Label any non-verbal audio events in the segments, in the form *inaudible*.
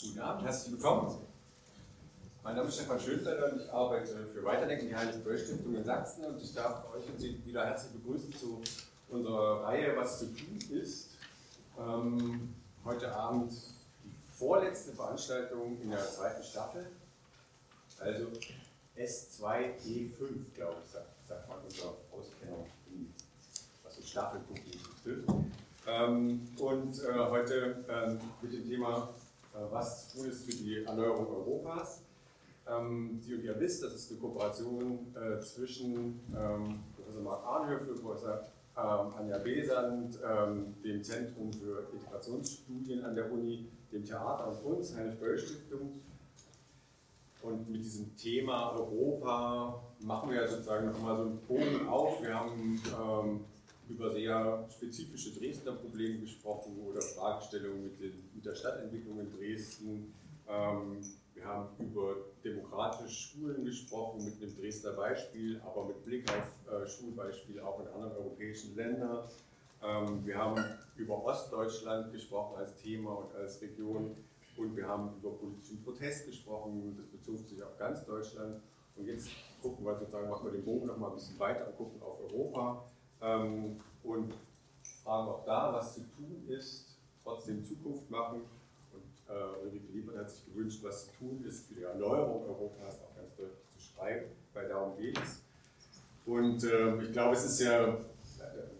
Guten Abend, herzlich willkommen. Mein Name ist Stefan Schönfelder und ich arbeite für Weiterdenken, die Heinrich-Böll-Stiftung in Sachsen und ich darf euch und Sie wieder herzlich begrüßen zu unserer Reihe Was zu tun ist. Ähm, heute Abend die vorletzte Veranstaltung in der zweiten Staffel, also S2E5, glaube ich, sagt, sagt man unser Auskenner, was so Staffelpunkt betrifft. Ähm, und äh, heute ähm, mit dem Thema, was zu tun ist für die Erneuerung Europas. Ähm, wisst, das ist eine Kooperation äh, zwischen ähm, Professor Marc Arnhöfel, Professor ähm, Anja Besand, ähm, dem Zentrum für Integrationsstudien an der Uni, dem Theater und uns, Heinrich-Böll-Stiftung. Und mit diesem Thema Europa machen wir sozusagen nochmal so einen Bogen auf. Wir haben ähm, über sehr spezifische Dresdner Probleme gesprochen oder Fragestellungen mit, den, mit der Stadtentwicklung in Dresden. Ähm, wir haben über demokratische Schulen gesprochen mit einem Dresdner Beispiel, aber mit Blick auf äh, Schulbeispiele auch in anderen europäischen Ländern. Ähm, wir haben über Ostdeutschland gesprochen als Thema und als Region und wir haben über politischen Protest gesprochen. Das bezog sich auf ganz Deutschland. Und jetzt gucken wir sozusagen, machen wir den Bogen noch mal ein bisschen weiter und gucken auf Europa ähm, und fragen auch da, was zu tun ist, trotzdem Zukunft machen äh, Ulrike Liebert hat sich gewünscht, was zu tun ist für die Erneuerung Europas, auch ganz deutlich zu schreiben, weil darum geht es. Und äh, ich glaube, es ist ja,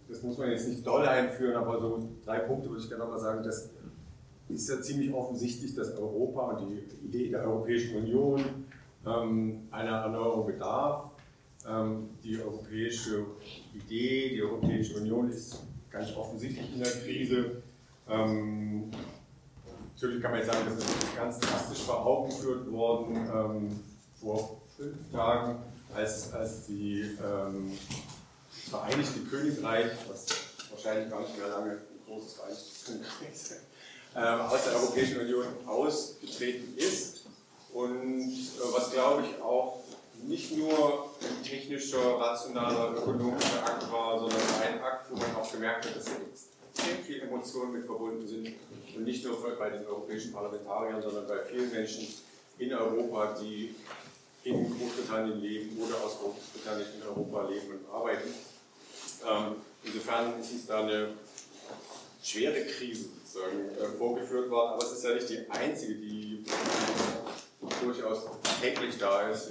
das muss man jetzt nicht doll einführen, aber so drei Punkte würde ich gerne nochmal sagen. Das ist ja ziemlich offensichtlich, dass Europa und die Idee der Europäischen Union ähm, einer Erneuerung bedarf. Ähm, die europäische Idee, die Europäische Union ist ganz offensichtlich in der Krise. Ähm, Natürlich kann man jetzt sagen, das ist ganz drastisch vor Augen geführt worden ähm, vor fünf Tagen, als, als die ähm, das Vereinigte Königreich, was wahrscheinlich gar nicht mehr lange ein großes Vereinigtes Königreich ist, ähm, aus der Europäischen Union ausgetreten ist. Und äh, was glaube ich auch nicht nur ein technischer, rationaler, ökonomischer Akt war, sondern ein Akt, wo man auch gemerkt hat, dass er extrem viele Emotionen mit verbunden sind. Und nicht nur bei den europäischen Parlamentariern, sondern bei vielen Menschen in Europa, die in Großbritannien leben oder aus Großbritannien in Europa leben und arbeiten. Ähm, insofern ist uns da eine schwere Krise sozusagen äh, vorgeführt worden, aber es ist ja nicht die einzige, die durchaus täglich da ist.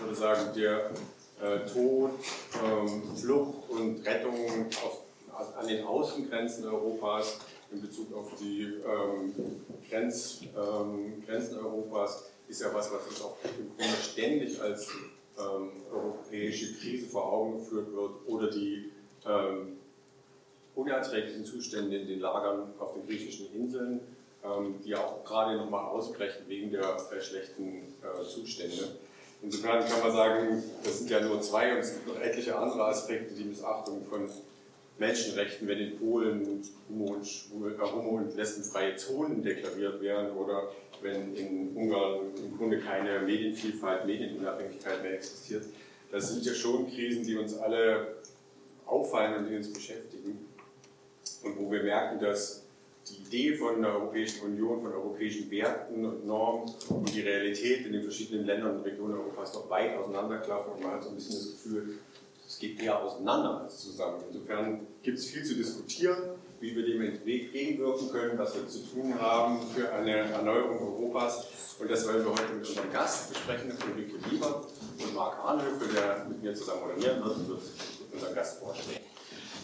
Würde sagen, der äh, Tod, ähm, Flucht und Rettung auf an den Außengrenzen Europas in Bezug auf die ähm, Grenz, ähm, Grenzen Europas ist ja was, was uns auch im Grunde ständig als ähm, europäische Krise vor Augen geführt wird oder die ähm, unerträglichen Zustände in den Lagern auf den griechischen Inseln, ähm, die auch gerade nochmal ausbrechen wegen der äh, schlechten äh, Zustände. Insofern kann man sagen, das sind ja nur zwei und es gibt noch etliche andere Aspekte, die Missachtung von Menschenrechten, wenn in Polen homo- und, äh, homo und lesbenfreie Zonen deklariert werden oder wenn in Ungarn im Grunde keine Medienvielfalt, Medienunabhängigkeit mehr existiert. Das sind ja schon Krisen, die uns alle auffallen und die uns beschäftigen. Und wo wir merken, dass die Idee von der Europäischen Union, von europäischen Werten und Normen und die Realität in den verschiedenen Ländern und Regionen Europas noch weit auseinanderklaffen und man hat so ein bisschen das Gefühl, es geht eher auseinander als zusammen. Insofern gibt es viel zu diskutieren, wie wir dem entgegenwirken können, was wir zu tun haben für eine Erneuerung Europas. Und das wollen wir heute mit unserem Gast besprechen, Ulrike Lieber und Marc Arnhöfe, der mit mir zusammen moderieren wird wird unseren Gast vorstellen.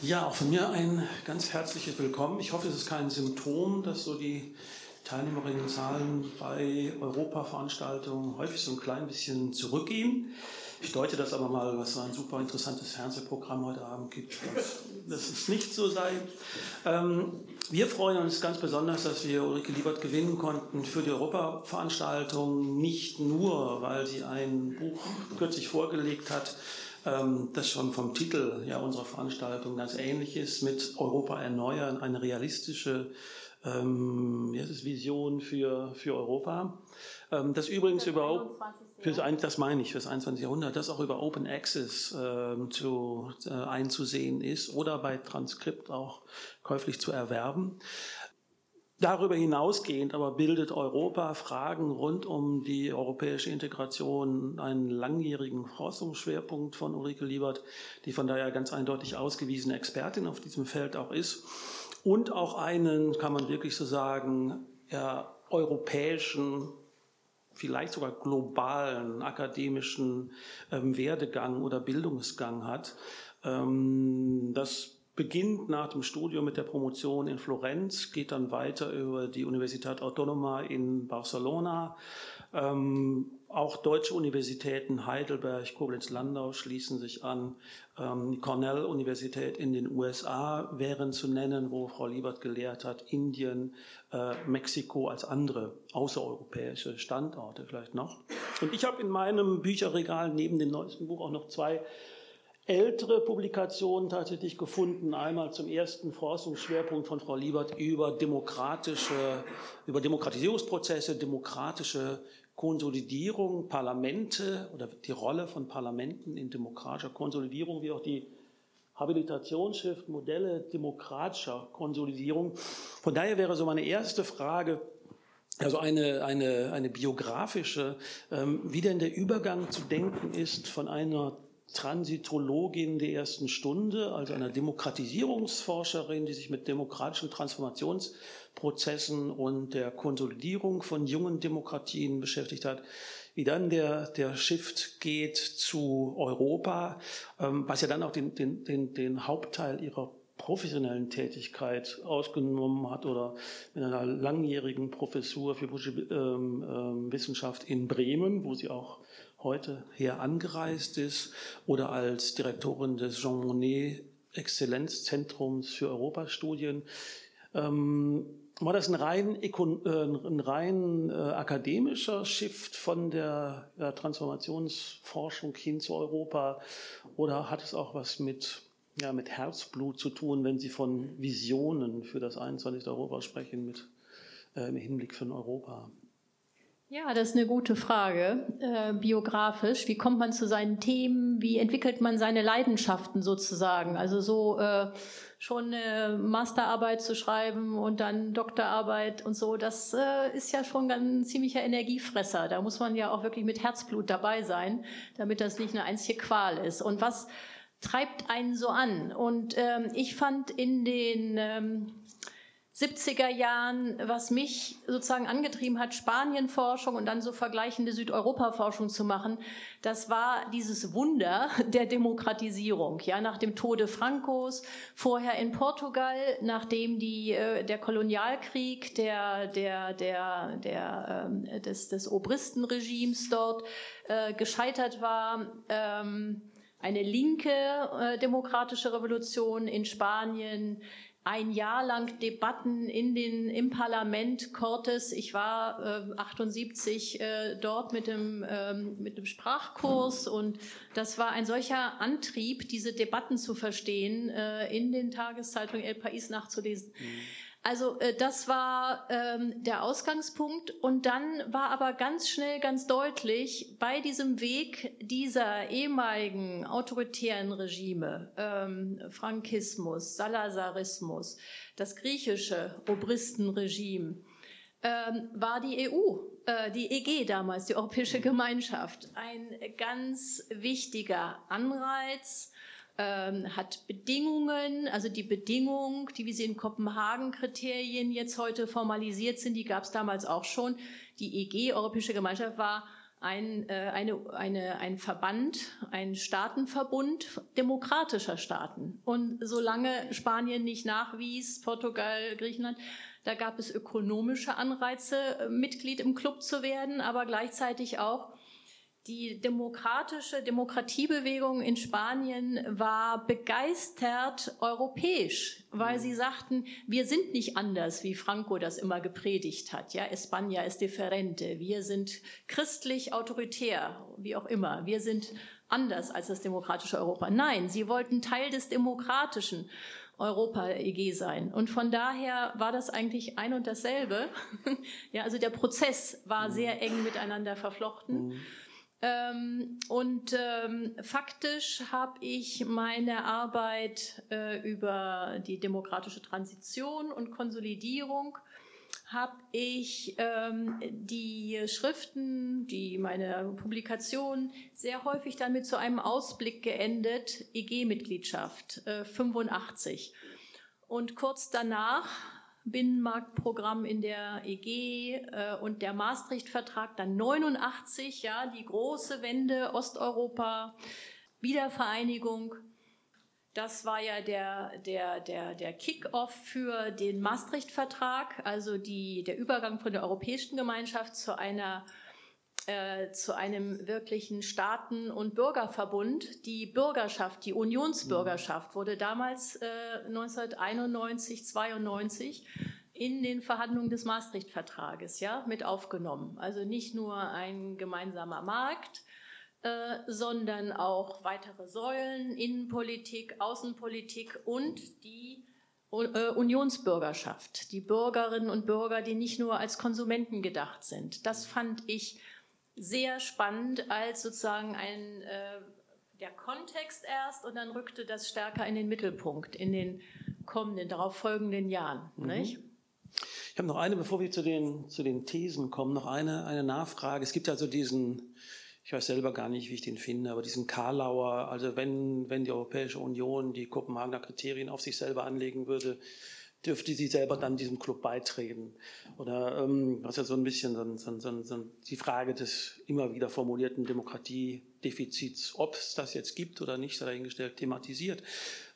Ja, auch von mir ein ganz herzliches Willkommen. Ich hoffe, es ist kein Symptom, dass so die Teilnehmerinnenzahlen bei Europaveranstaltungen häufig so ein klein bisschen zurückgehen. Ich deute das aber mal, was so ein super interessantes Fernsehprogramm heute Abend gibt, dass es nicht so sei. Ähm, wir freuen uns ganz besonders, dass wir Ulrike Liebert gewinnen konnten für die Europaveranstaltung, nicht nur, weil sie ein Buch kürzlich vorgelegt hat, ähm, das schon vom Titel ja unserer Veranstaltung ganz ähnlich ist, mit Europa erneuern, eine realistische ähm, heißt es, Vision für, für Europa. Ähm, das übrigens überhaupt, das, das meine ich, für das 21. Jahrhundert, das auch über Open Access äh, zu, äh, einzusehen ist oder bei Transkript auch käuflich zu erwerben. Darüber hinausgehend aber bildet Europa Fragen rund um die europäische Integration einen langjährigen Forschungsschwerpunkt von Ulrike Liebert, die von daher ganz eindeutig ausgewiesene Expertin auf diesem Feld auch ist und auch einen, kann man wirklich so sagen, ja, europäischen, vielleicht sogar globalen akademischen ähm, Werdegang oder Bildungsgang hat. Ähm, das beginnt nach dem Studium mit der Promotion in Florenz, geht dann weiter über die Universität Autonoma in Barcelona. Ähm, auch deutsche Universitäten Heidelberg, Koblenz-Landau schließen sich an. Ähm, die Cornell-Universität in den USA wären zu nennen, wo Frau Liebert gelehrt hat, Indien, äh, Mexiko als andere außereuropäische Standorte vielleicht noch. Und ich habe in meinem Bücherregal neben dem neuesten Buch auch noch zwei ältere Publikationen tatsächlich gefunden. Einmal zum ersten Forschungsschwerpunkt von Frau Liebert über demokratische, über Demokratisierungsprozesse, demokratische Konsolidierung, Parlamente oder die Rolle von Parlamenten in demokratischer Konsolidierung, wie auch die Habilitationsschrift Modelle demokratischer Konsolidierung. Von daher wäre so meine erste Frage, also eine, eine, eine biografische, ähm, wie denn der Übergang zu denken ist von einer Transitologin der ersten Stunde, also einer Demokratisierungsforscherin, die sich mit demokratischen Transformationsprozessen und der Konsolidierung von jungen Demokratien beschäftigt hat, wie dann der, der Shift geht zu Europa, ähm, was ja dann auch den, den, den, den Hauptteil ihrer professionellen Tätigkeit ausgenommen hat oder mit einer langjährigen Professur für ähm, ähm, Wissenschaft in Bremen, wo sie auch heute her angereist ist oder als Direktorin des Jean Monnet Exzellenzzentrums für Europastudien. Ähm, war das ein rein, äh, ein rein äh, akademischer Shift von der ja, Transformationsforschung hin zu Europa oder hat es auch was mit, ja, mit Herzblut zu tun, wenn Sie von Visionen für das 21. Europa sprechen, mit, äh, im Hinblick von Europa? Ja, das ist eine gute Frage. Äh, biografisch, wie kommt man zu seinen Themen? Wie entwickelt man seine Leidenschaften sozusagen? Also so äh, schon eine Masterarbeit zu schreiben und dann Doktorarbeit und so, das äh, ist ja schon ein ziemlicher Energiefresser. Da muss man ja auch wirklich mit Herzblut dabei sein, damit das nicht eine einzige Qual ist. Und was treibt einen so an? Und ähm, ich fand in den ähm, 70er Jahren, was mich sozusagen angetrieben hat, Spanienforschung und dann so vergleichende Südeuropa-Forschung zu machen, das war dieses Wunder *laughs* der Demokratisierung. Ja, nach dem Tode Francos, vorher in Portugal, nachdem die, äh, der Kolonialkrieg der, der, der, der, äh, des, des Obristenregimes dort äh, gescheitert war, ähm, eine linke äh, demokratische Revolution in Spanien, ein Jahr lang Debatten in den, im Parlament Cortes. Ich war äh, 78 äh, dort mit dem, ähm, mit dem Sprachkurs und das war ein solcher Antrieb, diese Debatten zu verstehen, äh, in den Tageszeitungen El País nachzulesen. Mhm. Also äh, das war ähm, der Ausgangspunkt. Und dann war aber ganz schnell ganz deutlich bei diesem Weg dieser ehemaligen autoritären Regime, ähm, Frankismus, Salazarismus, das griechische Obristenregime, ähm, war die EU, äh, die EG damals, die Europäische Gemeinschaft, ein ganz wichtiger Anreiz, ähm, hat Bedingungen, also die Bedingung, die wie sie in Kopenhagen-Kriterien jetzt heute formalisiert sind, die gab es damals auch schon. Die EG, Europäische Gemeinschaft, war ein, äh, eine, eine, ein Verband, ein Staatenverbund demokratischer Staaten. Und solange Spanien nicht nachwies, Portugal, Griechenland, da gab es ökonomische Anreize, äh, Mitglied im Club zu werden, aber gleichzeitig auch die demokratische Demokratiebewegung in Spanien war begeistert europäisch, weil sie sagten, wir sind nicht anders, wie Franco das immer gepredigt hat. Ja, España ist differente. Wir sind christlich autoritär, wie auch immer. Wir sind anders als das demokratische Europa. Nein, sie wollten Teil des demokratischen Europa EG sein. Und von daher war das eigentlich ein und dasselbe. *laughs* ja, also der Prozess war sehr eng miteinander verflochten. Mhm. Ähm, und ähm, faktisch habe ich meine Arbeit äh, über die demokratische Transition und Konsolidierung habe ich ähm, die Schriften, die meine Publikation sehr häufig dann mit so einem Ausblick geendet, EG-Mitgliedschaft äh, 85. Und kurz danach Binnenmarktprogramm in der EG äh, und der Maastricht-Vertrag dann 89, ja, die große Wende Osteuropa, Wiedervereinigung. Das war ja der, der, der, der Kick-off für den Maastricht-Vertrag, also die, der Übergang von der Europäischen Gemeinschaft zu einer äh, zu einem wirklichen Staaten- und Bürgerverbund. Die Bürgerschaft, die Unionsbürgerschaft wurde damals äh, 1991, 92 in den Verhandlungen des Maastricht-Vertrages ja, mit aufgenommen. Also nicht nur ein gemeinsamer Markt, äh, sondern auch weitere Säulen, Innenpolitik, Außenpolitik und die äh, Unionsbürgerschaft, die Bürgerinnen und Bürger, die nicht nur als Konsumenten gedacht sind. Das fand ich sehr spannend als sozusagen ein äh, der Kontext erst und dann rückte das stärker in den Mittelpunkt in den kommenden, darauf folgenden Jahren. Mhm. Nicht? Ich habe noch eine, bevor wir zu den, zu den Thesen kommen, noch eine, eine Nachfrage. Es gibt also diesen, ich weiß selber gar nicht, wie ich den finde, aber diesen Karlauer, also wenn, wenn die Europäische Union die Kopenhagener Kriterien auf sich selber anlegen würde, dürfte sie selber dann diesem Club beitreten. Oder ähm, was ja so ein bisschen so, so, so, so die Frage des immer wieder formulierten Demokratiedefizits, ob es das jetzt gibt oder nicht, sei dahingestellt, thematisiert.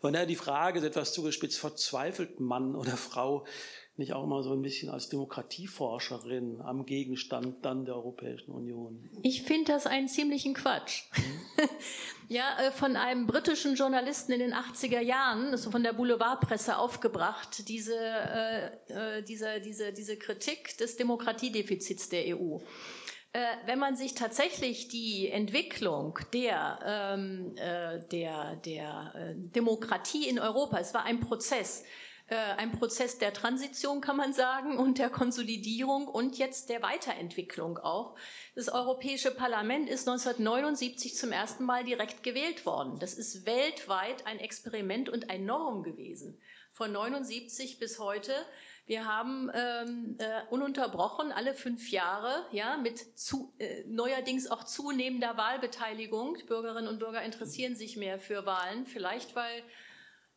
Von daher die Frage ist etwas zugespitzt, verzweifelt Mann oder Frau nicht auch mal so ein bisschen als Demokratieforscherin am Gegenstand dann der Europäischen Union? Ich finde das einen ziemlichen Quatsch. *laughs* ja, äh, von einem britischen Journalisten in den 80er Jahren, also von der Boulevardpresse aufgebracht, diese, äh, äh, diese, diese, diese Kritik des Demokratiedefizits der EU äh, wenn man sich tatsächlich die Entwicklung der, ähm, äh, der, der Demokratie in Europa, es war ein Prozess, äh, ein Prozess der Transition, kann man sagen, und der Konsolidierung und jetzt der Weiterentwicklung auch. Das Europäische Parlament ist 1979 zum ersten Mal direkt gewählt worden. Das ist weltweit ein Experiment und ein Norm gewesen. Von 79 bis heute. Wir haben ähm, äh, ununterbrochen alle fünf Jahre, ja, mit zu, äh, neuerdings auch zunehmender Wahlbeteiligung. Bürgerinnen und Bürger interessieren sich mehr für Wahlen, vielleicht weil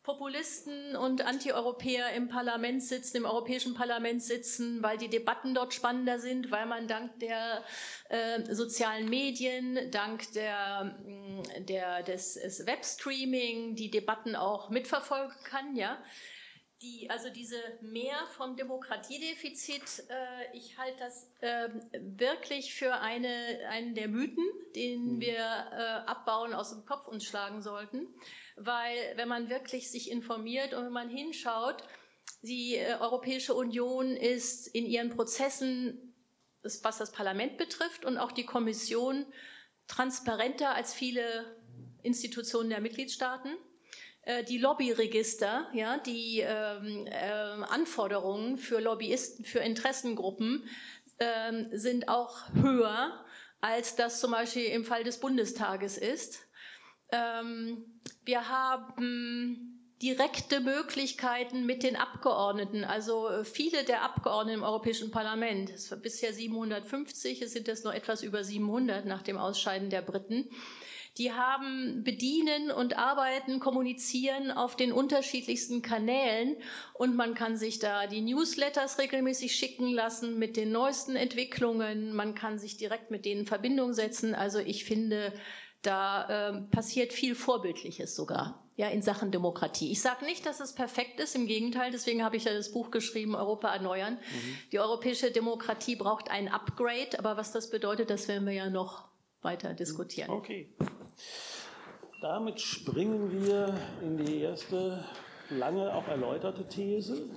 Populisten und Antieuropäer im Parlament sitzen, im Europäischen Parlament sitzen, weil die Debatten dort spannender sind, weil man dank der äh, sozialen Medien, dank der, mm, der, des, des Webstreaming die Debatten auch mitverfolgen kann, ja. Die, also diese Mehr vom Demokratiedefizit, äh, ich halte das äh, wirklich für eine, einen der Mythen, den mhm. wir äh, abbauen, aus dem Kopf uns schlagen sollten weil wenn man wirklich sich informiert und wenn man hinschaut, die äh, Europäische Union ist in ihren Prozessen, was das Parlament betrifft und auch die Kommission, transparenter als viele Institutionen der Mitgliedstaaten. Äh, die Lobbyregister, ja, die ähm, äh, Anforderungen für Lobbyisten, für Interessengruppen ähm, sind auch höher, als das zum Beispiel im Fall des Bundestages ist. Ähm, wir haben direkte Möglichkeiten mit den Abgeordneten. Also äh, viele der Abgeordneten im Europäischen Parlament, es war bisher 750, es sind jetzt noch etwas über 700 nach dem Ausscheiden der Briten, die haben bedienen und arbeiten, kommunizieren auf den unterschiedlichsten Kanälen und man kann sich da die Newsletters regelmäßig schicken lassen mit den neuesten Entwicklungen. Man kann sich direkt mit denen in Verbindung setzen. Also ich finde, da ähm, passiert viel Vorbildliches sogar ja, in Sachen Demokratie. Ich sage nicht, dass es perfekt ist, im Gegenteil, deswegen habe ich ja das Buch geschrieben, Europa erneuern. Mhm. Die europäische Demokratie braucht ein Upgrade, aber was das bedeutet, das werden wir ja noch weiter diskutieren. Okay. Damit springen wir in die erste lange auch erläuterte These.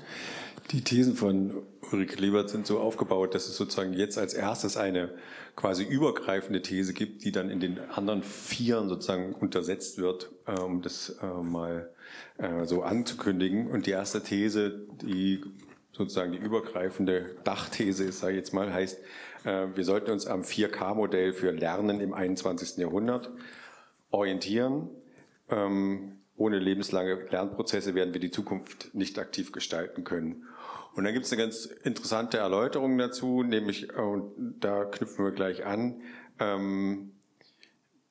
Die Thesen von Ulrike Lebert sind so aufgebaut, dass es sozusagen jetzt als erstes eine quasi übergreifende These gibt, die dann in den anderen Vieren sozusagen untersetzt wird, äh, um das äh, mal äh, so anzukündigen. Und die erste These, die sozusagen die übergreifende Dachthese ist, sage ich jetzt mal, heißt, wir sollten uns am 4K-Modell für Lernen im 21. Jahrhundert orientieren. Ähm, ohne lebenslange Lernprozesse werden wir die Zukunft nicht aktiv gestalten können. Und dann gibt es eine ganz interessante Erläuterung dazu, nämlich, äh, und da knüpfen wir gleich an, ähm,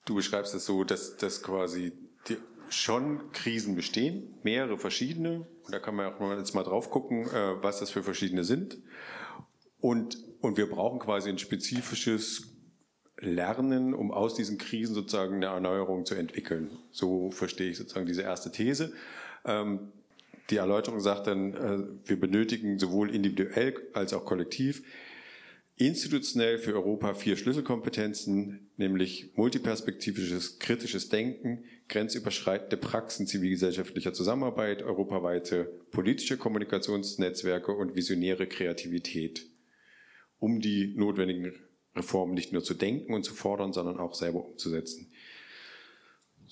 du beschreibst es so, dass, dass quasi die, schon Krisen bestehen, mehrere verschiedene, und da kann man auch mal jetzt mal drauf gucken, äh, was das für verschiedene sind. Und, und wir brauchen quasi ein spezifisches Lernen, um aus diesen Krisen sozusagen eine Erneuerung zu entwickeln. So verstehe ich sozusagen diese erste These. Ähm, die Erläuterung sagt dann, äh, wir benötigen sowohl individuell als auch kollektiv institutionell für Europa vier Schlüsselkompetenzen, nämlich multiperspektivisches, kritisches Denken, grenzüberschreitende Praxen zivilgesellschaftlicher Zusammenarbeit, europaweite politische Kommunikationsnetzwerke und visionäre Kreativität, um die notwendigen Reformen nicht nur zu denken und zu fordern, sondern auch selber umzusetzen.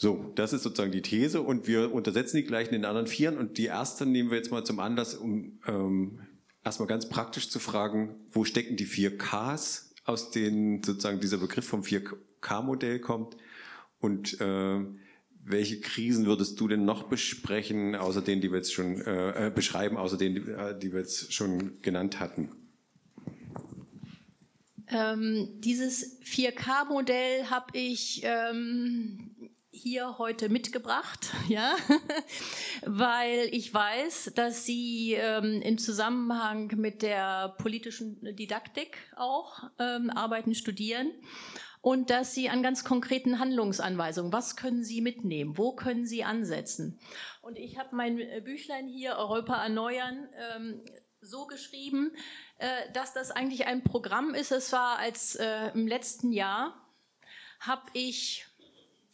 So, das ist sozusagen die These und wir untersetzen die gleich in den anderen Vieren und die erste nehmen wir jetzt mal zum Anlass, um ähm, erstmal ganz praktisch zu fragen, wo stecken die vier Ks, aus denen sozusagen dieser Begriff vom 4K-Modell kommt und äh, welche Krisen würdest du denn noch besprechen, außer denen, die wir jetzt schon äh, äh beschreiben, außer denen, die, äh, die wir jetzt schon genannt hatten? Ähm, dieses 4K-Modell habe ich ähm, hier heute mitgebracht, *laughs* ja, weil ich weiß, dass Sie ähm, im Zusammenhang mit der politischen Didaktik auch ähm, arbeiten, studieren und dass Sie an ganz konkreten Handlungsanweisungen, was können Sie mitnehmen, wo können Sie ansetzen? Und ich habe mein äh, Büchlein hier Europa erneuern ähm, so geschrieben, äh, dass das eigentlich ein Programm ist. Es war als äh, im letzten Jahr habe ich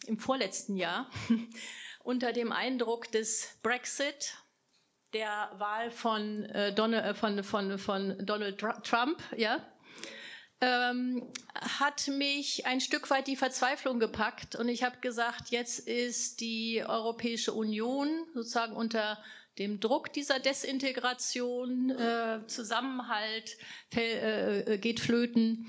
im vorletzten Jahr *laughs* unter dem Eindruck des Brexit, der Wahl von, äh, Donald, äh, von, von, von Donald Trump, ja, ähm, hat mich ein Stück weit die Verzweiflung gepackt und ich habe gesagt, jetzt ist die Europäische Union sozusagen unter dem Druck dieser Desintegration, äh, Zusammenhalt äh, äh, geht flöten.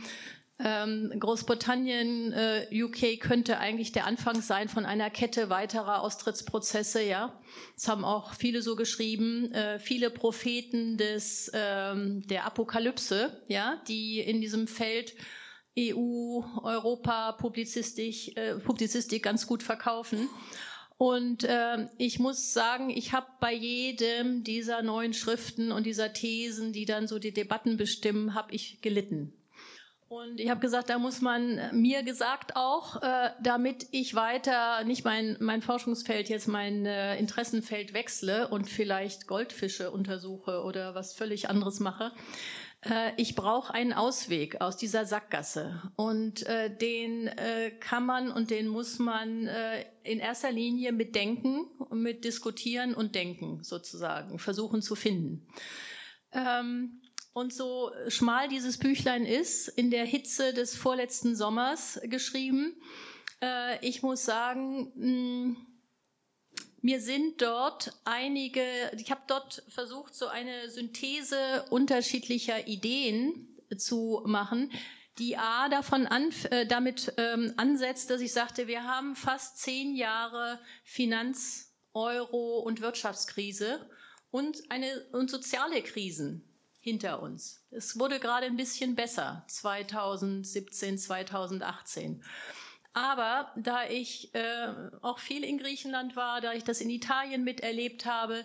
Ähm, Großbritannien, äh, UK könnte eigentlich der Anfang sein von einer Kette weiterer Austrittsprozesse. Ja, das haben auch viele so geschrieben. Äh, viele Propheten des ähm, der Apokalypse, ja, die in diesem Feld EU, Europa, Publizistik, äh, Publizistik ganz gut verkaufen. Und äh, ich muss sagen, ich habe bei jedem dieser neuen Schriften und dieser Thesen, die dann so die Debatten bestimmen, habe ich gelitten. Und ich habe gesagt, da muss man mir gesagt auch, äh, damit ich weiter nicht mein, mein Forschungsfeld, jetzt mein äh, Interessenfeld wechsle und vielleicht Goldfische untersuche oder was völlig anderes mache, äh, ich brauche einen Ausweg aus dieser Sackgasse. Und äh, den äh, kann man und den muss man äh, in erster Linie mit Denken, mit Diskutieren und Denken sozusagen versuchen zu finden. Ähm, und so schmal dieses Büchlein ist, in der Hitze des vorletzten Sommers geschrieben, äh, ich muss sagen, mh, hm, mir sind dort einige, ich habe dort versucht, so eine Synthese unterschiedlicher Ideen zu machen, die A davon an, äh, damit ähm, ansetzt, dass ich sagte, wir haben fast zehn Jahre Finanz-, Euro- und Wirtschaftskrise und eine und soziale Krisen hinter uns. Es wurde gerade ein bisschen besser 2017, 2018. Aber da ich äh, auch viel in Griechenland war, da ich das in Italien miterlebt habe,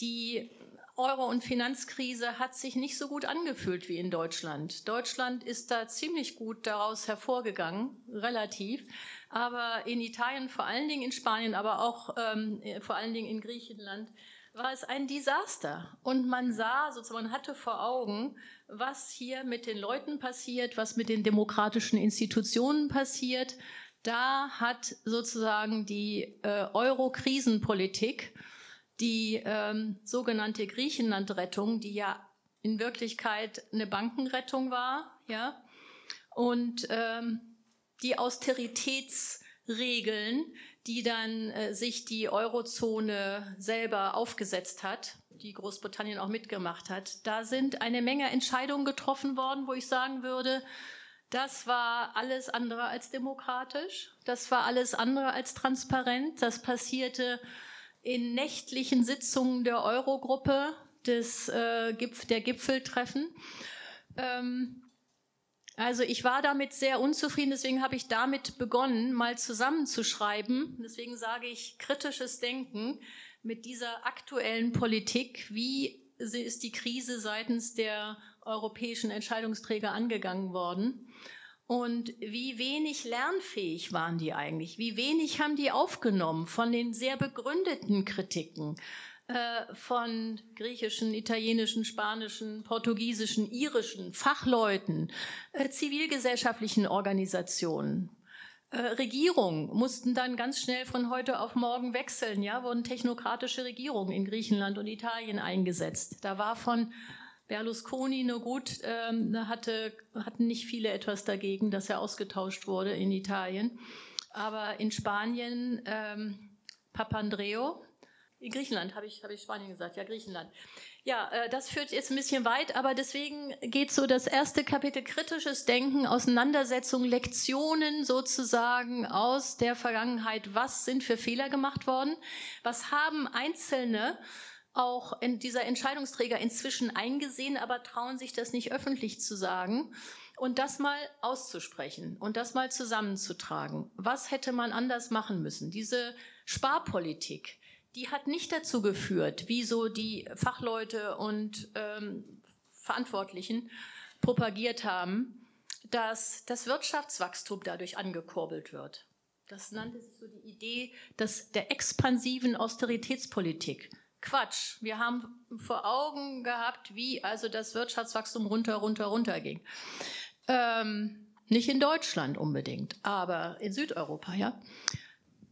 die Euro- und Finanzkrise hat sich nicht so gut angefühlt wie in Deutschland. Deutschland ist da ziemlich gut daraus hervorgegangen, relativ. Aber in Italien, vor allen Dingen in Spanien, aber auch ähm, vor allen Dingen in Griechenland, war es ein Desaster. Und man sah, sozusagen, man hatte vor Augen, was hier mit den Leuten passiert, was mit den demokratischen Institutionen passiert, da hat sozusagen die äh, Euro-Krisenpolitik, die ähm, sogenannte Griechenland-Rettung, die ja in Wirklichkeit eine Bankenrettung war, ja, und ähm, die Austeritätsregeln, die dann äh, sich die Eurozone selber aufgesetzt hat, die Großbritannien auch mitgemacht hat, da sind eine Menge Entscheidungen getroffen worden, wo ich sagen würde, das war alles andere als demokratisch. Das war alles andere als transparent. Das passierte in nächtlichen Sitzungen der Eurogruppe. des, äh, Gipf der Gipfeltreffen. Ähm, also ich war damit sehr unzufrieden, deswegen habe ich damit begonnen, mal zusammenzuschreiben. Deswegen sage ich kritisches Denken mit dieser aktuellen Politik. Wie ist die Krise seitens der europäischen Entscheidungsträger angegangen worden? Und wie wenig lernfähig waren die eigentlich? Wie wenig haben die aufgenommen von den sehr begründeten Kritiken? Äh, von griechischen, italienischen, spanischen, portugiesischen, irischen Fachleuten, äh, zivilgesellschaftlichen Organisationen. Äh, Regierungen mussten dann ganz schnell von heute auf morgen wechseln, ja, wurden technokratische Regierungen in Griechenland und Italien eingesetzt. Da war von Berlusconi nur gut, ähm, hatte, hatten nicht viele etwas dagegen, dass er ausgetauscht wurde in Italien. Aber in Spanien ähm, Papandreou, in Griechenland, habe ich, hab ich Spanien gesagt, ja, Griechenland. Ja, äh, das führt jetzt ein bisschen weit, aber deswegen geht so das erste Kapitel kritisches Denken, Auseinandersetzung, Lektionen sozusagen aus der Vergangenheit. Was sind für Fehler gemacht worden? Was haben Einzelne auch in dieser Entscheidungsträger inzwischen eingesehen, aber trauen sich das nicht öffentlich zu sagen? und das mal auszusprechen und das mal zusammenzutragen. Was hätte man anders machen müssen? Diese Sparpolitik, die hat nicht dazu geführt, wie so die Fachleute und ähm, Verantwortlichen propagiert haben, dass das Wirtschaftswachstum dadurch angekurbelt wird. Das nannte sich so die Idee dass der expansiven Austeritätspolitik. Quatsch. Wir haben vor Augen gehabt, wie also das Wirtschaftswachstum runter, runter, runter ging. Ähm, nicht in Deutschland unbedingt, aber in Südeuropa, ja.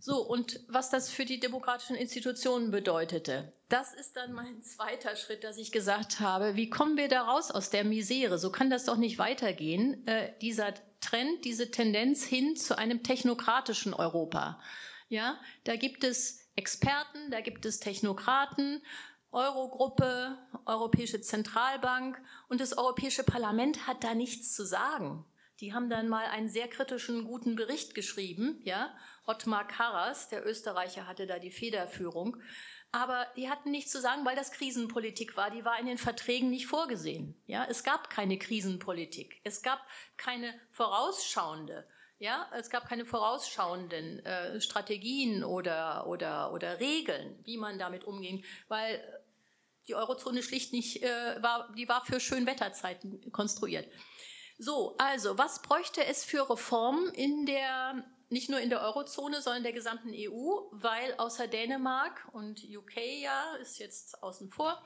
So, und was das für die demokratischen Institutionen bedeutete, das ist dann mein zweiter Schritt, dass ich gesagt habe, wie kommen wir da raus aus der Misere? So kann das doch nicht weitergehen, äh, dieser Trend, diese Tendenz hin zu einem technokratischen Europa. Ja, da gibt es Experten, da gibt es Technokraten, Eurogruppe, Europäische Zentralbank und das Europäische Parlament hat da nichts zu sagen. Die haben dann mal einen sehr kritischen, guten Bericht geschrieben, ja, Ottmar Karas, der Österreicher, hatte da die Federführung. Aber die hatten nichts zu sagen, weil das Krisenpolitik war. Die war in den Verträgen nicht vorgesehen. Ja, es gab keine Krisenpolitik. Es gab keine vorausschauende. Ja, es gab keine vorausschauenden äh, Strategien oder, oder, oder Regeln, wie man damit umging, weil die Eurozone schlicht nicht äh, war, die war für Schönwetterzeiten konstruiert. So, also, was bräuchte es für Reformen in der nicht nur in der Eurozone, sondern in der gesamten EU, weil außer Dänemark und UK ja, ist jetzt außen vor,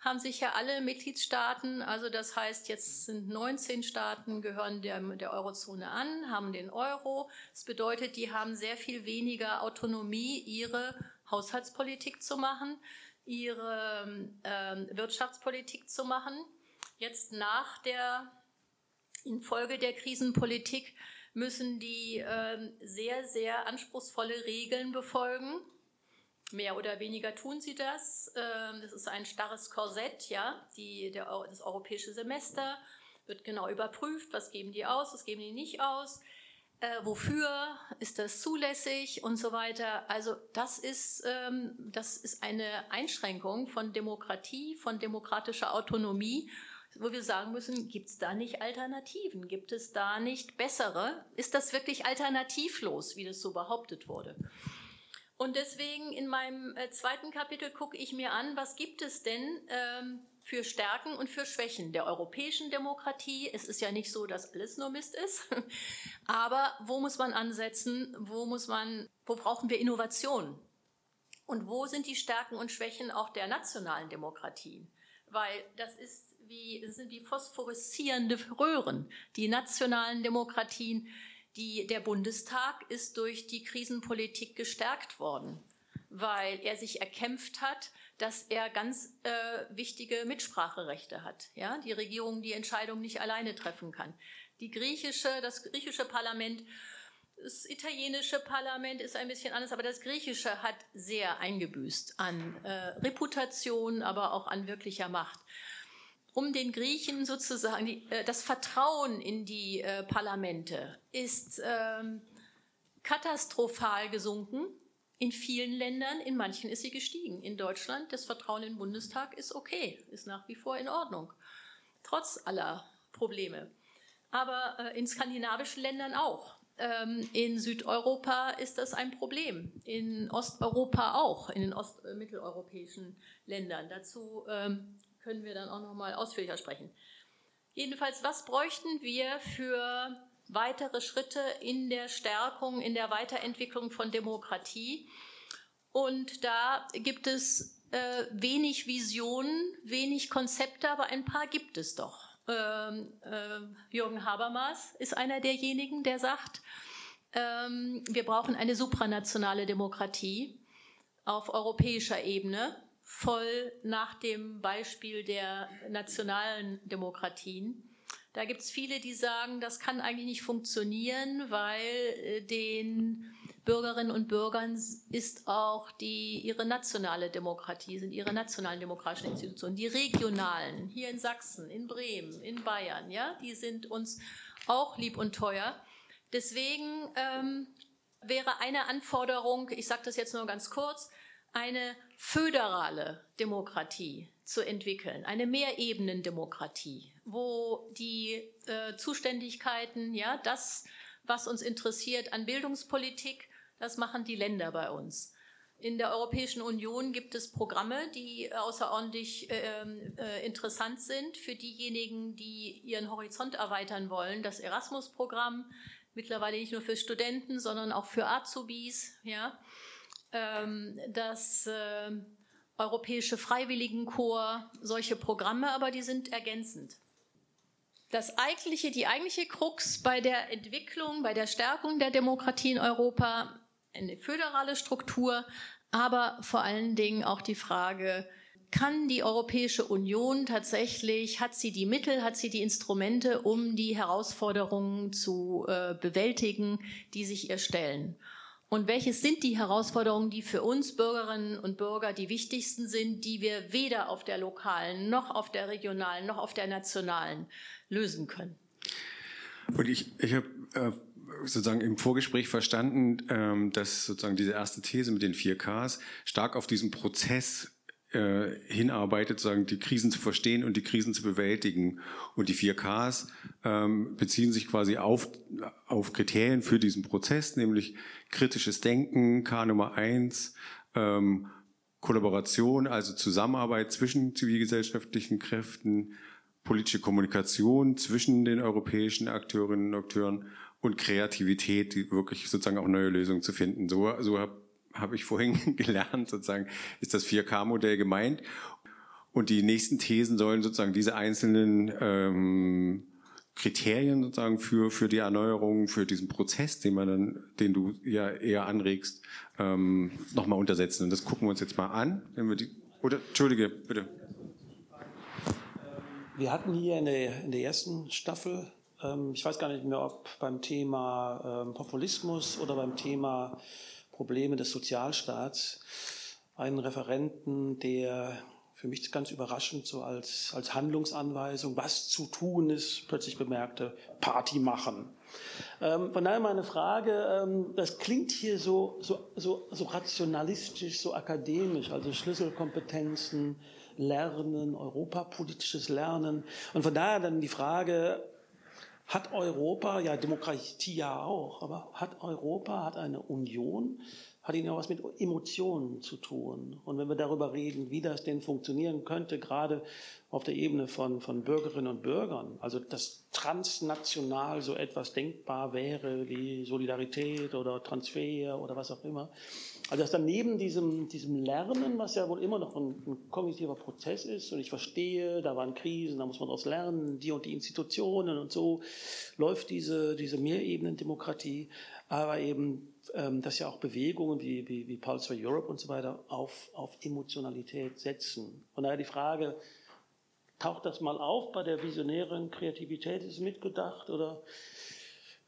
haben sich ja alle Mitgliedstaaten, also das heißt, jetzt sind 19 Staaten, gehören der, der Eurozone an, haben den Euro. Das bedeutet, die haben sehr viel weniger Autonomie, ihre Haushaltspolitik zu machen, ihre ähm, Wirtschaftspolitik zu machen. Jetzt nach der, infolge der Krisenpolitik, müssen die äh, sehr, sehr anspruchsvolle Regeln befolgen. Mehr oder weniger tun sie das. Ähm, das ist ein starres Korsett, ja. Die, der, das europäische Semester wird genau überprüft, was geben die aus, was geben die nicht aus. Äh, wofür ist das zulässig und so weiter. Also das ist, ähm, das ist eine Einschränkung von Demokratie, von demokratischer Autonomie wo wir sagen müssen, gibt es da nicht Alternativen? Gibt es da nicht bessere? Ist das wirklich alternativlos, wie das so behauptet wurde? Und deswegen in meinem äh, zweiten Kapitel gucke ich mir an, was gibt es denn ähm, für Stärken und für Schwächen der europäischen Demokratie. Es ist ja nicht so, dass alles nur Mist ist, *laughs* aber wo muss man ansetzen? Wo muss man, wo brauchen wir Innovation? Und wo sind die Stärken und Schwächen auch der nationalen Demokratien? Weil das ist wie, sind wie phosphoreszierende Röhren. Die nationalen Demokratien, die, der Bundestag ist durch die Krisenpolitik gestärkt worden, weil er sich erkämpft hat, dass er ganz äh, wichtige Mitspracherechte hat. Ja, die Regierung die Entscheidung nicht alleine treffen kann. Die griechische, das griechische Parlament das italienische Parlament ist ein bisschen anders, aber das griechische hat sehr eingebüßt an äh, Reputation, aber auch an wirklicher Macht um den Griechen sozusagen die, äh, das Vertrauen in die äh, Parlamente ist ähm, katastrophal gesunken. in vielen Ländern, in manchen ist sie gestiegen. In Deutschland, das Vertrauen in den Bundestag ist okay, ist nach wie vor in Ordnung, trotz aller Probleme. Aber äh, in skandinavischen Ländern auch. Ähm, in Südeuropa ist das ein Problem, in Osteuropa auch, in den ost äh, mitteleuropäischen Ländern. Dazu ähm, können wir dann auch noch mal ausführlicher sprechen. Jedenfalls, was bräuchten wir für weitere Schritte in der Stärkung, in der Weiterentwicklung von Demokratie. Und da gibt es äh, wenig Visionen, wenig Konzepte, aber ein paar gibt es doch. Ähm, äh, Jürgen Habermas ist einer derjenigen, der sagt, ähm, wir brauchen eine supranationale Demokratie auf europäischer Ebene, voll nach dem Beispiel der nationalen Demokratien. Da gibt es viele, die sagen, das kann eigentlich nicht funktionieren, weil äh, den Bürgerinnen und Bürgern ist auch die, ihre nationale Demokratie, sind ihre nationalen demokratischen Institutionen, die regionalen, hier in Sachsen, in Bremen, in Bayern, ja, die sind uns auch lieb und teuer. Deswegen ähm, wäre eine Anforderung, ich sage das jetzt nur ganz kurz, eine föderale Demokratie zu entwickeln, eine Mehrebenendemokratie, wo die äh, Zuständigkeiten, ja, das, was uns interessiert an Bildungspolitik, das machen die Länder bei uns. In der Europäischen Union gibt es Programme, die außerordentlich ähm, äh, interessant sind für diejenigen, die ihren Horizont erweitern wollen. Das Erasmus-Programm, mittlerweile nicht nur für Studenten, sondern auch für Azubis. Ja? Ähm, das äh, Europäische Freiwilligenkorps, solche Programme, aber die sind ergänzend. Das eigentliche, die eigentliche Krux bei der Entwicklung, bei der Stärkung der Demokratie in Europa, eine föderale Struktur, aber vor allen Dingen auch die Frage, kann die Europäische Union tatsächlich, hat sie die Mittel, hat sie die Instrumente, um die Herausforderungen zu äh, bewältigen, die sich ihr stellen? Und welches sind die Herausforderungen, die für uns Bürgerinnen und Bürger die wichtigsten sind, die wir weder auf der lokalen noch auf der regionalen noch auf der nationalen lösen können? Und ich, ich habe äh, sozusagen im Vorgespräch verstanden, ähm, dass sozusagen diese erste These mit den 4Ks stark auf diesen Prozess äh, hinarbeitet, sozusagen die Krisen zu verstehen und die Krisen zu bewältigen. Und die 4Ks ähm, beziehen sich quasi auf, auf Kriterien für diesen Prozess, nämlich kritisches Denken, K Nummer eins, ähm, Kollaboration, also Zusammenarbeit zwischen zivilgesellschaftlichen Kräften, politische Kommunikation zwischen den europäischen Akteurinnen und Akteuren und Kreativität, die wirklich sozusagen auch neue Lösungen zu finden. So, so habe hab ich vorhin *laughs* gelernt, sozusagen ist das 4K-Modell gemeint. Und die nächsten Thesen sollen sozusagen diese einzelnen ähm, Kriterien sozusagen für, für die Erneuerung, für diesen Prozess, den man dann, den du ja eher anregst, ähm, nochmal untersetzen. Und das gucken wir uns jetzt mal an. Wenn wir die, oder, Entschuldige, bitte. Wir hatten hier in der, in der ersten Staffel, ähm, ich weiß gar nicht mehr, ob beim Thema ähm, Populismus oder beim Thema Probleme des Sozialstaats, einen Referenten, der für mich ganz überraschend so als, als Handlungsanweisung, was zu tun ist, plötzlich bemerkte, Party machen. Ähm, von daher meine Frage, ähm, das klingt hier so, so, so, so rationalistisch, so akademisch, also Schlüsselkompetenzen, Lernen, europapolitisches Lernen. Und von daher dann die Frage, hat Europa, ja Demokratie ja auch, aber hat Europa, hat eine Union hat ihnen ja was mit Emotionen zu tun. Und wenn wir darüber reden, wie das denn funktionieren könnte, gerade auf der Ebene von, von Bürgerinnen und Bürgern, also dass transnational so etwas denkbar wäre wie Solidarität oder Transfer oder was auch immer. Also dass dann neben diesem, diesem Lernen, was ja wohl immer noch ein, ein kognitiver Prozess ist, und ich verstehe, da waren Krisen, da muss man daraus lernen, die und die Institutionen und so, läuft diese, diese Mehrebenen-Demokratie, aber eben ähm, dass ja auch Bewegungen wie, wie, wie Pulse for Europe und so weiter auf, auf Emotionalität setzen. Von daher die Frage, taucht das mal auf bei der visionären Kreativität? Ist mitgedacht oder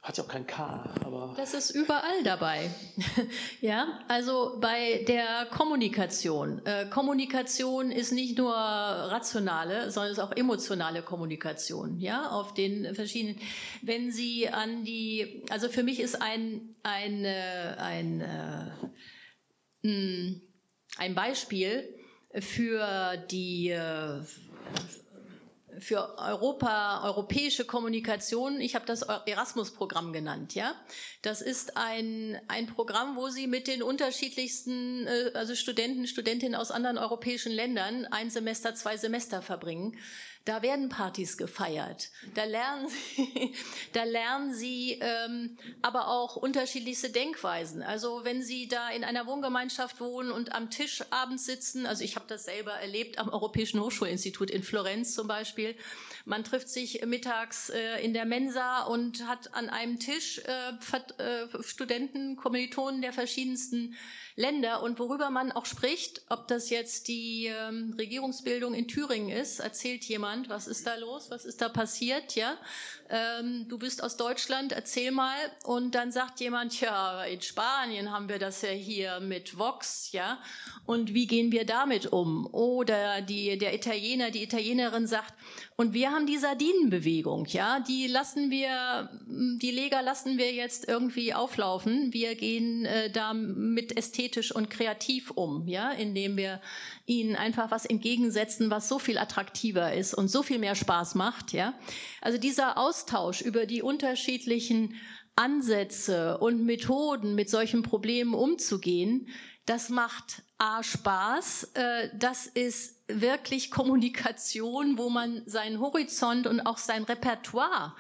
hat ja auch kein K, aber. Das ist überall dabei. *laughs* ja, also bei der Kommunikation. Äh, Kommunikation ist nicht nur rationale, sondern ist auch emotionale Kommunikation. Ja, auf den verschiedenen. Wenn Sie an die, also für mich ist ein, ein, äh, ein, äh, hm, ein Beispiel für die äh, für Europa, europäische Kommunikation. Ich habe das Erasmus-Programm genannt, ja. Das ist ein, ein Programm, wo Sie mit den unterschiedlichsten, äh, also Studenten, Studentinnen aus anderen europäischen Ländern ein Semester, zwei Semester verbringen. Da werden Partys gefeiert. Da lernen *laughs* sie, da lernen sie ähm, aber auch unterschiedlichste Denkweisen. Also wenn Sie da in einer Wohngemeinschaft wohnen und am Tisch abends sitzen, also ich habe das selber erlebt am Europäischen Hochschulinstitut in Florenz zum Beispiel. Man trifft sich mittags äh, in der Mensa und hat an einem Tisch äh, äh, Studenten, Kommilitonen der verschiedensten Länder und worüber man auch spricht, ob das jetzt die ähm, Regierungsbildung in Thüringen ist, erzählt jemand, was ist da los, was ist da passiert, ja? Ähm, du bist aus Deutschland, erzähl mal. Und dann sagt jemand, ja, in Spanien haben wir das ja hier mit Vox, ja? Und wie gehen wir damit um? Oder die, der Italiener, die Italienerin sagt, und wir haben die Sardinenbewegung, ja, die lassen wir, die Leger lassen wir jetzt irgendwie auflaufen. Wir gehen äh, da mit ästhetisch und kreativ um, ja, indem wir ihnen einfach was entgegensetzen, was so viel attraktiver ist und so viel mehr Spaß macht, ja. Also dieser Austausch über die unterschiedlichen Ansätze und Methoden, mit solchen Problemen umzugehen, das macht A Spaß, äh, das ist wirklich Kommunikation, wo man seinen Horizont und auch sein Repertoire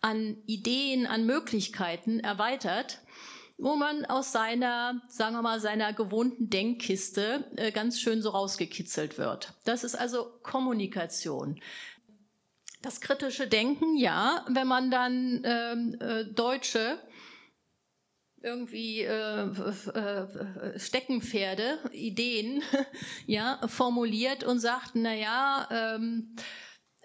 an Ideen, an Möglichkeiten erweitert, wo man aus seiner, sagen wir mal, seiner gewohnten Denkkiste äh, ganz schön so rausgekitzelt wird. Das ist also Kommunikation. Das kritische Denken, ja, wenn man dann ähm, äh, Deutsche irgendwie äh, äh, Steckenpferde, Ideen, *laughs* ja, formuliert und sagt, na ja, ähm,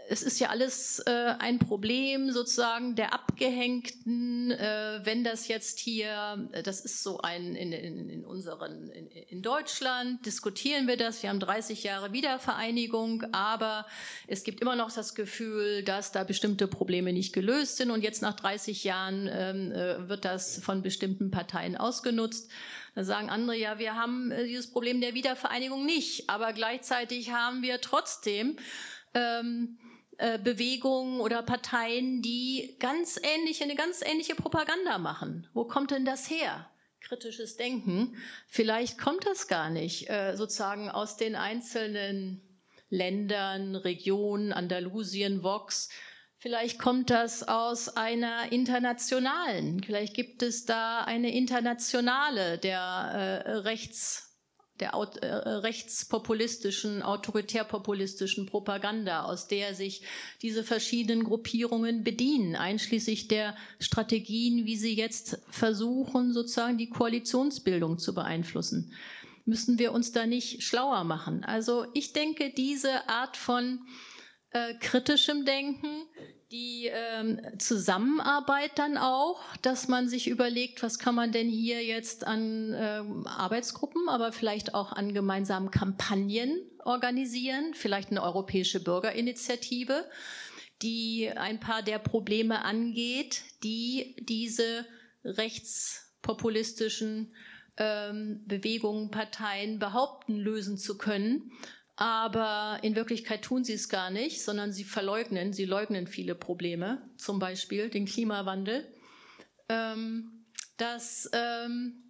es ist ja alles äh, ein Problem sozusagen der Abgehängten, äh, wenn das jetzt hier, das ist so ein, in, in, in unseren, in, in Deutschland diskutieren wir das, wir haben 30 Jahre Wiedervereinigung, aber es gibt immer noch das Gefühl, dass da bestimmte Probleme nicht gelöst sind. Und jetzt nach 30 Jahren ähm, äh, wird das von bestimmten Parteien ausgenutzt. Da sagen andere, ja, wir haben äh, dieses Problem der Wiedervereinigung nicht, aber gleichzeitig haben wir trotzdem ähm, äh, Bewegungen oder Parteien, die ganz ähnliche, eine ganz ähnliche Propaganda machen. Wo kommt denn das her? Kritisches Denken. Vielleicht kommt das gar nicht äh, sozusagen aus den einzelnen Ländern, Regionen, Andalusien, Vox. Vielleicht kommt das aus einer internationalen. Vielleicht gibt es da eine internationale der äh, Rechts der äh, rechtspopulistischen, autoritärpopulistischen Propaganda, aus der sich diese verschiedenen Gruppierungen bedienen, einschließlich der Strategien, wie sie jetzt versuchen, sozusagen die Koalitionsbildung zu beeinflussen. Müssen wir uns da nicht schlauer machen? Also ich denke, diese Art von äh, kritischem Denken, die ähm, Zusammenarbeit dann auch, dass man sich überlegt, was kann man denn hier jetzt an ähm, Arbeitsgruppen, aber vielleicht auch an gemeinsamen Kampagnen organisieren, vielleicht eine europäische Bürgerinitiative, die ein paar der Probleme angeht, die diese rechtspopulistischen ähm, Bewegungen, Parteien behaupten, lösen zu können aber in Wirklichkeit tun sie es gar nicht, sondern sie verleugnen, sie leugnen viele Probleme, zum Beispiel den Klimawandel, ähm, dass ähm,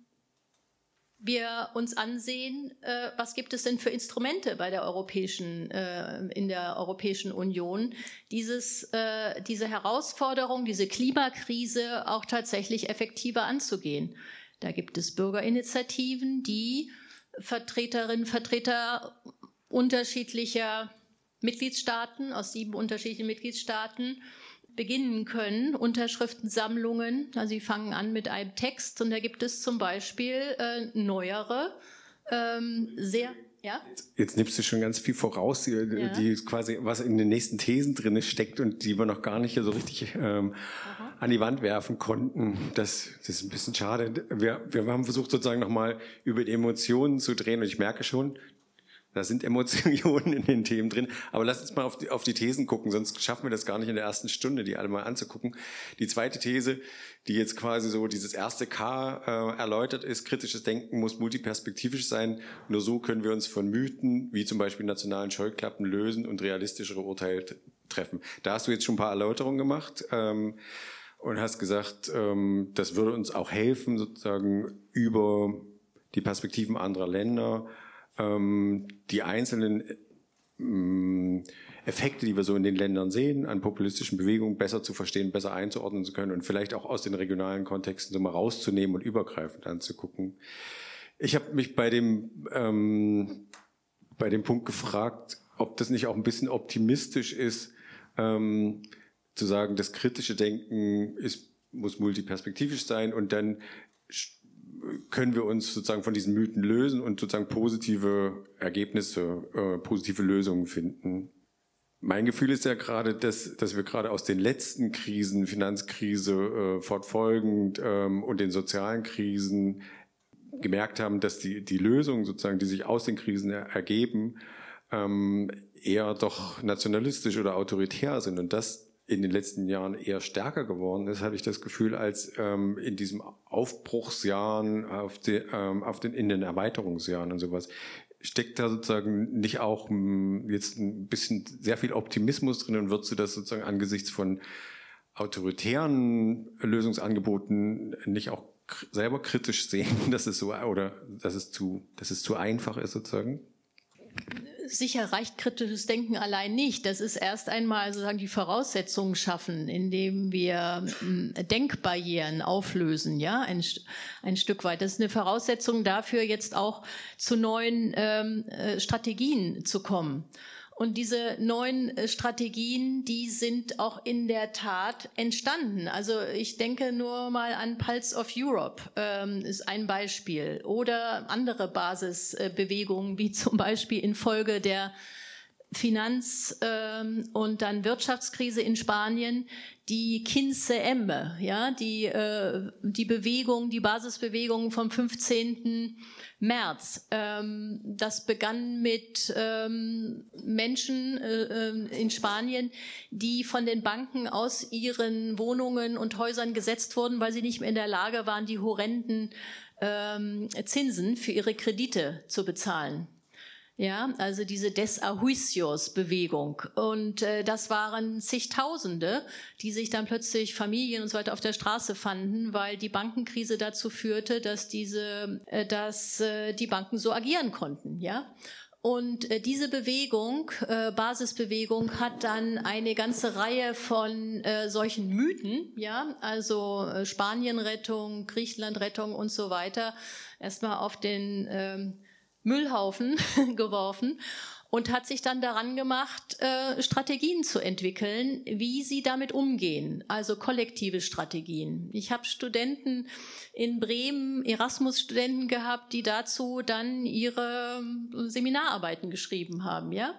wir uns ansehen, äh, was gibt es denn für Instrumente bei der europäischen, äh, in der Europäischen Union, dieses, äh, diese Herausforderung, diese Klimakrise auch tatsächlich effektiver anzugehen. Da gibt es Bürgerinitiativen, die Vertreterinnen, Vertreter unterschiedlicher Mitgliedstaaten, aus sieben unterschiedlichen Mitgliedstaaten beginnen können, Unterschriftensammlungen. Also sie fangen an mit einem Text und da gibt es zum Beispiel äh, neuere, ähm, sehr ja? Jetzt nimmst du schon ganz viel voraus, die, ja. die, quasi was in den nächsten Thesen drin steckt und die wir noch gar nicht so richtig ähm, an die Wand werfen konnten. Das, das ist ein bisschen schade. Wir, wir haben versucht sozusagen nochmal über die Emotionen zu drehen und ich merke schon, Da sind Emotionen in den Themen drin. Aber lass uns mal auf die, auf die Thesen gucken, sonst schaffen wir das gar nicht in der ersten Stunde, die alle mal anzugucken. Die zweite These, die jetzt quasi so dieses erste K äh, erläutert ist, kritisches Denken muss multiperspektivisch sein. Nur so können wir uns von Mythen, wie zum Beispiel nationalen Scheuklappen, lösen und realistischere Urteile treffen. Da hast du jetzt schon ein paar Erläuterungen gemacht. Ähm, und hast gesagt, ähm, das würde uns auch helfen, sozusagen über die Perspektiven anderer Länder, ähm, die einzelnen ähm, Effekte, die wir so in den Ländern sehen, an populistischen Bewegungen besser zu verstehen, besser einzuordnen zu können und vielleicht auch aus den regionalen Kontexten so mal rauszunehmen und übergreifend anzugucken. Ich habe mich bei dem, ähm, bei dem Punkt gefragt, ob das nicht auch ein bisschen optimistisch ist, ähm, zu sagen, das kritische Denken ist, muss multiperspektivisch sein und dann können wir uns sozusagen von diesen Mythen lösen und sozusagen positive Ergebnisse, äh, positive Lösungen finden. Mein Gefühl ist ja gerade, dass, dass wir gerade aus den letzten Krisen, Finanzkrise äh, fortfolgend ähm, und den sozialen Krisen gemerkt haben, dass die, die Lösungen sozusagen, die sich aus den Krisen ergeben, ähm, eher doch nationalistisch oder autoritär sind und das in den letzten Jahren eher stärker geworden ist, habe ich das Gefühl, als ähm, in diesem Aufbruchsjahren, auf, die, ähm, auf den, in den Erweiterungsjahren und sowas. Steckt da sozusagen nicht auch m, hm, jetzt ein bisschen sehr viel Optimismus drin und würdest du das sozusagen angesichts von autoritären Lösungsangeboten nicht auch selber kritisch sehen, *laughs* dass es so oder dass es zu, dass es zu einfach ist sozusagen? Sicher reicht kritisches Denken allein nicht. Das ist erst einmal sozusagen die Voraussetzungen schaffen, indem wir hm, Denkbarrieren auflösen, ja, ein, ein Stück weit. Das ist eine Voraussetzung dafür, jetzt auch zu neuen ähm, äh, Strategien zu kommen. Und diese neuen äh, Strategien, die sind auch in der Tat entstanden. Also ich denke nur mal an Pulse of Europe ähm, ist ein Beispiel oder andere Basisbewegungen wie zum Beispiel infolge der Finanz- ähm, und dann Wirtschaftskrise in Spanien, die Quince Emme, ja, die, äh, die Bewegung, die Basisbewegung vom 15. März. Ähm, das begann mit ähm, Menschen äh, ähm, in Spanien, die von den Banken aus ihren Wohnungen und Häusern gesetzt wurden, weil sie nicht mehr in der Lage waren, die horrenden ähm, Zinsen für ihre Kredite zu bezahlen. Ja, also diese Desahuicios-Bewegung. Und äh, das waren zigtausende, die sich dann plötzlich Familien und so weiter auf der Straße fanden, weil die Bankenkrise dazu führte, dass diese, äh, dass äh, die Banken so agieren konnten. Ja. Und äh, diese Bewegung, äh, Basisbewegung, hat dann eine ganze Reihe von äh, solchen Mythen, ja, also äh, Spanienrettung, Griechenlandrettung und so weiter, erstmal auf den ähm, Müllhaufen *laughs* geworfen und hat sich dann daran gemacht, äh, Strategien zu entwickeln, wie sie damit umgehen, also kollektive Strategien. Ich habe Studenten in Bremen, Erasmus-Studenten gehabt, die dazu dann ihre Seminararbeiten geschrieben haben, ja.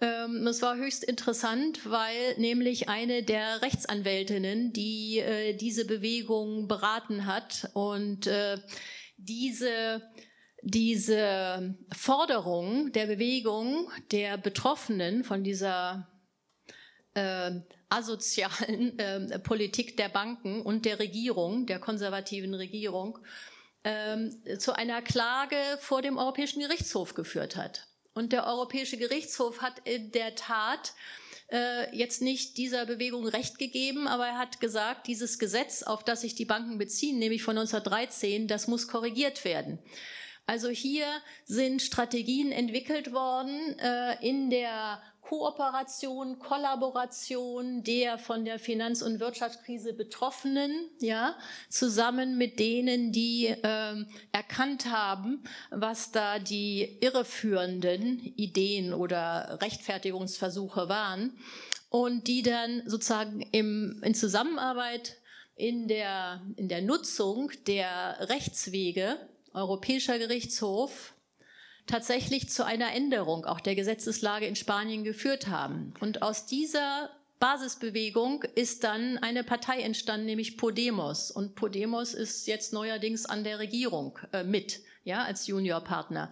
Ähm, es war höchst interessant, weil nämlich eine der Rechtsanwältinnen, die äh, diese Bewegung beraten hat und äh, diese diese Forderung der Bewegung der Betroffenen von dieser äh, asozialen äh, Politik der Banken und der Regierung, der konservativen Regierung, äh, zu einer Klage vor dem Europäischen Gerichtshof geführt hat. Und der Europäische Gerichtshof hat in der Tat äh, jetzt nicht dieser Bewegung Recht gegeben, aber er hat gesagt, dieses Gesetz, auf das sich die Banken beziehen, nämlich von 1913, das muss korrigiert werden. Also hier sind Strategien entwickelt worden äh, in der Kooperation, Kollaboration der von der Finanz- und Wirtschaftskrise Betroffenen, ja, zusammen mit denen, die äh, erkannt haben, was da die irreführenden Ideen oder Rechtfertigungsversuche waren und die dann sozusagen im, in Zusammenarbeit in der, in der Nutzung der Rechtswege Europäischer Gerichtshof tatsächlich zu einer Änderung auch der Gesetzeslage in Spanien geführt haben. Und aus dieser Basisbewegung ist dann eine Partei entstanden, nämlich Podemos. Und Podemos ist jetzt neuerdings an der Regierung äh, mit, ja, als Juniorpartner.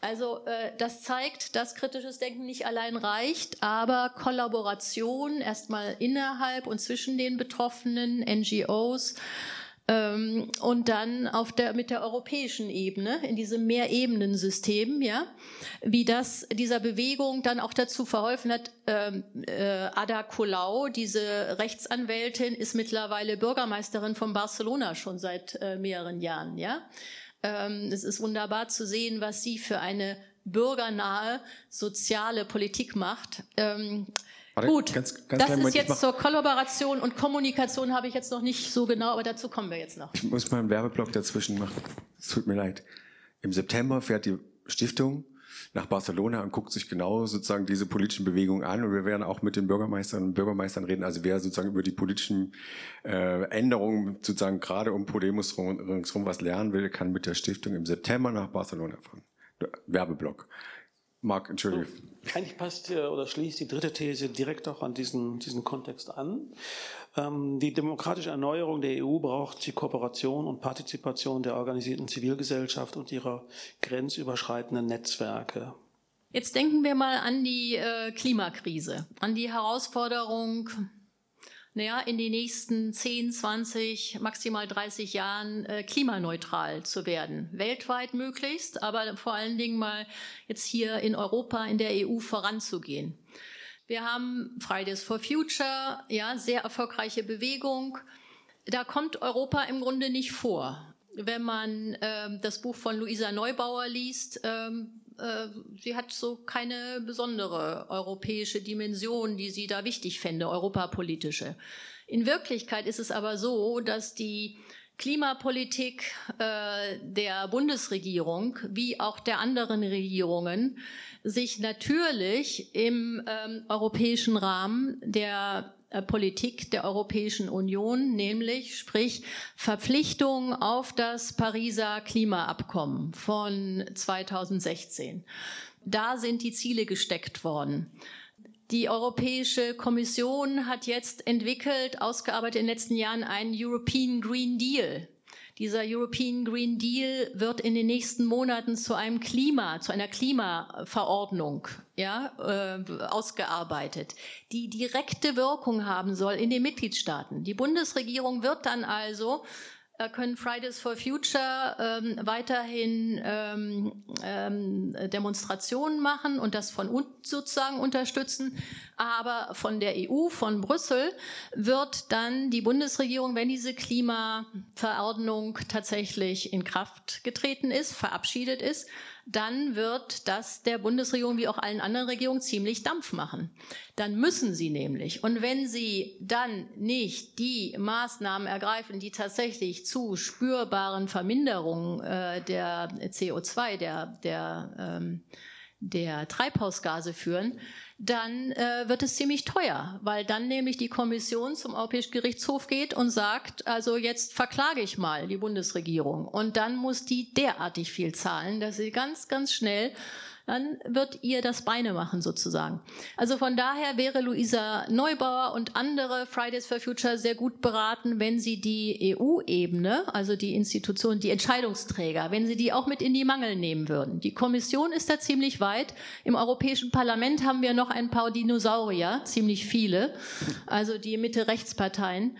Also äh, das zeigt, dass kritisches Denken nicht allein reicht, aber Kollaboration erstmal innerhalb und zwischen den Betroffenen, NGOs, ähm, und dann auf der, mit der europäischen Ebene, in diesem Mehrebenensystem, ja, wie das dieser Bewegung dann auch dazu verholfen hat. Ähm, äh, Ada Colau, diese Rechtsanwältin, ist mittlerweile Bürgermeisterin von Barcelona schon seit äh, mehreren Jahren, ja. Ähm, es ist wunderbar zu sehen, was sie für eine bürgernahe soziale Politik macht. Ähm, Warte, Gut, ganz, ganz das ist jetzt zur Kollaboration und Kommunikation habe ich jetzt noch nicht so genau, aber dazu kommen wir jetzt noch. Ich muss mal einen Werbeblock dazwischen machen. Es tut mir leid. Im September fährt die Stiftung nach Barcelona und guckt sich genau sozusagen diese politischen Bewegungen an und wir werden auch mit den Bürgermeistern und Bürgermeistern reden. Also wer sozusagen über die politischen äh, Änderungen sozusagen gerade um Podemos ringsherum was lernen will, kann mit der Stiftung im September nach Barcelona fahren. Werbeblock. Marc, entschuldige. Eigentlich passt oder schließt die dritte These direkt auch an diesen, diesen Kontext an. Ähm, die demokratische Erneuerung der EU braucht die Kooperation und Partizipation der organisierten Zivilgesellschaft und ihrer grenzüberschreitenden Netzwerke. Jetzt denken wir mal an die äh, Klimakrise, an die Herausforderung naja, in den nächsten 10, 20, maximal 30 Jahren äh, klimaneutral zu werden. Weltweit möglichst, aber vor allen Dingen mal jetzt hier in Europa, in der EU voranzugehen. Wir haben Fridays for Future, ja, sehr erfolgreiche Bewegung. Da kommt Europa im Grunde nicht vor. Wenn man äh, das Buch von Luisa Neubauer liest, ähm, äh, sie hat so keine besondere europäische Dimension, die sie da wichtig fände, europapolitische. In Wirklichkeit ist es aber so, dass die Klimapolitik äh, der Bundesregierung wie auch der anderen Regierungen sich natürlich im ähm, europäischen Rahmen der Politik der Europäischen Union, nämlich sprich Verpflichtung auf das Pariser Klimaabkommen von 2016. Da sind die Ziele gesteckt worden. Die Europäische Kommission hat jetzt entwickelt, ausgearbeitet in den letzten Jahren einen European Green Deal. Dieser European Green Deal wird in den nächsten Monaten zu einem Klima, zu einer Klimaverordnung ja, äh, ausgearbeitet, die direkte Wirkung haben soll in den Mitgliedstaaten. Die Bundesregierung wird dann also können Fridays for Future ähm, weiterhin ähm, ähm, Demonstrationen machen und das von uns sozusagen unterstützen. Aber von der EU, von Brüssel, wird dann die Bundesregierung, wenn diese Klimaverordnung tatsächlich in Kraft getreten ist, verabschiedet ist, dann wird das der Bundesregierung wie auch allen anderen Regierungen ziemlich Dampf machen. Dann müssen sie nämlich. Und wenn sie dann nicht die Maßnahmen ergreifen, die tatsächlich zu spürbaren Verminderungen äh, der CO2, der, der, ähm, der Treibhausgase führen, dann äh, wird es ziemlich teuer, weil dann nämlich die Kommission zum Europäischen Gerichtshof geht und sagt, also jetzt verklage ich mal die Bundesregierung. Und dann muss die derartig viel zahlen, dass sie ganz, ganz schnell dann wird ihr das Beine machen sozusagen. Also von daher wäre Luisa Neubauer und andere Fridays for Future sehr gut beraten, wenn sie die EU-Ebene, also die Institutionen, die Entscheidungsträger, wenn sie die auch mit in die Mangel nehmen würden. Die Kommission ist da ziemlich weit. Im Europäischen Parlament haben wir noch ein paar Dinosaurier, ziemlich viele, also die Mitte-Rechtsparteien.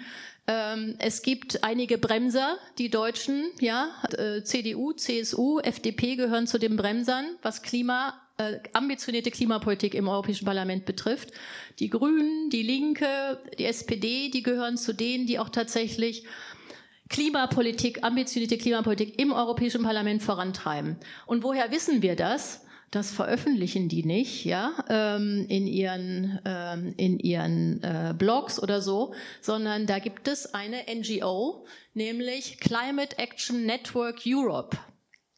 Ähm, es gibt einige Bremser, die Deutschen, ja, äh, CDU, CSU, FDP gehören zu den Bremsern, was Klima, äh, ambitionierte Klimapolitik im Europäischen Parlament betrifft. Die Grünen, die Linke, die SPD, die gehören zu denen, die auch tatsächlich Klimapolitik, ambitionierte Klimapolitik im Europäischen Parlament vorantreiben. Und woher wissen wir das? Das veröffentlichen die nicht, ja, ähm, in ihren, ähm, in ihren äh, Blogs oder so, sondern da gibt es eine NGO, nämlich Climate Action Network Europe,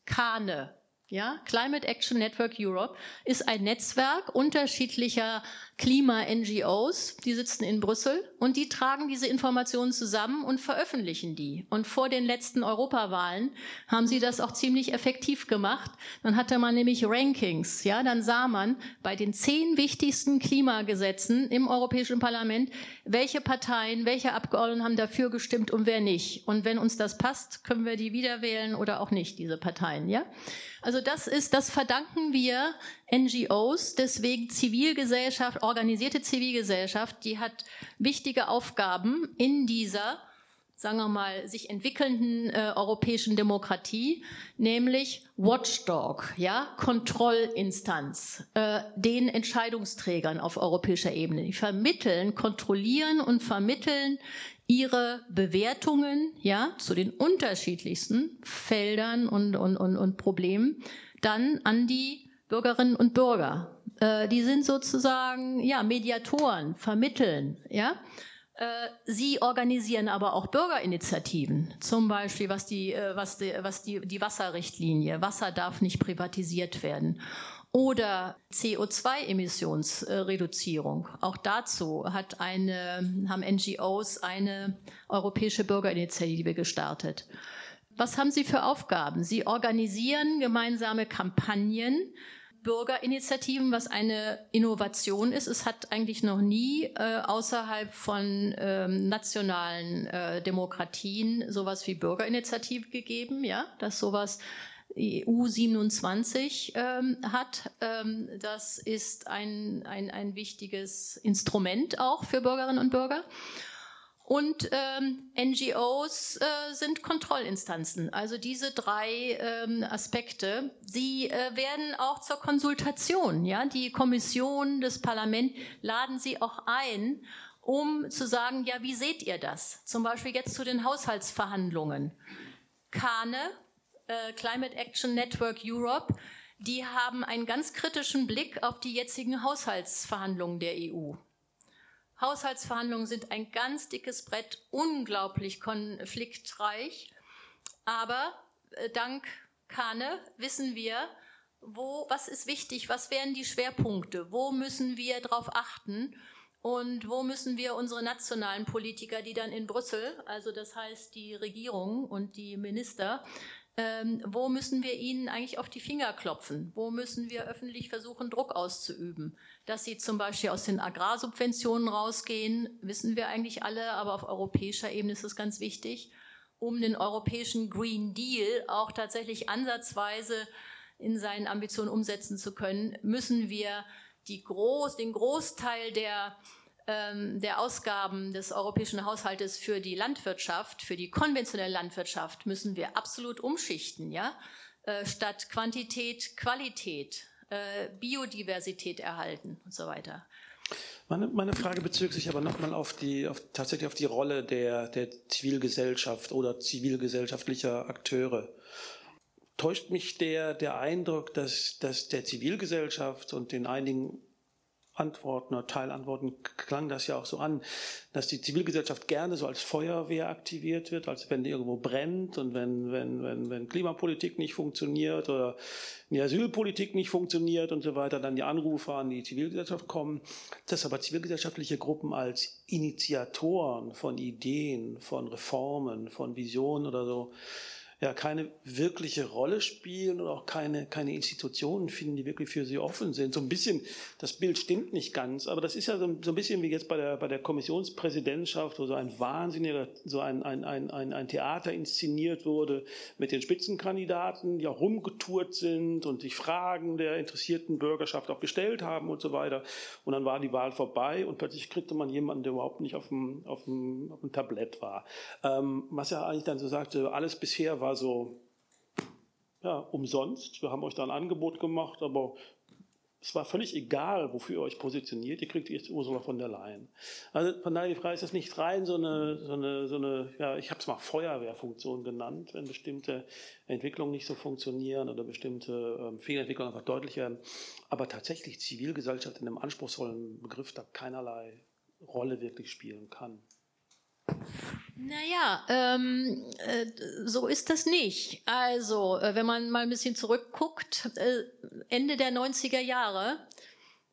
KANE. Ja, Climate Action Network Europe ist ein Netzwerk unterschiedlicher Klima-NGOs, die sitzen in Brüssel und die tragen diese Informationen zusammen und veröffentlichen die. Und vor den letzten Europawahlen haben sie das auch ziemlich effektiv gemacht. Dann hatte man nämlich Rankings, ja, dann sah man bei den zehn wichtigsten Klimagesetzen im Europäischen Parlament, welche Parteien, welche Abgeordneten haben dafür gestimmt und wer nicht. Und wenn uns das passt, können wir die wieder wählen oder auch nicht, diese Parteien, ja. Also das ist, das verdanken wir NGOs, deswegen Zivilgesellschaft, organisierte Zivilgesellschaft, die hat wichtige Aufgaben in dieser, sagen wir mal, sich entwickelnden äh, europäischen Demokratie, nämlich Watchdog, ja, Kontrollinstanz, äh, den Entscheidungsträgern auf europäischer Ebene. Die vermitteln, kontrollieren und vermitteln ihre Bewertungen ja, zu den unterschiedlichsten Feldern und, und, und, und Problemen dann an die Bürgerinnen und Bürger. Äh, die sind sozusagen ja, Mediatoren, vermitteln. Ja? Äh, sie organisieren aber auch Bürgerinitiativen, zum Beispiel was die, äh, was die, was die, die Wasserrichtlinie, Wasser darf nicht privatisiert werden oder CO2-Emissionsreduzierung. Auch dazu hat eine, haben NGOs eine europäische Bürgerinitiative gestartet. Was haben Sie für Aufgaben? Sie organisieren gemeinsame Kampagnen, Bürgerinitiativen, was eine Innovation ist. Es hat eigentlich noch nie äh, außerhalb von ähm, nationalen äh, Demokratien sowas wie Bürgerinitiative gegeben, ja, dass sowas EU 27 ähm, hat. Ähm, das ist ein, ein, ein wichtiges Instrument auch für Bürgerinnen und Bürger. Und ähm, NGOs äh, sind Kontrollinstanzen. Also diese drei ähm, Aspekte, sie äh, werden auch zur Konsultation. Ja, die Kommission, das Parlament laden sie auch ein, um zu sagen, ja, wie seht ihr das? Zum Beispiel jetzt zu den Haushaltsverhandlungen. Kane, äh, Climate Action Network Europe, die haben einen ganz kritischen Blick auf die jetzigen Haushaltsverhandlungen der EU. Haushaltsverhandlungen sind ein ganz dickes Brett, unglaublich konfliktreich. Aber äh, dank Kane wissen wir, wo, was ist wichtig, was wären die Schwerpunkte, wo müssen wir darauf achten und wo müssen wir unsere nationalen Politiker, die dann in Brüssel, also das heißt die Regierung und die Minister, ähm, wo müssen wir ihnen eigentlich auf die Finger klopfen? Wo müssen wir öffentlich versuchen, Druck auszuüben? Dass sie zum Beispiel aus den Agrarsubventionen rausgehen, wissen wir eigentlich alle, aber auf europäischer Ebene ist es ganz wichtig, um den europäischen Green Deal auch tatsächlich ansatzweise in seinen Ambitionen umsetzen zu können, müssen wir Groß, den Großteil der der Ausgaben des europäischen Haushaltes für die Landwirtschaft, für die konventionelle Landwirtschaft, müssen wir absolut umschichten, ja? Äh, statt Quantität, Qualität, äh, Biodiversität erhalten und so weiter. Meine, meine Frage bezog sich aber nochmal auf die, auf, tatsächlich auf die Rolle der, der Zivilgesellschaft oder zivilgesellschaftlicher Akteure. Täuscht mich der, der Eindruck, dass, dass der Zivilgesellschaft und den einigen Antworten oder Teilantworten klang das ja auch so an, dass die Zivilgesellschaft gerne so als Feuerwehr aktiviert wird, als wenn irgendwo brennt und wenn, wenn, wenn, wenn Klimapolitik nicht funktioniert oder die Asylpolitik nicht funktioniert und so weiter, dann die Anrufe an die Zivilgesellschaft kommen, dass aber zivilgesellschaftliche Gruppen als Initiatoren von Ideen, von Reformen, von Visionen oder so ja keine wirkliche Rolle spielen und auch keine, keine Institutionen finden, die wirklich für sie offen sind. So ein bisschen, das Bild stimmt nicht ganz, aber das ist ja so, so ein bisschen wie jetzt bei der, bei der Kommissionspräsidentschaft, wo so ein wahnsinniger, so ein, ein, ein, ein, ein Theater inszeniert wurde mit den Spitzenkandidaten, die auch rumgetourt sind und sich Fragen der interessierten Bürgerschaft auch gestellt haben und so weiter. Und dann war die Wahl vorbei und plötzlich kriegte man jemanden, der überhaupt nicht auf dem, auf dem, auf dem Tablett war. Ähm, was ja eigentlich dann so sagte, alles bisher war so ja, umsonst. Wir haben euch da ein Angebot gemacht, aber es war völlig egal, wofür ihr euch positioniert. Ihr kriegt jetzt Ursula von der Leyen. Also von daher die Frage ist das nicht rein so eine, so eine, so eine ja, ich habe es mal Feuerwehrfunktion genannt, wenn bestimmte Entwicklungen nicht so funktionieren oder bestimmte ähm, Fehlentwicklungen einfach deutlich werden. Aber tatsächlich Zivilgesellschaft in einem anspruchsvollen Begriff da keinerlei Rolle wirklich spielen kann. Naja, ähm, äh, so ist das nicht. Also, äh, wenn man mal ein bisschen zurückguckt, äh, Ende der 90er Jahre,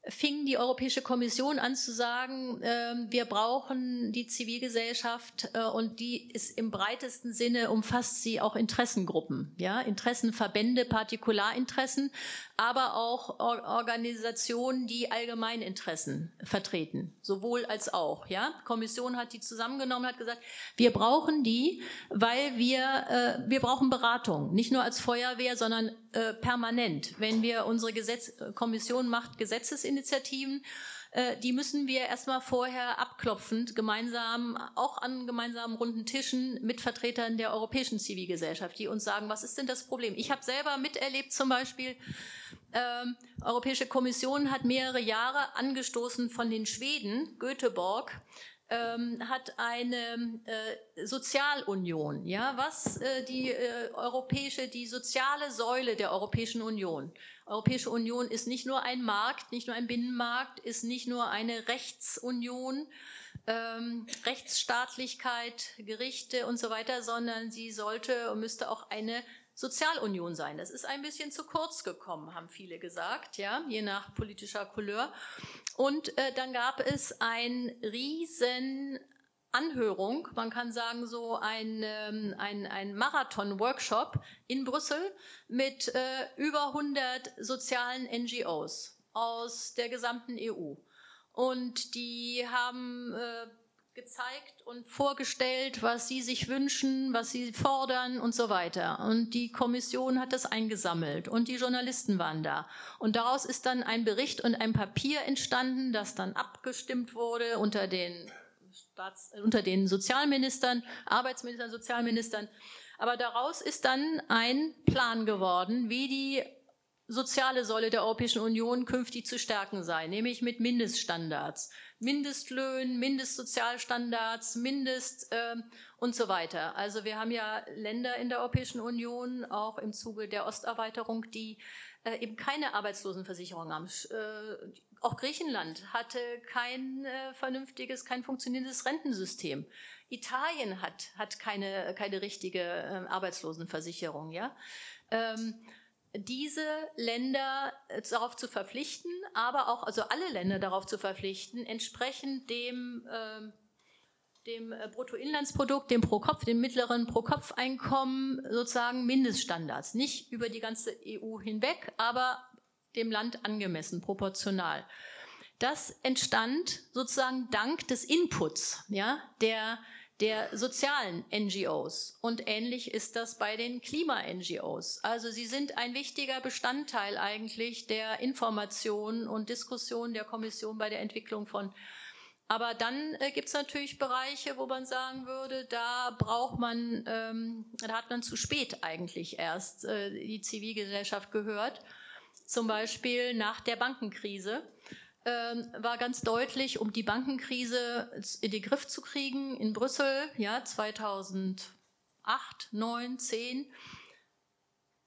fing die Europäische Kommission an zu sagen, äh, wir brauchen die Zivilgesellschaft und die ist im breitesten Sinne umfasst sie auch Interessengruppen, ja, Interessenverbände, Partikularinteressen, aber auch Or Organisationen, die Allgemeininteressen vertreten, sowohl als auch, ja. Kommission hat die zusammengenommen, hat gesagt, wir brauchen die, weil wir äh, wir brauchen Beratung, nicht nur als Feuerwehr, sondern äh, permanent. Wenn wir unsere Gesetz Kommission macht Gesetzesinitiativen, äh, die müssen wir erstmal vorher abklopfend gemeinsam, auch an gemeinsamen runden Tischen mit Vertretern der europäischen Zivilgesellschaft, die uns sagen, was ist denn das Problem? Ich habe selber miterlebt zum Beispiel, ähm, Europäische Kommission hat mehrere Jahre angestoßen von den Schweden, Göteborg, ähm, hat eine äh, Sozialunion, ja, was äh, die äh, europäische, die soziale Säule der Europäischen Union. Europäische Union ist nicht nur ein Markt, nicht nur ein Binnenmarkt, ist nicht nur eine Rechtsunion, ähm, Rechtsstaatlichkeit, Gerichte und so weiter, sondern sie sollte und müsste auch eine Sozialunion sein. Das ist ein bisschen zu kurz gekommen, haben viele gesagt, ja, je nach politischer Couleur. Und äh, dann gab es ein riesen Anhörung, man kann sagen so ein, ähm, ein, ein Marathon-Workshop in Brüssel mit äh, über 100 sozialen NGOs aus der gesamten EU. Und die haben äh, gezeigt und vorgestellt, was sie sich wünschen, was sie fordern und so weiter. Und die Kommission hat das eingesammelt und die Journalisten waren da. Und daraus ist dann ein Bericht und ein Papier entstanden, das dann abgestimmt wurde unter den, Staats-, unter den Sozialministern, Arbeitsministern, Sozialministern. Aber daraus ist dann ein Plan geworden, wie die soziale Säule der Europäischen Union künftig zu stärken sei, nämlich mit Mindeststandards, Mindestlöhnen, Mindestsozialstandards, Mindest äh, und so weiter. Also wir haben ja Länder in der Europäischen Union, auch im Zuge der Osterweiterung, die äh, eben keine Arbeitslosenversicherung haben. Äh, auch Griechenland hatte kein äh, vernünftiges, kein funktionierendes Rentensystem. Italien hat, hat keine, keine richtige äh, Arbeitslosenversicherung, ja. Ähm, diese Länder äh, darauf zu verpflichten, aber auch also alle Länder darauf zu verpflichten, entsprechend dem äh, dem Bruttoinlandsprodukt, dem pro Kopf, dem mittleren Pro-Kopf-Einkommen sozusagen Mindeststandards, nicht über die ganze EU hinweg, aber dem Land angemessen, proportional. Das entstand sozusagen dank des Inputs, ja, der der sozialen NGOs. Und ähnlich ist das bei den Klima-NGOs. Also sie sind ein wichtiger Bestandteil eigentlich der Information und Diskussion der Kommission bei der Entwicklung von aber dann äh, gibt es natürlich Bereiche, wo man sagen würde, da braucht man, ähm, da hat man zu spät eigentlich erst äh, die Zivilgesellschaft gehört. Zum Beispiel nach der Bankenkrise war ganz deutlich, um die Bankenkrise in den Griff zu kriegen in Brüssel, ja, 2008, 9, 10.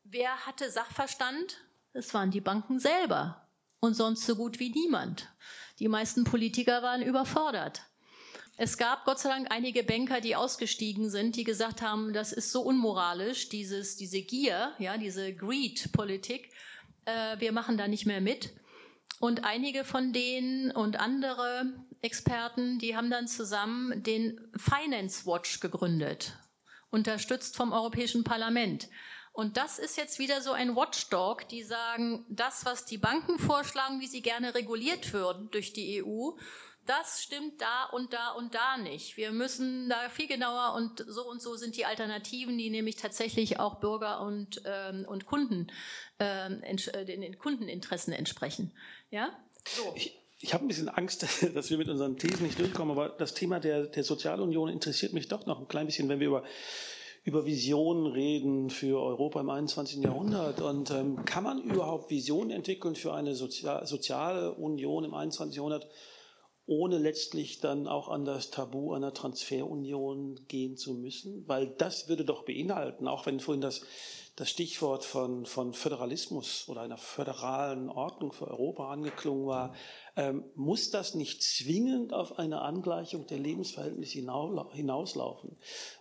Wer hatte Sachverstand? Es waren die Banken selber und sonst so gut wie niemand. Die meisten Politiker waren überfordert. Es gab Gott sei Dank einige Banker, die ausgestiegen sind, die gesagt haben, das ist so unmoralisch, dieses, diese Gier, ja, diese Greed-Politik. Äh, wir machen da nicht mehr mit. Und einige von denen und andere Experten, die haben dann zusammen den Finance Watch gegründet, unterstützt vom Europäischen Parlament. Und das ist jetzt wieder so ein Watchdog, die sagen, das, was die Banken vorschlagen, wie sie gerne reguliert würden durch die EU, das stimmt da und da und da nicht. Wir müssen da viel genauer und so und so sind die Alternativen, die nämlich tatsächlich auch Bürger und, ähm, und Kunden, ähm, äh, den, den Kundeninteressen entsprechen. Ja? So. Ich, ich habe ein bisschen Angst, *laughs* dass wir mit unseren Thesen nicht durchkommen, aber das Thema der, der Sozialunion interessiert mich doch noch ein klein bisschen, wenn wir über über Visionen reden für Europa im 21. Jahrhundert. Und ähm, kann man überhaupt Visionen entwickeln für eine Sozial soziale Union im 21. Jahrhundert, ohne letztlich dann auch an das Tabu einer Transferunion gehen zu müssen? Weil das würde doch beinhalten, auch wenn vorhin das, das Stichwort von, von Föderalismus oder einer föderalen Ordnung für Europa angeklungen war, ähm, muss das nicht zwingend auf eine Angleichung der Lebensverhältnisse hinauslaufen?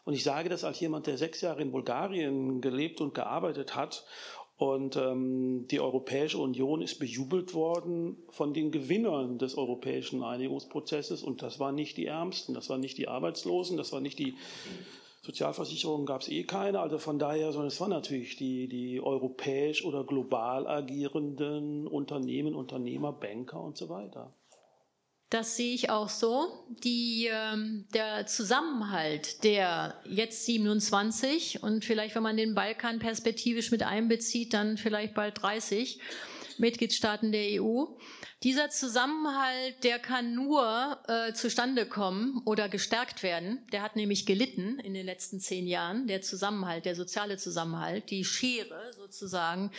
Und ich sage das als jemand, der sechs Jahre in Bulgarien gelebt und gearbeitet hat Und ähm, die Europäische Union ist bejubelt worden von den Gewinnern des europäischen Einigungsprozesses. Und das waren nicht die Ärmsten, das waren nicht die Arbeitslosen, das waren nicht die Sozialversicherungen, gab es eh keine. Also von daher, sondern es waren natürlich die, die europäisch oder global agierenden Unternehmen, Unternehmer, Banker und so weiter. Das sehe ich auch so. Die, ähm, der Zusammenhalt der jetzt 27 und vielleicht, wenn man den Balkan perspektivisch mit einbezieht, dann vielleicht bald 30 Mitgliedstaaten der EU. Dieser Zusammenhalt, der kann nur äh, zustande kommen oder gestärkt werden. Der hat nämlich gelitten in den letzten zehn Jahren. Der Zusammenhalt, der soziale Zusammenhalt, die Schere sozusagen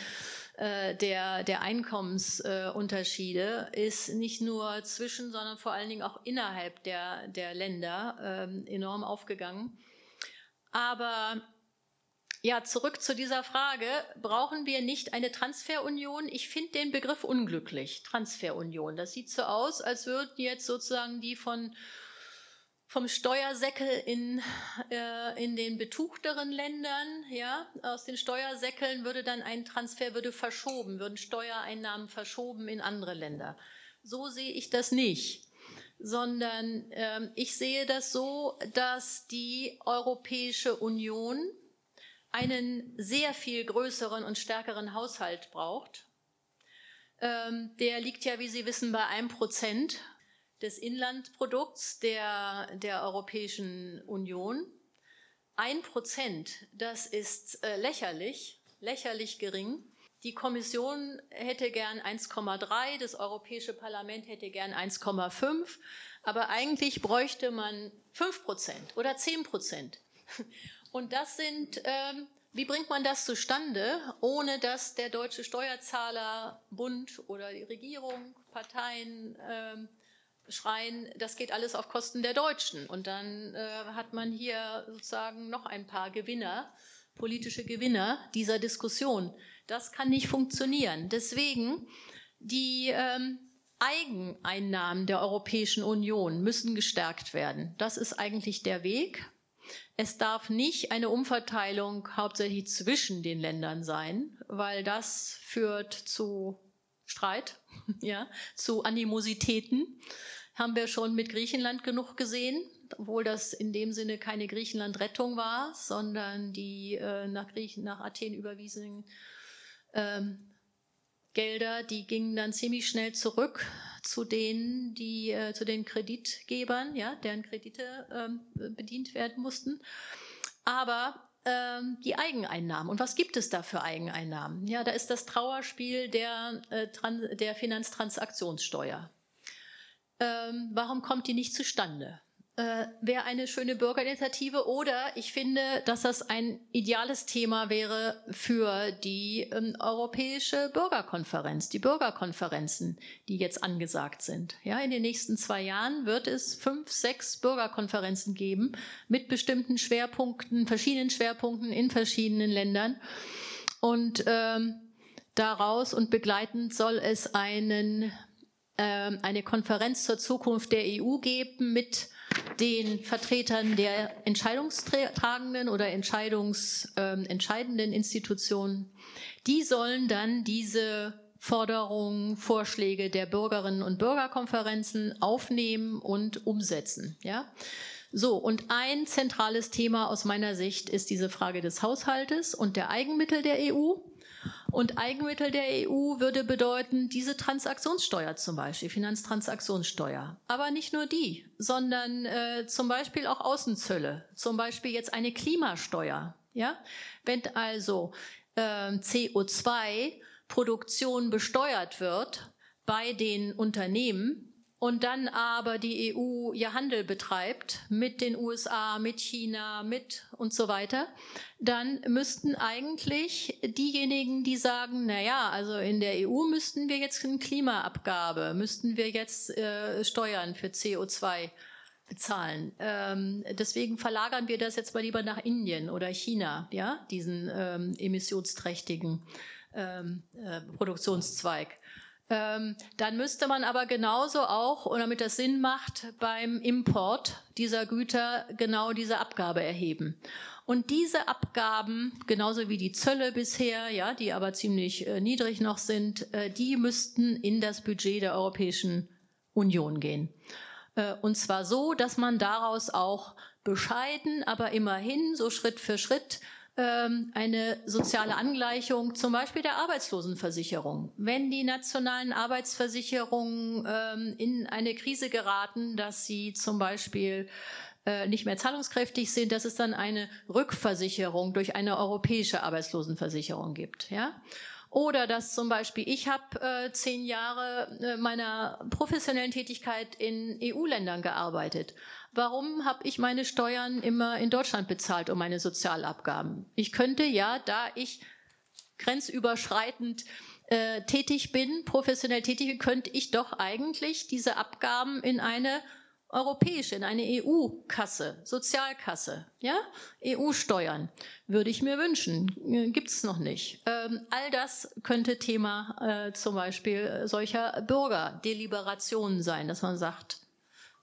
äh, der, der Einkommensunterschiede äh, ist nicht nur zwischen, sondern vor allen Dingen auch innerhalb der, der Länder äh, enorm aufgegangen. Aber ja, zurück zu dieser Frage. Brauchen wir nicht eine Transferunion? Ich finde den Begriff unglücklich. Transferunion. Das sieht so aus, als würden jetzt sozusagen die von vom Steuersäckel in, äh, in den betuchteren Ländern, ja, aus den Steuersäckeln würde dann ein Transfer würde verschoben, würden Steuereinnahmen verschoben in andere Länder. So sehe ich das nicht, sondern äh, ich sehe das so, dass die Europäische Union einen sehr viel größeren und stärkeren Haushalt braucht. Ähm, der liegt ja, wie Sie wissen, bei einem Prozent des Inlandprodukts der, der Europäischen Union. Ein Prozent, das ist äh, lächerlich, lächerlich gering. Die Kommission hätte gern 1,3, das Europäische Parlament hätte gern 1,5, aber eigentlich bräuchte man 5 Prozent oder 10 Prozent. Und das sind, ähm, wie bringt man das zustande, ohne dass der deutsche Steuerzahler, Bund oder die Regierung, Parteien ähm, schreien, das geht alles auf Kosten der Deutschen. Und dann äh, hat man hier sozusagen noch ein paar Gewinner, politische Gewinner dieser Diskussion. Das kann nicht funktionieren. Deswegen die ähm, Eigeneinnahmen der Europäischen Union müssen gestärkt werden. Das ist eigentlich der Weg. Es darf nicht eine Umverteilung hauptsächlich zwischen den Ländern sein, weil das führt zu Streit, *laughs* ja, zu Animositäten. Haben wir schon mit Griechenland genug gesehen, obwohl das in dem Sinne keine Griechenland-Rettung war, sondern die äh, nach, Griechen, nach Athen überwiesenen ähm, Gelder, die gingen dann ziemlich schnell zurück zu denen, die äh, zu den Kreditgebern, ja, deren Kredite ähm, bedient werden mussten. Aber ähm, die Eigeneinnahmen. Und was gibt es da für Eigeneinnahmen? Ja, da ist das Trauerspiel der, äh, der Finanztransaktionssteuer. Ähm, warum kommt die nicht zustande? Äh, wäre eine schöne Bürgerinitiative oder ich finde, dass das ein ideales Thema wäre für die ähm, Europäische Bürgerkonferenz, die Bürgerkonferenzen, die jetzt angesagt sind. Ja, in den nächsten zwei Jahren wird es fünf, sechs Bürgerkonferenzen geben mit bestimmten Schwerpunkten, verschiedenen Schwerpunkten in verschiedenen Ländern. Und ähm, daraus und begleitend soll es einen, ähm, eine Konferenz zur Zukunft der EU geben mit den Vertretern der entscheidungstragenden oder Entscheidungs, äh, entscheidenden Institutionen. Die sollen dann diese Forderungen, Vorschläge der Bürgerinnen und Bürgerkonferenzen aufnehmen und umsetzen. Ja? So, und ein zentrales Thema aus meiner Sicht ist diese Frage des Haushaltes und der Eigenmittel der EU. Und Eigenmittel der EU würde bedeuten, diese Transaktionssteuer zum Beispiel, Finanztransaktionssteuer. Aber nicht nur die, sondern äh, zum Beispiel auch Außenzölle, zum Beispiel jetzt eine Klimasteuer. Ja? Wenn also äh, CO2-Produktion besteuert wird bei den Unternehmen, und dann aber die EU ihr Handel betreibt mit den USA, mit China, mit und so weiter, dann müssten eigentlich diejenigen, die sagen, na ja, also in der EU müssten wir jetzt eine Klimaabgabe, müssten wir jetzt äh, Steuern für CO2 bezahlen. Ähm, deswegen verlagern wir das jetzt mal lieber nach Indien oder China, ja, diesen ähm, emissionsträchtigen ähm, äh, Produktionszweig. Ähm, dann müsste man aber genauso auch, und damit das Sinn macht, beim Import dieser Güter genau diese Abgabe erheben. Und diese Abgaben, genauso wie die Zölle bisher, ja, die aber ziemlich äh, niedrig noch sind, äh, die müssten in das Budget der Europäischen Union gehen. Äh, und zwar so, dass man daraus auch bescheiden, aber immerhin so Schritt für Schritt ähm, eine soziale Angleichung, zum Beispiel der Arbeitslosenversicherung. Wenn die nationalen Arbeitsversicherungen ähm, in eine Krise geraten, dass sie zum Beispiel äh, nicht mehr zahlungskräftig sind, dass es dann eine Rückversicherung durch eine europäische Arbeitslosenversicherung gibt. Ja? Oder dass zum Beispiel ich habe äh, zehn Jahre äh, meiner professionellen Tätigkeit in EU-Ländern gearbeitet. Warum habe ich meine Steuern immer in Deutschland bezahlt um meine Sozialabgaben? Ich könnte ja, da ich grenzüberschreitend äh, tätig bin, professionell tätig bin, könnte ich doch eigentlich diese Abgaben in eine europäische, in eine EU-Kasse, Sozialkasse, ja, EU-Steuern, würde ich mir wünschen, äh, gibt es noch nicht. Ähm, all das könnte Thema äh, zum Beispiel solcher Bürgerdeliberationen sein, dass man sagt,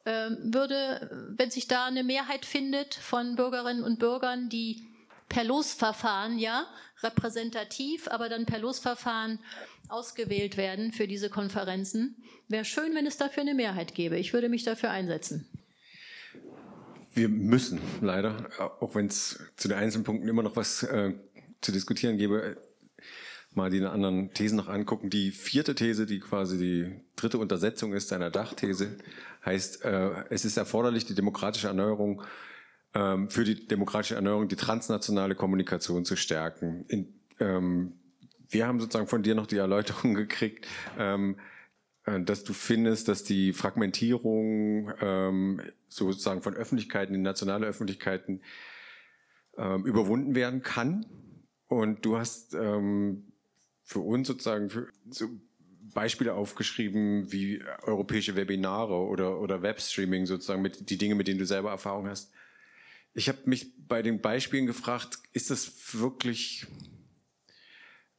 ähm, würde, wenn sich da eine Mehrheit findet von Bürgerinnen und Bürgern, die per Losverfahren, ja, repräsentativ, aber dann per Losverfahren ausgewählt werden für diese Konferenzen. Wäre schön, wenn es dafür eine Mehrheit gäbe. Ich würde mich dafür einsetzen. Wir müssen leider, auch wenn es zu den einzelnen Punkten immer noch was äh, zu diskutieren gäbe, mal die anderen Thesen noch angucken. Die vierte These, die quasi die dritte Untersetzung ist einer Dachthese, heißt, äh, es ist erforderlich, die demokratische Erneuerung ähm, für die demokratische Erneuerung die transnationale Kommunikation zu stärken. In, ähm, wir haben sozusagen von dir noch die Erläuterung *laughs* gekriegt, ähm, äh, dass du findest, dass die Fragmentierung ähm, sozusagen von Öffentlichkeiten in nationale Öffentlichkeiten ähm, überwunden werden kann. Und du hast ähm, für uns sozusagen für, so Beispiele aufgeschrieben wie europäische Webinare oder, oder Webstreaming sozusagen, mit, die Dinge, mit denen du selber Erfahrung hast. Ich habe mich bei den Beispielen gefragt, ist das wirklich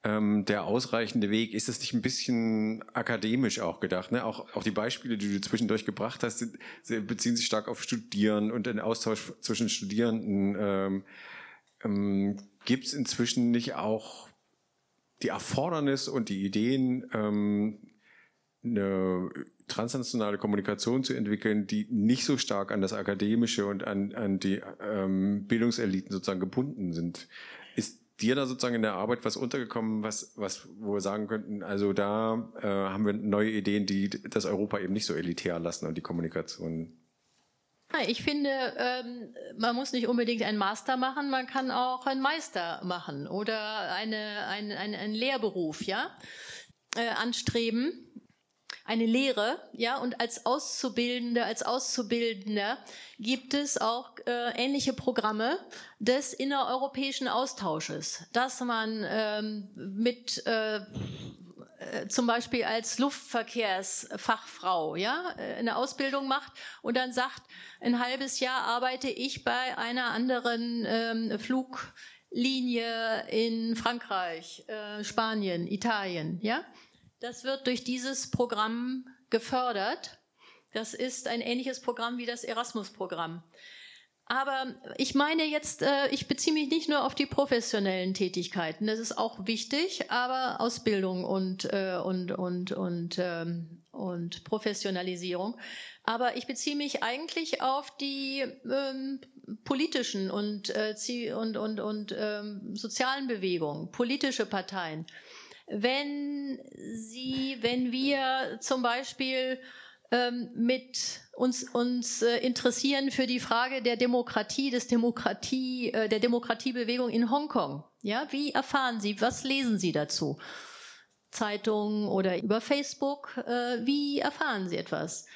ähm, der ausreichende Weg? Ist das nicht ein bisschen akademisch auch gedacht? Ne? Auch, auch die Beispiele, die du zwischendurch gebracht hast, sie beziehen sich stark auf Studieren und den Austausch zwischen Studierenden. Ähm, ähm, Gibt es inzwischen nicht auch die Erfordernis und die Ideen, ähm, eine transnationale Kommunikation zu entwickeln, die nicht so stark an das Akademische und an, an die ähm, Bildungseliten sozusagen gebunden sind. Ist dir da sozusagen in der Arbeit was untergekommen, was, was, wo wir sagen könnten, also da äh, haben wir neue Ideen, die das Europa eben nicht so elitär lassen und die Kommunikation? Ich finde, ähm, man muss nicht unbedingt einen Master machen, man kann auch einen Meister machen oder eine, ein, ein, einen Lehrberuf, ja, äh, anstreben eine Lehre, ja, und als Auszubildende, als Auszubildender gibt es auch äh, ähnliche Programme des innereuropäischen Austausches, dass man ähm, mit äh, äh, zum Beispiel als Luftverkehrsfachfrau ja, äh, eine Ausbildung macht und dann sagt, ein halbes Jahr arbeite ich bei einer anderen ähm, Fluglinie in Frankreich, äh, Spanien, Italien. Ja? Das wird durch dieses Programm gefördert. Das ist ein ähnliches Programm wie das Erasmus-Programm. Aber ich meine jetzt, äh, ich beziehe mich nicht nur auf die professionellen Tätigkeiten, das ist auch wichtig, aber Ausbildung und, äh, und, und, und, ähm, und Professionalisierung. Aber ich beziehe mich eigentlich auf die ähm, politischen und, äh, und, und, und ähm, sozialen Bewegungen, politische Parteien. Wenn Sie, wenn wir zum Beispiel ähm, mit uns, uns äh, interessieren für die Frage der Demokratie, des Demokratie, äh, der Demokratiebewegung in Hongkong. Ja, wie erfahren Sie, was lesen Sie dazu? Zeitungen oder über Facebook? Äh, wie erfahren Sie etwas?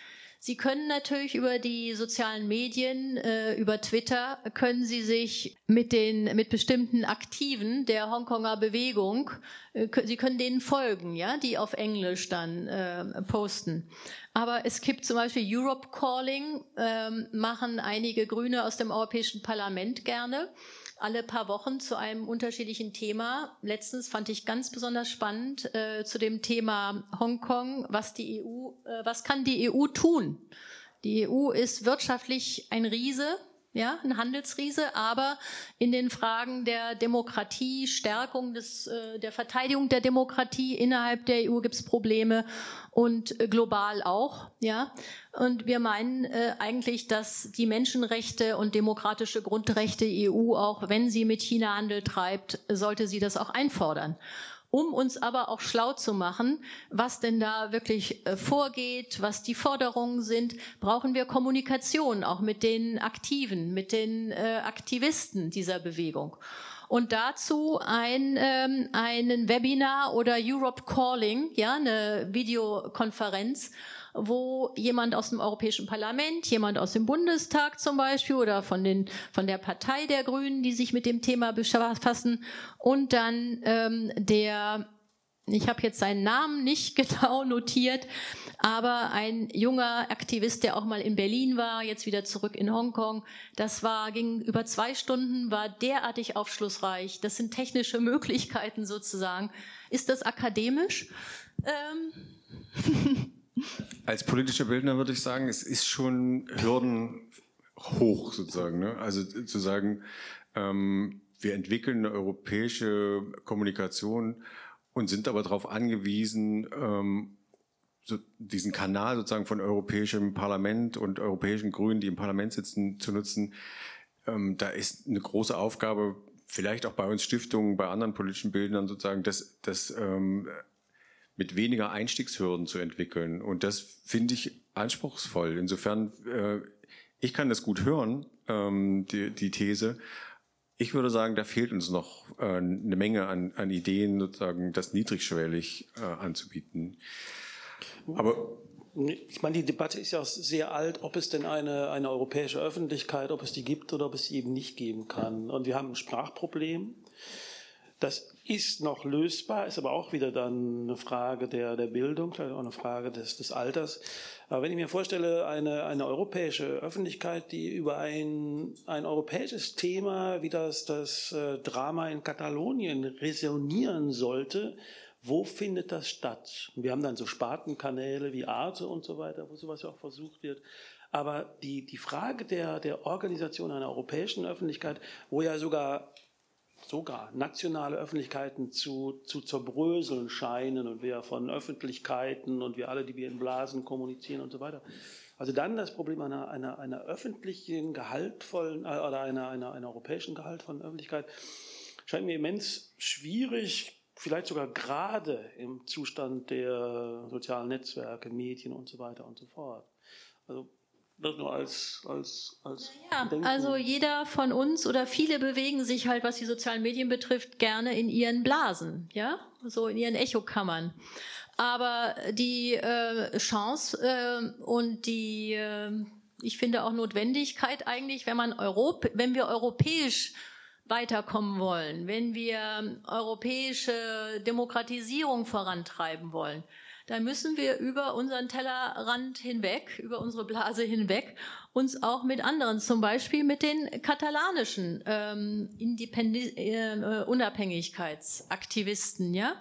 Sie können natürlich über die sozialen Medien, äh, über Twitter, können Sie sich mit den, mit bestimmten Aktiven der Hongkonger Bewegung, äh, Sie können denen folgen, ja, die auf Englisch dann äh, posten. Aber es gibt zum Beispiel Europe Calling, ähm, machen einige Grüne aus dem Europäischen Parlament gerne alle paar Wochen zu einem unterschiedlichen Thema. Letztens fand ich ganz besonders spannend äh, zu dem Thema Hongkong, was die EU, äh, was kann die EU tun? Die EU ist wirtschaftlich ein Riese, ja, ein Handelsriese, aber in den Fragen der Demokratie, Stärkung des, äh, der Verteidigung der Demokratie innerhalb der EU gibt es Probleme und äh, global auch, ja. Und wir meinen äh, eigentlich, dass die Menschenrechte und demokratische Grundrechte EU auch, wenn sie mit China Handel treibt, sollte sie das auch einfordern um uns aber auch schlau zu machen, was denn da wirklich äh, vorgeht, was die Forderungen sind, brauchen wir Kommunikation auch mit den Aktiven, mit den äh, Aktivisten dieser Bewegung. Und dazu ein, ähm, einen Webinar oder Europe Calling, ja, eine Videokonferenz, wo jemand aus dem Europäischen Parlament, jemand aus dem Bundestag zum Beispiel oder von, den, von der Partei der Grünen, die sich mit dem Thema befassen und dann ähm, der ich habe jetzt seinen Namen nicht *laughs* genau notiert, aber ein junger Aktivist, der auch mal in Berlin war, jetzt wieder zurück in Hongkong. Das war, ging über zwei Stunden, war derartig aufschlussreich. Das sind technische *laughs* Möglichkeiten sozusagen. Ist das akademisch? Ähm. *laughs* Als politischer Bildner würde ich sagen, es ist schon Hürden hoch sozusagen. Ne? Also zu sagen, ähm, wir entwickeln eine europäische Kommunikation und sind aber darauf angewiesen, ähm, so diesen Kanal sozusagen von europäischem Parlament und europäischen Grünen, die im Parlament sitzen, zu nutzen. Ähm, da ist eine große Aufgabe, vielleicht auch bei uns Stiftungen, bei anderen politischen Bildern sozusagen, das, das ähm, mit weniger Einstiegshürden zu entwickeln. Und das finde ich anspruchsvoll. Insofern, äh, ich kann das gut hören, ähm, die, die These. Ich würde sagen, da fehlt uns noch äh, eine Menge an, an Ideen, sozusagen das niedrigschwellig äh, anzubieten. Aber ich meine, die Debatte ist ja auch sehr alt, ob es denn eine, eine europäische Öffentlichkeit, ob es die gibt oder ob es die eben nicht geben kann. Und wir haben ein Sprachproblem. Das ist noch lösbar, ist aber auch wieder dann eine Frage der, der Bildung, auch eine Frage des, des Alters. Aber wenn ich mir vorstelle, eine, eine europäische Öffentlichkeit, die über ein, ein europäisches Thema wie das, das äh, Drama in Katalonien resonieren sollte, wo findet das statt? Wir haben dann so Spartenkanäle wie Arte und so weiter, wo sowas ja auch versucht wird. Aber die, die Frage der, der Organisation einer europäischen Öffentlichkeit, wo ja sogar sogar nationale Öffentlichkeiten zu, zu zerbröseln scheinen und wir von Öffentlichkeiten und wir alle, die wir in Blasen kommunizieren und so weiter. Also dann das Problem einer, einer, einer öffentlichen, gehaltvollen äh, oder einer, einer, einer europäischen gehaltvollen Öffentlichkeit scheint mir immens schwierig, vielleicht sogar gerade im Zustand der sozialen Netzwerke, Medien und so weiter und so fort. Also nur als, als, als ja, also jeder von uns oder viele bewegen sich halt, was die sozialen Medien betrifft, gerne in ihren Blasen, ja, so in ihren Echokammern. Aber die äh, Chance äh, und die, äh, ich finde auch Notwendigkeit eigentlich, wenn man Europ wenn wir europäisch weiterkommen wollen, wenn wir europäische Demokratisierung vorantreiben wollen, da müssen wir über unseren Tellerrand hinweg, über unsere Blase hinweg, uns auch mit anderen, zum Beispiel mit den katalanischen ähm, Independ äh, Unabhängigkeitsaktivisten, ja,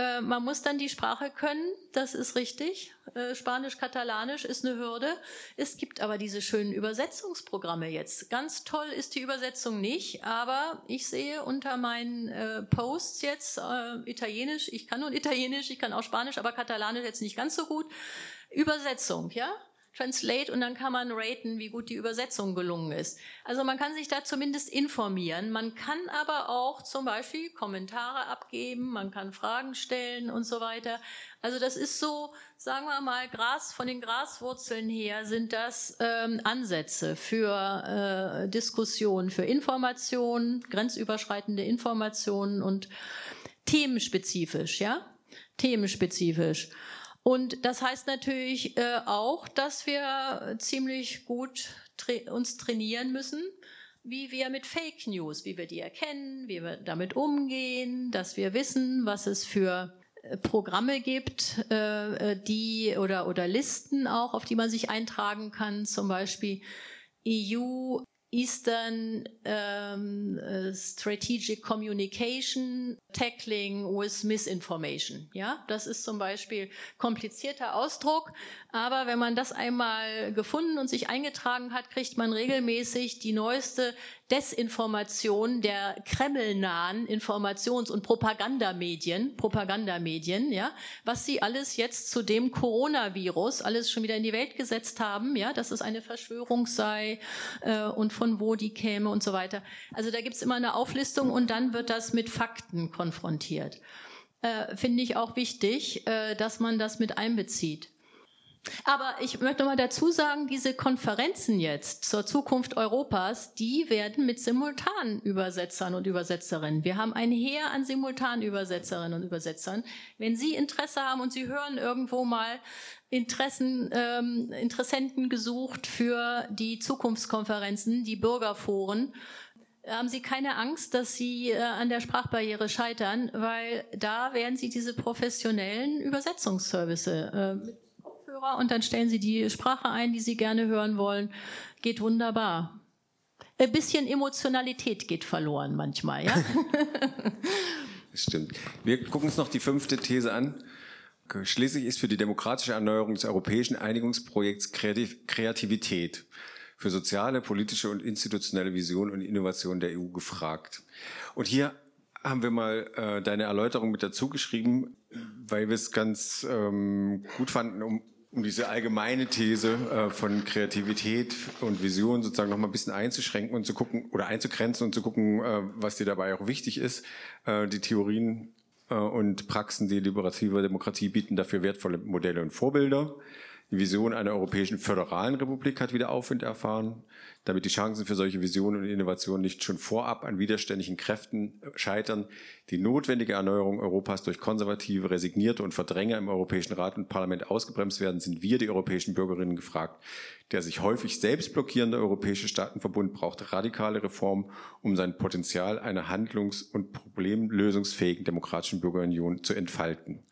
äh, man muss dann die Sprache können, das ist richtig. Äh, Spanisch, Katalanisch ist eine Hürde. Es gibt aber diese schönen Übersetzungsprogramme jetzt. Ganz toll ist die Übersetzung nicht, aber ich sehe unter meinen äh, Posts jetzt Italienisch, ich kann nur Italienisch, ich kann auch Spanisch, aber Katalanisch jetzt nicht ganz so gut. Übersetzung, ja? Translate und dann kann man raten, wie gut die Übersetzung gelungen ist. Also man kann sich da zumindest informieren. Man kann aber auch zum Beispiel Kommentare abgeben, man kann Fragen stellen und so weiter. Also das ist so, sagen wir mal, Gras von den Graswurzeln her sind das ähm, Ansätze für äh, Diskussionen, für Informationen, grenzüberschreitende Informationen und themenspezifisch, ja, themenspezifisch. Und das heißt natürlich äh, auch, dass wir ziemlich gut uns trainieren müssen, wie wir mit Fake News, wie wir die erkennen, wie wir damit umgehen, dass wir wissen, was es für äh, Programme gibt, äh, die oder, oder Listen auch, auf die man sich eintragen kann, zum Beispiel EU Eastern um, uh, Strategic Communication Tackling with Misinformation. Ja, das ist zum Beispiel komplizierter Ausdruck, aber wenn man das einmal gefunden und sich eingetragen hat, kriegt man regelmäßig die neueste Desinformation der kremlnahen Informations- und Propagandamedien, Propagandamedien, ja, was sie alles jetzt zu dem Coronavirus alles schon wieder in die Welt gesetzt haben, ja, dass es eine Verschwörung sei äh, und von wo die käme und so weiter. Also da gibt's immer eine Auflistung und dann wird das mit Fakten konfrontiert. Äh, Finde ich auch wichtig, äh, dass man das mit einbezieht. Aber ich möchte mal dazu sagen, diese Konferenzen jetzt zur Zukunft Europas, die werden mit Simultanübersetzern und Übersetzerinnen. Wir haben ein Heer an Simultanübersetzerinnen und Übersetzern. Wenn Sie Interesse haben und Sie hören irgendwo mal Interessen, ähm, Interessenten gesucht für die Zukunftskonferenzen, die Bürgerforen, haben Sie keine Angst, dass Sie äh, an der Sprachbarriere scheitern, weil da werden Sie diese professionellen Übersetzungsservice äh, Kopfhörer und dann stellen Sie die Sprache ein, die Sie gerne hören wollen. Geht wunderbar. Ein bisschen Emotionalität geht verloren manchmal, ja? *laughs* stimmt. Wir gucken uns noch die fünfte These an. Schließlich ist für die demokratische Erneuerung des europäischen Einigungsprojekts Kreativität für soziale, politische und institutionelle Vision und Innovation der EU gefragt. Und hier haben wir mal äh, deine Erläuterung mit dazu geschrieben, weil wir es ganz ähm, gut fanden, um um diese allgemeine These äh, von Kreativität und Vision sozusagen noch mal ein bisschen einzuschränken und zu gucken oder einzugrenzen und zu gucken, äh, was dir dabei auch wichtig ist. Äh, die Theorien äh, und Praxen die liberative Demokratie bieten dafür wertvolle Modelle und Vorbilder. Die Vision einer europäischen föderalen Republik hat wieder Aufwind erfahren damit die Chancen für solche Visionen und Innovationen nicht schon vorab an widerständigen Kräften scheitern, die notwendige Erneuerung Europas durch konservative, resignierte und Verdränger im Europäischen Rat und Parlament ausgebremst werden, sind wir, die europäischen Bürgerinnen, gefragt. Der sich häufig selbst blockierende Europäische Staatenverbund braucht radikale Reformen, um sein Potenzial einer handlungs- und problemlösungsfähigen demokratischen Bürgerunion zu entfalten.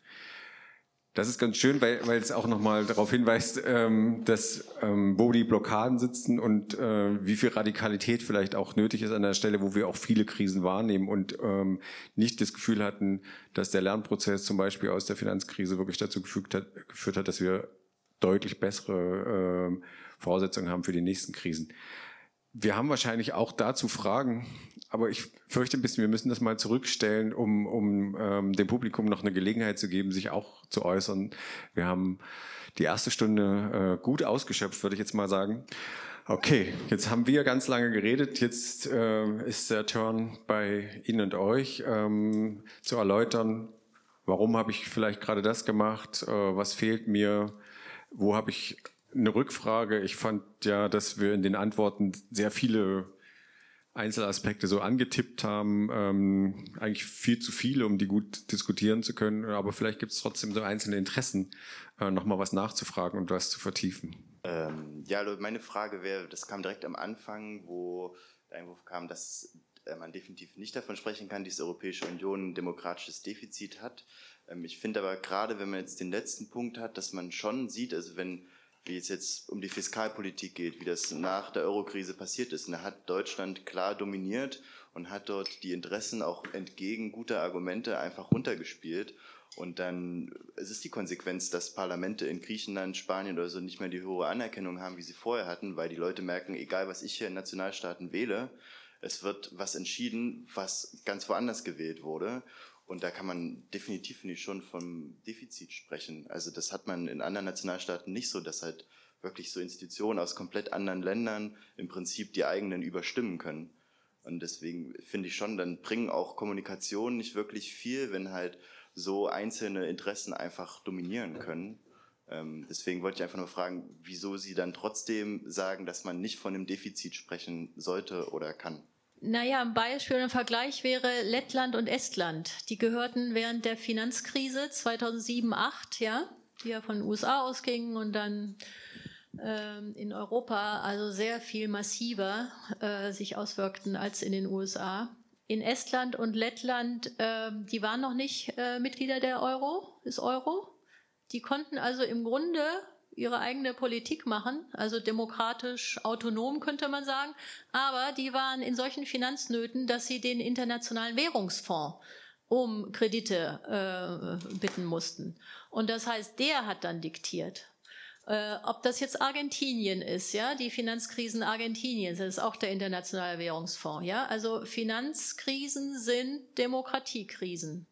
Das ist ganz schön, weil, weil es auch nochmal darauf hinweist, ähm, dass ähm, wo die Blockaden sitzen und äh, wie viel Radikalität vielleicht auch nötig ist an der Stelle, wo wir auch viele Krisen wahrnehmen und ähm, nicht das Gefühl hatten, dass der Lernprozess zum Beispiel aus der Finanzkrise wirklich dazu hat, geführt hat, dass wir deutlich bessere äh, Voraussetzungen haben für die nächsten Krisen. Wir haben wahrscheinlich auch dazu Fragen, aber ich fürchte ein bisschen, wir müssen das mal zurückstellen, um, um ähm, dem Publikum noch eine Gelegenheit zu geben, sich auch zu äußern. Wir haben die erste Stunde äh, gut ausgeschöpft, würde ich jetzt mal sagen. Okay, jetzt haben wir ganz lange geredet. Jetzt äh, ist der Turn bei Ihnen und euch ähm, zu erläutern, warum habe ich vielleicht gerade das gemacht, äh, was fehlt mir, wo habe ich eine Rückfrage. Ich fand ja, dass wir in den Antworten sehr viele Einzelaspekte so angetippt haben, ähm, eigentlich viel zu viele, um die gut diskutieren zu können. Aber vielleicht gibt es trotzdem so einzelne Interessen, äh, nochmal was nachzufragen und was zu vertiefen. Ähm, ja, meine Frage wäre, das kam direkt am Anfang, wo der Einwurf kam, dass äh, man definitiv nicht davon sprechen kann, dass die Europäische Union ein demokratisches Defizit hat. Ähm, ich finde aber gerade, wenn man jetzt den letzten Punkt hat, dass man schon sieht, also wenn wie es jetzt um die Fiskalpolitik geht, wie das nach der Eurokrise passiert ist. Und da hat Deutschland klar dominiert und hat dort die Interessen auch entgegen guter Argumente einfach runtergespielt. Und dann es ist die Konsequenz, dass Parlamente in Griechenland, Spanien oder so nicht mehr die hohe Anerkennung haben, wie sie vorher hatten, weil die Leute merken, egal was ich hier in Nationalstaaten wähle, es wird was entschieden, was ganz woanders gewählt wurde. Und da kann man definitiv nicht schon vom Defizit sprechen. Also das hat man in anderen Nationalstaaten nicht so, dass halt wirklich so Institutionen aus komplett anderen Ländern im Prinzip die eigenen überstimmen können. Und deswegen finde ich schon, dann bringen auch Kommunikation nicht wirklich viel, wenn halt so einzelne Interessen einfach dominieren können. Ähm, deswegen wollte ich einfach nur fragen, wieso Sie dann trotzdem sagen, dass man nicht von einem Defizit sprechen sollte oder kann. Naja, ein Beispiel, ein Vergleich wäre Lettland und Estland. Die gehörten während der Finanzkrise 2007, 2008, ja, die ja von den USA ausgingen und dann ähm, in Europa also sehr viel massiver äh, sich auswirkten als in den USA. in Estland und Lettland, äh, die waren noch nicht äh, Mitglieder der Euro, des Euro. Die konnten also im Grunde ihre eigene Politik machen, also demokratisch autonom könnte man sagen, aber die waren in solchen Finanznöten, dass sie den Internationalen Währungsfonds um Kredite äh, bitten mussten. Und das heißt, der hat dann diktiert. Äh, ob das jetzt Argentinien ist, ja, die Finanzkrisen Argentiniens, das ist auch der Internationale Währungsfonds, ja. Also Finanzkrisen sind Demokratiekrisen.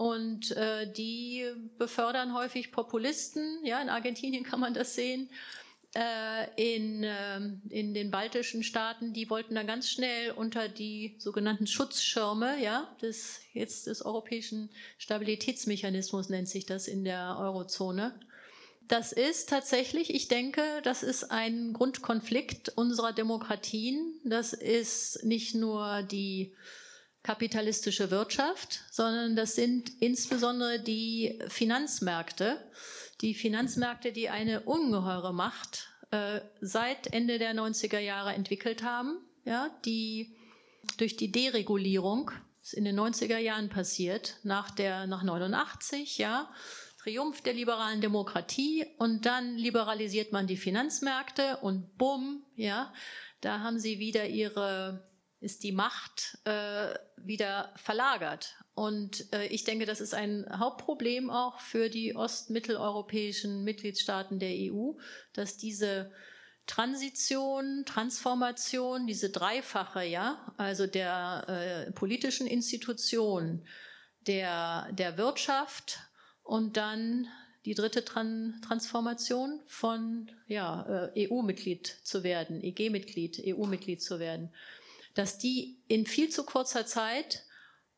Und äh, die befördern häufig Populisten, ja, in Argentinien *laughs* kann man das sehen. Äh, in, äh, in den baltischen Staaten, die wollten dann ganz schnell unter die sogenannten Schutzschirme, ja, des, jetzt des europäischen Stabilitätsmechanismus nennt sich das in der Eurozone, das ist tatsächlich, ich denke, das ist ein Grundkonflikt unserer Demokratien. Das ist nicht nur die kapitalistische Wirtschaft, sondern das sind insbesondere die Finanzmärkte. Die Finanzmärkte, die eine ungeheure Macht äh, seit Ende der 90er Jahre entwickelt haben, ja, die durch die Deregulierung, ist in den 90er Jahren passiert, nach der, nach 89, ja, Triumph der liberalen Demokratie und dann liberalisiert man die Finanzmärkte und bumm, ja, da haben sie wieder ihre, ist die Macht äh, wieder verlagert. Und äh, ich denke, das ist ein Hauptproblem auch für die ostmitteleuropäischen Mitgliedstaaten der EU, dass diese Transition, Transformation, diese dreifache, ja, also der äh, politischen Institution, der, der Wirtschaft und dann die dritte Tran Transformation von ja, äh, EU-Mitglied zu werden, EG-Mitglied, EU-Mitglied zu werden, dass die in viel zu kurzer Zeit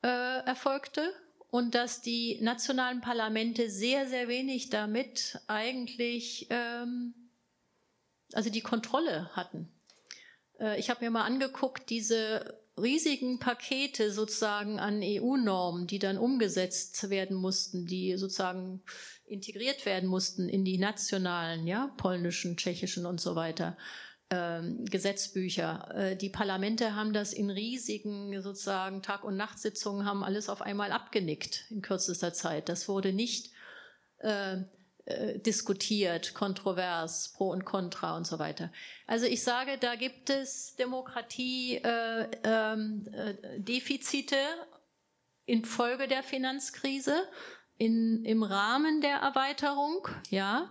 äh, erfolgte und dass die nationalen Parlamente sehr, sehr wenig damit eigentlich, ähm, also die Kontrolle hatten. Äh, ich habe mir mal angeguckt, diese riesigen Pakete sozusagen an EU-Normen, die dann umgesetzt werden mussten, die sozusagen integriert werden mussten in die nationalen, ja, polnischen, tschechischen und so weiter. Ähm, Gesetzbücher. Äh, die Parlamente haben das in riesigen sozusagen Tag- und Nachtsitzungen haben alles auf einmal abgenickt in kürzester Zeit. Das wurde nicht äh, äh, diskutiert, kontrovers, pro und contra und so weiter. Also ich sage, da gibt es Demokratiedefizite äh, ähm, äh, infolge der Finanzkrise. In, im Rahmen der Erweiterung, ja.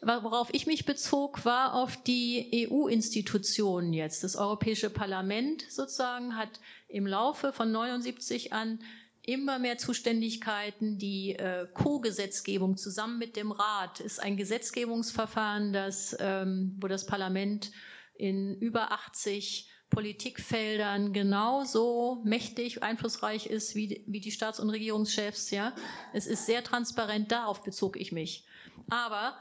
Worauf ich mich bezog, war auf die EU-Institutionen jetzt. Das Europäische Parlament sozusagen hat im Laufe von 79 an immer mehr Zuständigkeiten. Die äh, Co-Gesetzgebung zusammen mit dem Rat ist ein Gesetzgebungsverfahren, das, ähm, wo das Parlament in über 80 Politikfeldern genauso mächtig, einflussreich ist wie, wie die Staats- und Regierungschefs. Ja, es ist sehr transparent. Darauf bezog ich mich. Aber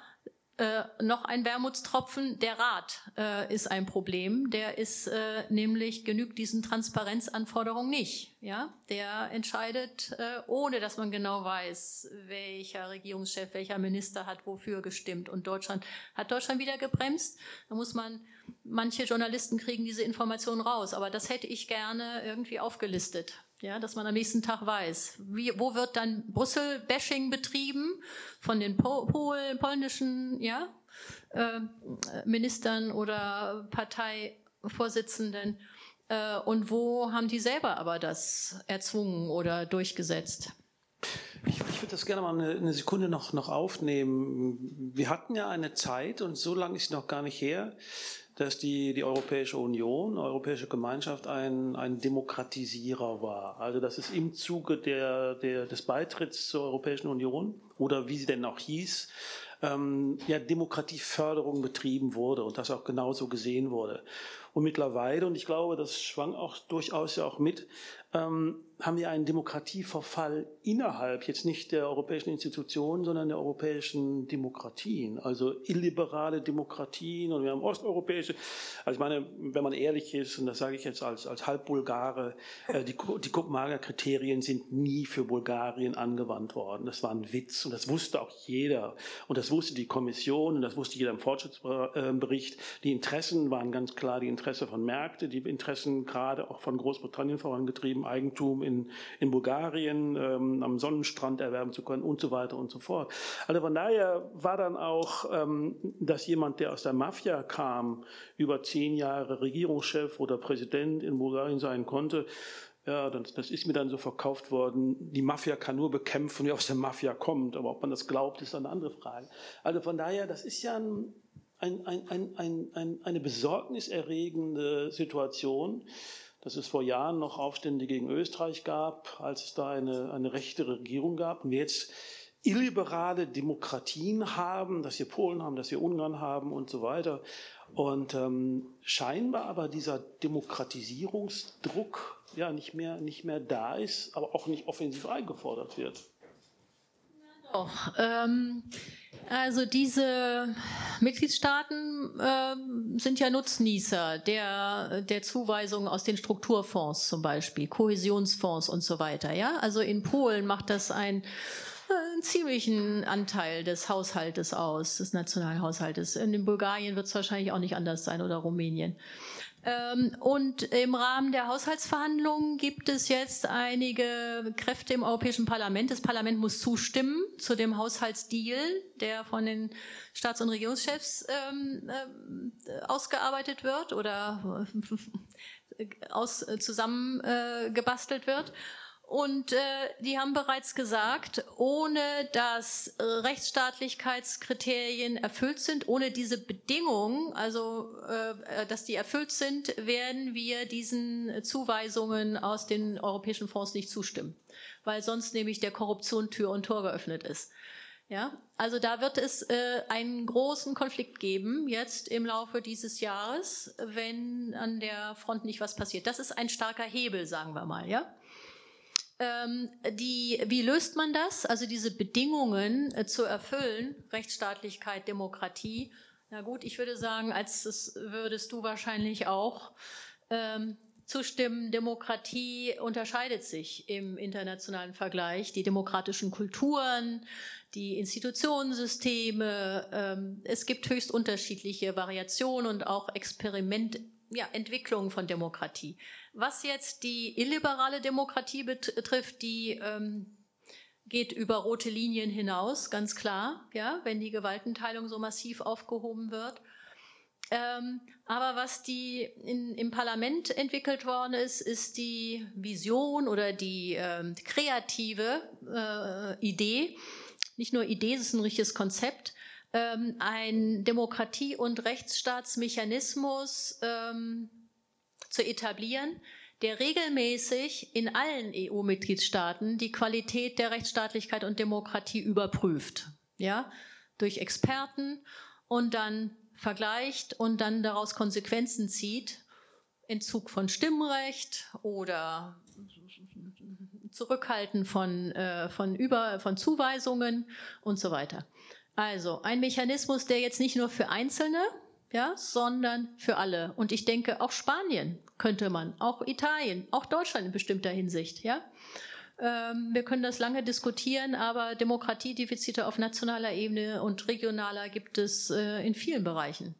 äh, noch ein Wermutstropfen, der Rat äh, ist ein Problem. Der ist äh, nämlich, genügt diesen Transparenzanforderungen nicht. Ja? Der entscheidet, äh, ohne dass man genau weiß, welcher Regierungschef, welcher Minister hat wofür gestimmt. Und Deutschland hat Deutschland wieder gebremst. Da muss man, manche Journalisten kriegen diese Informationen raus, aber das hätte ich gerne irgendwie aufgelistet ja, dass man am nächsten Tag weiß, wie, wo wird dann Brüssel-Bashing betrieben von den po Pol polnischen ja, äh, Ministern oder Parteivorsitzenden äh, und wo haben die selber aber das erzwungen oder durchgesetzt? Ich, ich würde das gerne mal eine, eine, Sekunde noch, noch aufnehmen. Wir hatten ja eine Zeit, und so lange ist noch gar nicht her, dass die, die Europäische Union, Europäische Gemeinschaft ein, ein Demokratisierer war. Also dass es im Zuge der, der, des Beitritts zur Europäischen Union oder wie sie denn auch hieß, ähm, ja, Demokratieförderung betrieben wurde und das auch genauso gesehen wurde. Und mittlerweile, und ich glaube, das schwang auch durchaus ja auch mit, ähm, haben wir einen Demokratieverfall innerhalb, jetzt nicht der europäischen Institutionen, sondern der europäischen Demokratien, also illiberale Demokratien und wir haben osteuropäische, also ich meine, wenn man ehrlich ist, und das sage ich jetzt als, als Halbbulgare, äh, die, die Kopenhagener Kriterien sind nie für Bulgarien angewandt worden. Das war ein Witz und das wusste auch jeder und das wusste die Kommission und das wusste jeder im Fortschrittsbericht. Die Interessen waren ganz klar die Interesse von Märkten, die Interessen gerade auch von Großbritannien vorangetrieben, Eigentum in, in Bulgarien, ähm, am Sonnenstrand erwerben zu können und so weiter und so fort. Also von daher war dann auch, ähm, dass jemand, der aus der Mafia kam, über zehn Jahre Regierungschef oder Präsident in Bulgarien sein konnte, ja, das, das, ist mir dann so verkauft worden. Die Mafia kann nur bekämpfen, wer aus der Mafia kommt. Aber ob man das glaubt, ist eine andere Frage. Also von daher, das ist ja ein, ein, ein, eine besorgniserregende Situation, dass es vor Jahren noch Aufstände gegen Österreich gab, als es da eine, eine rechte Regierung gab. Und wir jetzt illiberale Demokratien haben, dass wir Polen haben, dass wir Ungarn haben und so weiter. Und ähm, scheinbar aber dieser Demokratisierungsdruck ja nicht mehr, nicht mehr da ist, aber auch nicht offensiv eingefordert wird. Doch, ähm, also diese Mitgliedstaaten äh, sind ja Nutznießer der, der Zuweisungen aus den Strukturfonds zum Beispiel, Kohäsionsfonds und so weiter. Ja, also in Polen macht das ein einen ziemlichen Anteil des Haushaltes aus, des nationalen Haushaltes. In Bulgarien wird es wahrscheinlich auch nicht anders sein oder Rumänien. Ähm, und im Rahmen der Haushaltsverhandlungen gibt es jetzt einige Kräfte im Europäischen Parlament. Das Parlament muss zustimmen zu dem Haushaltsdeal, der von den Staats- und Regierungschefs ähm, äh, ausgearbeitet wird oder äh, *laughs* aus, äh, zusammengebastelt wird. Und äh, die haben bereits gesagt, ohne dass äh, Rechtsstaatlichkeitskriterien erfüllt sind, ohne diese Bedingungen, also äh, dass die erfüllt sind, werden wir diesen Zuweisungen aus den europäischen Fonds nicht zustimmen, weil sonst nämlich der Korruption Tür und Tor geöffnet ist. Ja, also da wird es äh, einen großen Konflikt geben jetzt im Laufe dieses Jahres, wenn an der Front nicht was passiert. Das ist ein starker Hebel, sagen wir mal, ja. Ähm, die, wie löst man das? Also diese Bedingungen äh, zu erfüllen, Rechtsstaatlichkeit, Demokratie. Na gut, ich würde sagen, als das würdest du wahrscheinlich auch ähm, zustimmen, Demokratie unterscheidet sich im internationalen Vergleich. Die demokratischen Kulturen, die Institutionensysteme, ähm, es gibt höchst unterschiedliche Variationen und auch Experiment, ja, Entwicklungen von Demokratie. Was jetzt die illiberale Demokratie betrifft, die ähm, geht über rote Linien hinaus, ganz klar, ja, wenn die Gewaltenteilung so massiv aufgehoben wird. Ähm, aber was die in, im Parlament entwickelt worden ist, ist die Vision oder die ähm, kreative äh, Idee. Nicht nur Idee, es ist ein richtiges Konzept. Ähm, ein Demokratie- und Rechtsstaatsmechanismus ähm, zu etablieren, der regelmäßig in allen EU-Mitgliedstaaten die Qualität der Rechtsstaatlichkeit und Demokratie überprüft, ja, durch Experten und dann vergleicht und dann daraus Konsequenzen zieht, Entzug von Stimmrecht oder Zurückhalten von, äh, von, Über, von Zuweisungen und so weiter. Also ein Mechanismus, der jetzt nicht nur für Einzelne ja, sondern für alle. Und ich denke, auch Spanien könnte man, auch Italien, auch Deutschland in bestimmter Hinsicht, ja. Ähm, wir können das lange diskutieren, aber Demokratiedefizite auf nationaler Ebene und regionaler gibt es äh, in vielen Bereichen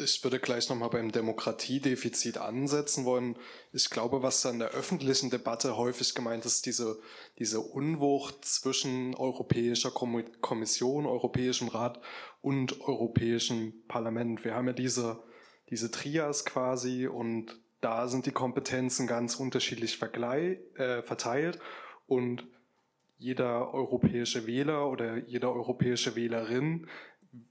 ich würde gleich nochmal beim Demokratiedefizit ansetzen wollen. Ich glaube, was da in der öffentlichen Debatte häufig gemeint ist, diese, diese Unwucht zwischen Europäischer Kommission, Europäischem Rat und Europäischem Parlament. Wir haben ja diese, diese Trias quasi und da sind die Kompetenzen ganz unterschiedlich äh, verteilt und jeder europäische Wähler oder jede europäische Wählerin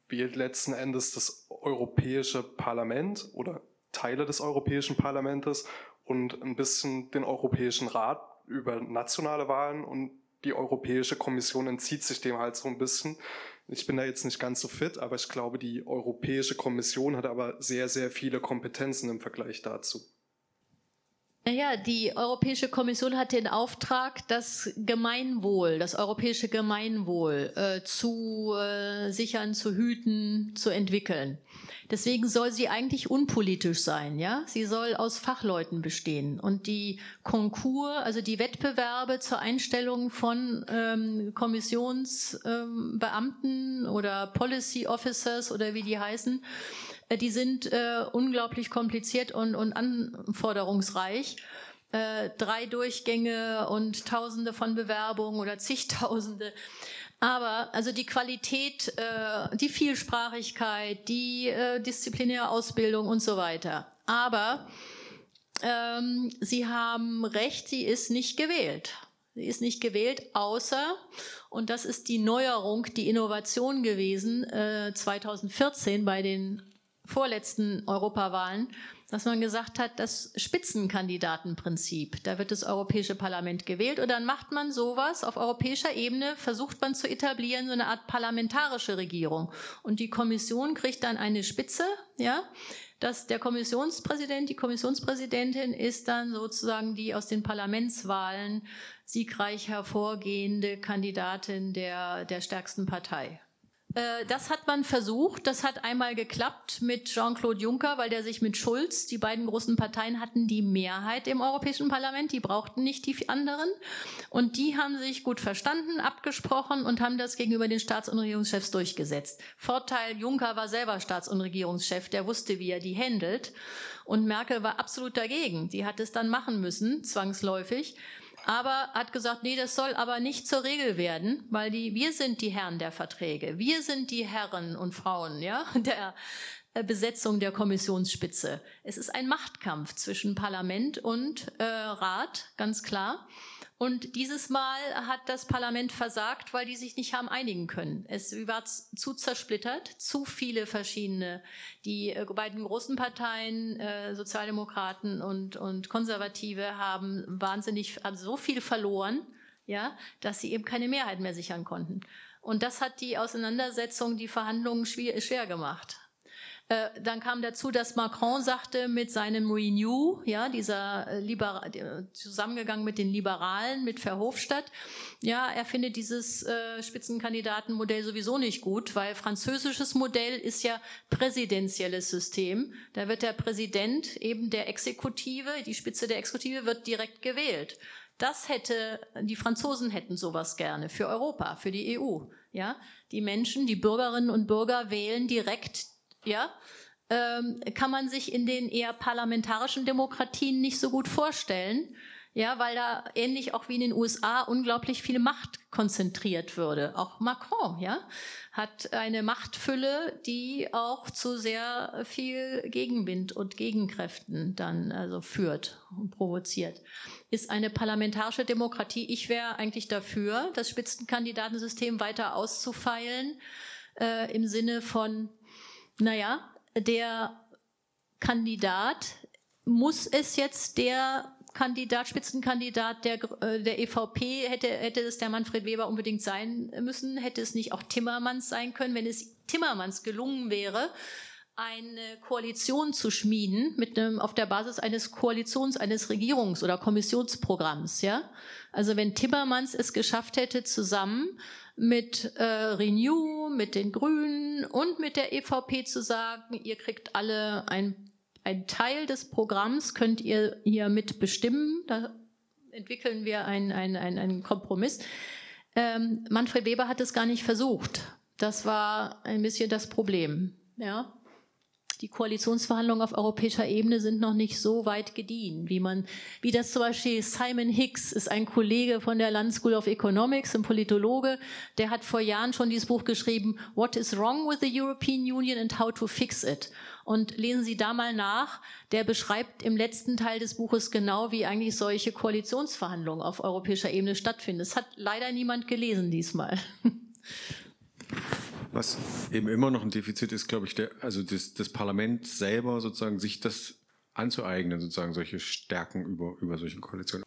wählt letzten Endes das Europäische Parlament oder Teile des Europäischen Parlaments und ein bisschen den Europäischen Rat über nationale Wahlen und die Europäische Kommission entzieht sich dem halt so ein bisschen. Ich bin da jetzt nicht ganz so fit, aber ich glaube, die Europäische Kommission hat aber sehr, sehr viele Kompetenzen im Vergleich dazu. Naja, die Europäische Kommission hat den Auftrag, das Gemeinwohl, das europäische Gemeinwohl äh, zu äh, sichern, zu hüten, zu entwickeln. Deswegen soll sie eigentlich unpolitisch sein, ja. Sie soll aus Fachleuten bestehen und die Konkurs, also die Wettbewerbe zur Einstellung von ähm, Kommissionsbeamten ähm, oder Policy Officers oder wie die heißen, die sind äh, unglaublich kompliziert und, und anforderungsreich. Äh, drei Durchgänge und Tausende von Bewerbungen oder zigtausende. Aber also die Qualität, äh, die Vielsprachigkeit, die äh, disziplinäre Ausbildung und so weiter. Aber ähm, Sie haben recht, sie ist nicht gewählt. Sie ist nicht gewählt, außer, und das ist die Neuerung, die Innovation gewesen, äh, 2014 bei den vorletzten Europawahlen, dass man gesagt hat, das Spitzenkandidatenprinzip, da wird das Europäische Parlament gewählt und dann macht man sowas auf europäischer Ebene, versucht man zu etablieren, so eine Art parlamentarische Regierung. Und die Kommission kriegt dann eine Spitze, ja, dass der Kommissionspräsident, die Kommissionspräsidentin ist dann sozusagen die aus den Parlamentswahlen siegreich hervorgehende Kandidatin der, der stärksten Partei. Äh, das hat man versucht. Das hat einmal geklappt mit Jean-Claude Juncker, weil der sich mit Schulz, die beiden großen Parteien hatten die Mehrheit im Europäischen Parlament, die brauchten nicht die anderen. Und die haben sich gut verstanden, abgesprochen und haben das gegenüber den Staats- und Regierungschefs durchgesetzt. Vorteil, Juncker war selber Staats- und Regierungschef, der wusste, wie er die handelt. Und Merkel war absolut dagegen. Die hat es dann machen müssen, zwangsläufig aber hat gesagt, nee, das soll aber nicht zur Regel werden, weil die, wir sind die Herren der Verträge. Wir sind die Herren und Frauen, ja, *laughs* der äh, Besetzung der Kommissionsspitze. Es ist ein Machtkampf zwischen Parlament und äh, Rat, ganz klar. Und dieses Mal hat das Parlament versagt, weil die sich nicht haben einigen können. Es war zu zersplittert, zu viele verschiedene. Die äh, beiden großen Parteien, äh, Sozialdemokraten und, und Konservative, haben wahnsinnig, haben so viel verloren, ja, dass sie eben keine Mehrheit mehr sichern konnten. Und das hat die Auseinandersetzung, die Verhandlungen schwer, schwer gemacht. Äh, dann kam dazu, dass Macron sagte mit seinem Renew, ja, dieser äh, Libera zusammengegangen mit den Liberalen, mit Verhofstadt, ja, er findet dieses äh, Spitzenkandidatenmodell sowieso nicht gut, weil französisches Modell ist ja präsidentielles System. Da wird der Präsident eben der Exekutive, die Spitze der Exekutive wird direkt gewählt. Das hätte, die Franzosen hätten sowas gerne für Europa, für die EU. Ja, die Menschen, die Bürgerinnen und Bürger wählen direkt ja, ähm, kann man sich in den eher parlamentarischen Demokratien nicht so gut vorstellen. Ja, weil da ähnlich auch wie in den USA unglaublich viel Macht konzentriert würde. Auch Macron, ja, hat eine Machtfülle, die auch zu sehr viel Gegenwind und Gegenkräften dann also führt und provoziert. Ist eine parlamentarische Demokratie. Ich wäre eigentlich dafür, das Spitzenkandidatensystem weiter auszufeilen, äh, im Sinne von naja, der Kandidat muss es jetzt der Kandidat, Spitzenkandidat der, äh, der EVP, hätte, hätte es der Manfred Weber unbedingt sein müssen, hätte es nicht auch Timmermans sein können, wenn es Timmermans gelungen wäre, eine Koalition zu schmieden mit einem, auf der Basis eines Koalitions, eines Regierungs- oder Kommissionsprogramms, ja. Also wenn Timmermans es geschafft hätte, zusammen mit äh, Renew, mit den Grünen und mit der EVP zu sagen, ihr kriegt alle ein, ein Teil des Programms, könnt ihr hier mitbestimmen. Da entwickeln wir einen, einen, einen Kompromiss. Ähm, Manfred Weber hat es gar nicht versucht. Das war ein bisschen das Problem. Ja, die Koalitionsverhandlungen auf europäischer Ebene sind noch nicht so weit gediehen, wie man, wie das zum Beispiel Simon Hicks ist ein Kollege von der London School of Economics, ein Politologe, der hat vor Jahren schon dieses Buch geschrieben, What is wrong with the European Union and how to fix it? Und lesen Sie da mal nach. Der beschreibt im letzten Teil des Buches genau, wie eigentlich solche Koalitionsverhandlungen auf europäischer Ebene stattfinden. Das hat leider niemand gelesen diesmal. *laughs* Was eben immer noch ein Defizit ist, glaube ich, der, also das, das Parlament selber sozusagen sich das anzueignen, sozusagen solche Stärken über, über solche Koalitionen.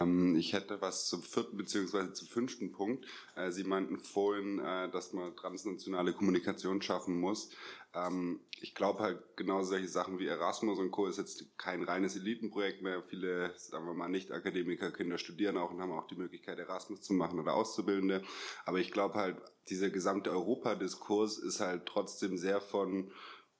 Ähm, ich hätte was zum vierten bzw. zum fünften Punkt. Äh, Sie meinten vorhin, äh, dass man transnationale Kommunikation schaffen muss. Ähm, ich glaube halt genau solche Sachen wie Erasmus und Co. ist jetzt kein reines Elitenprojekt mehr. Viele, sagen wir mal, Nicht-Akademiker-Kinder studieren auch und haben auch die Möglichkeit, Erasmus zu machen oder Auszubildende. Aber ich glaube halt, dieser gesamte Europadiskurs ist halt trotzdem sehr von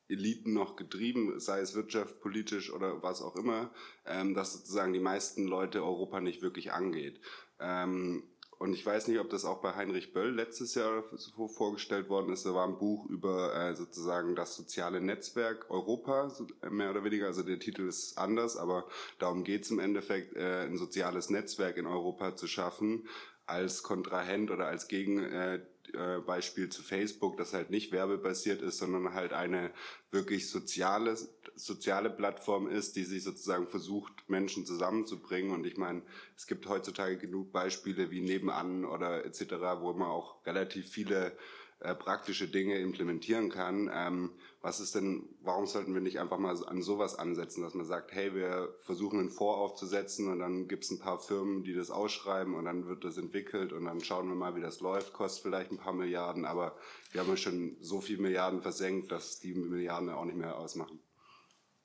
Eliten noch getrieben, sei es wirtschaft, politisch oder was auch immer, ähm, dass sozusagen die meisten Leute Europa nicht wirklich angeht. Ähm, und ich weiß nicht, ob das auch bei Heinrich Böll letztes Jahr vorgestellt worden ist. Da war ein Buch über äh, sozusagen das soziale Netzwerk Europa, äh, mehr oder weniger. Also der Titel ist anders, aber darum geht es im Endeffekt, äh, ein soziales Netzwerk in Europa zu schaffen als Kontrahent oder als Gegen. Äh, äh, Beispiel zu Facebook, das halt nicht werbebasiert ist, sondern halt eine wirklich soziale, soziale Plattform ist, die sich sozusagen versucht, Menschen zusammenzubringen. Und ich meine, es gibt heutzutage genug Beispiele wie nebenan oder etc., wo man auch relativ viele äh, praktische Dinge implementieren kann. Ähm, was ist denn, warum sollten wir nicht einfach mal an sowas ansetzen, dass man sagt, hey, wir versuchen einen Fonds aufzusetzen und dann gibt es ein paar Firmen, die das ausschreiben und dann wird das entwickelt und dann schauen wir mal, wie das läuft, kostet vielleicht ein paar Milliarden, aber wir haben ja schon so viele Milliarden versenkt, dass die Milliarden auch nicht mehr ausmachen.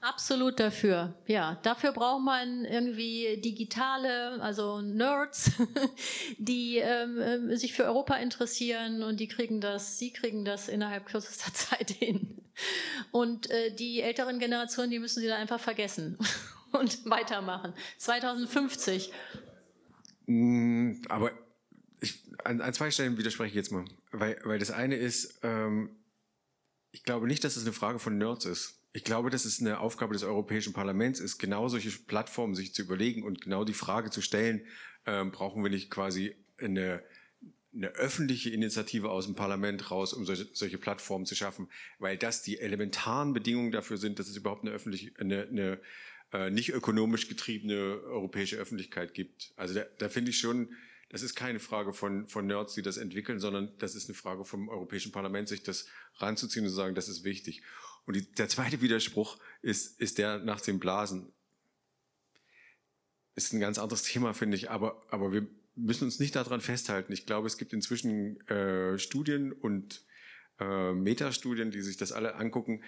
Absolut dafür. Ja, dafür braucht man irgendwie digitale, also Nerds, *laughs* die ähm, äh, sich für Europa interessieren und die kriegen das, sie kriegen das innerhalb kürzester *laughs* Zeit hin. Und äh, die älteren Generationen, die müssen sie dann einfach vergessen *laughs* und weitermachen. 2050. Mm, aber ich, an, an zwei Stellen widerspreche ich jetzt mal, weil, weil das eine ist, ähm, ich glaube nicht, dass es eine Frage von Nerds ist. Ich glaube, dass es eine Aufgabe des Europäischen Parlaments ist, genau solche Plattformen sich zu überlegen und genau die Frage zu stellen, ähm, brauchen wir nicht quasi eine, eine öffentliche Initiative aus dem Parlament raus, um solche, solche Plattformen zu schaffen, weil das die elementaren Bedingungen dafür sind, dass es überhaupt eine öffentliche, eine, eine äh, nicht ökonomisch getriebene europäische Öffentlichkeit gibt. Also da, da finde ich schon, das ist keine Frage von, von Nerds, die das entwickeln, sondern das ist eine Frage vom Europäischen Parlament, sich das ranzuziehen und zu sagen, das ist wichtig. Und die, der zweite Widerspruch ist, ist der nach dem Blasen. Ist ein ganz anderes Thema, finde ich, aber, aber wir müssen uns nicht daran festhalten. Ich glaube, es gibt inzwischen äh, Studien und äh, Metastudien, die sich das alle angucken.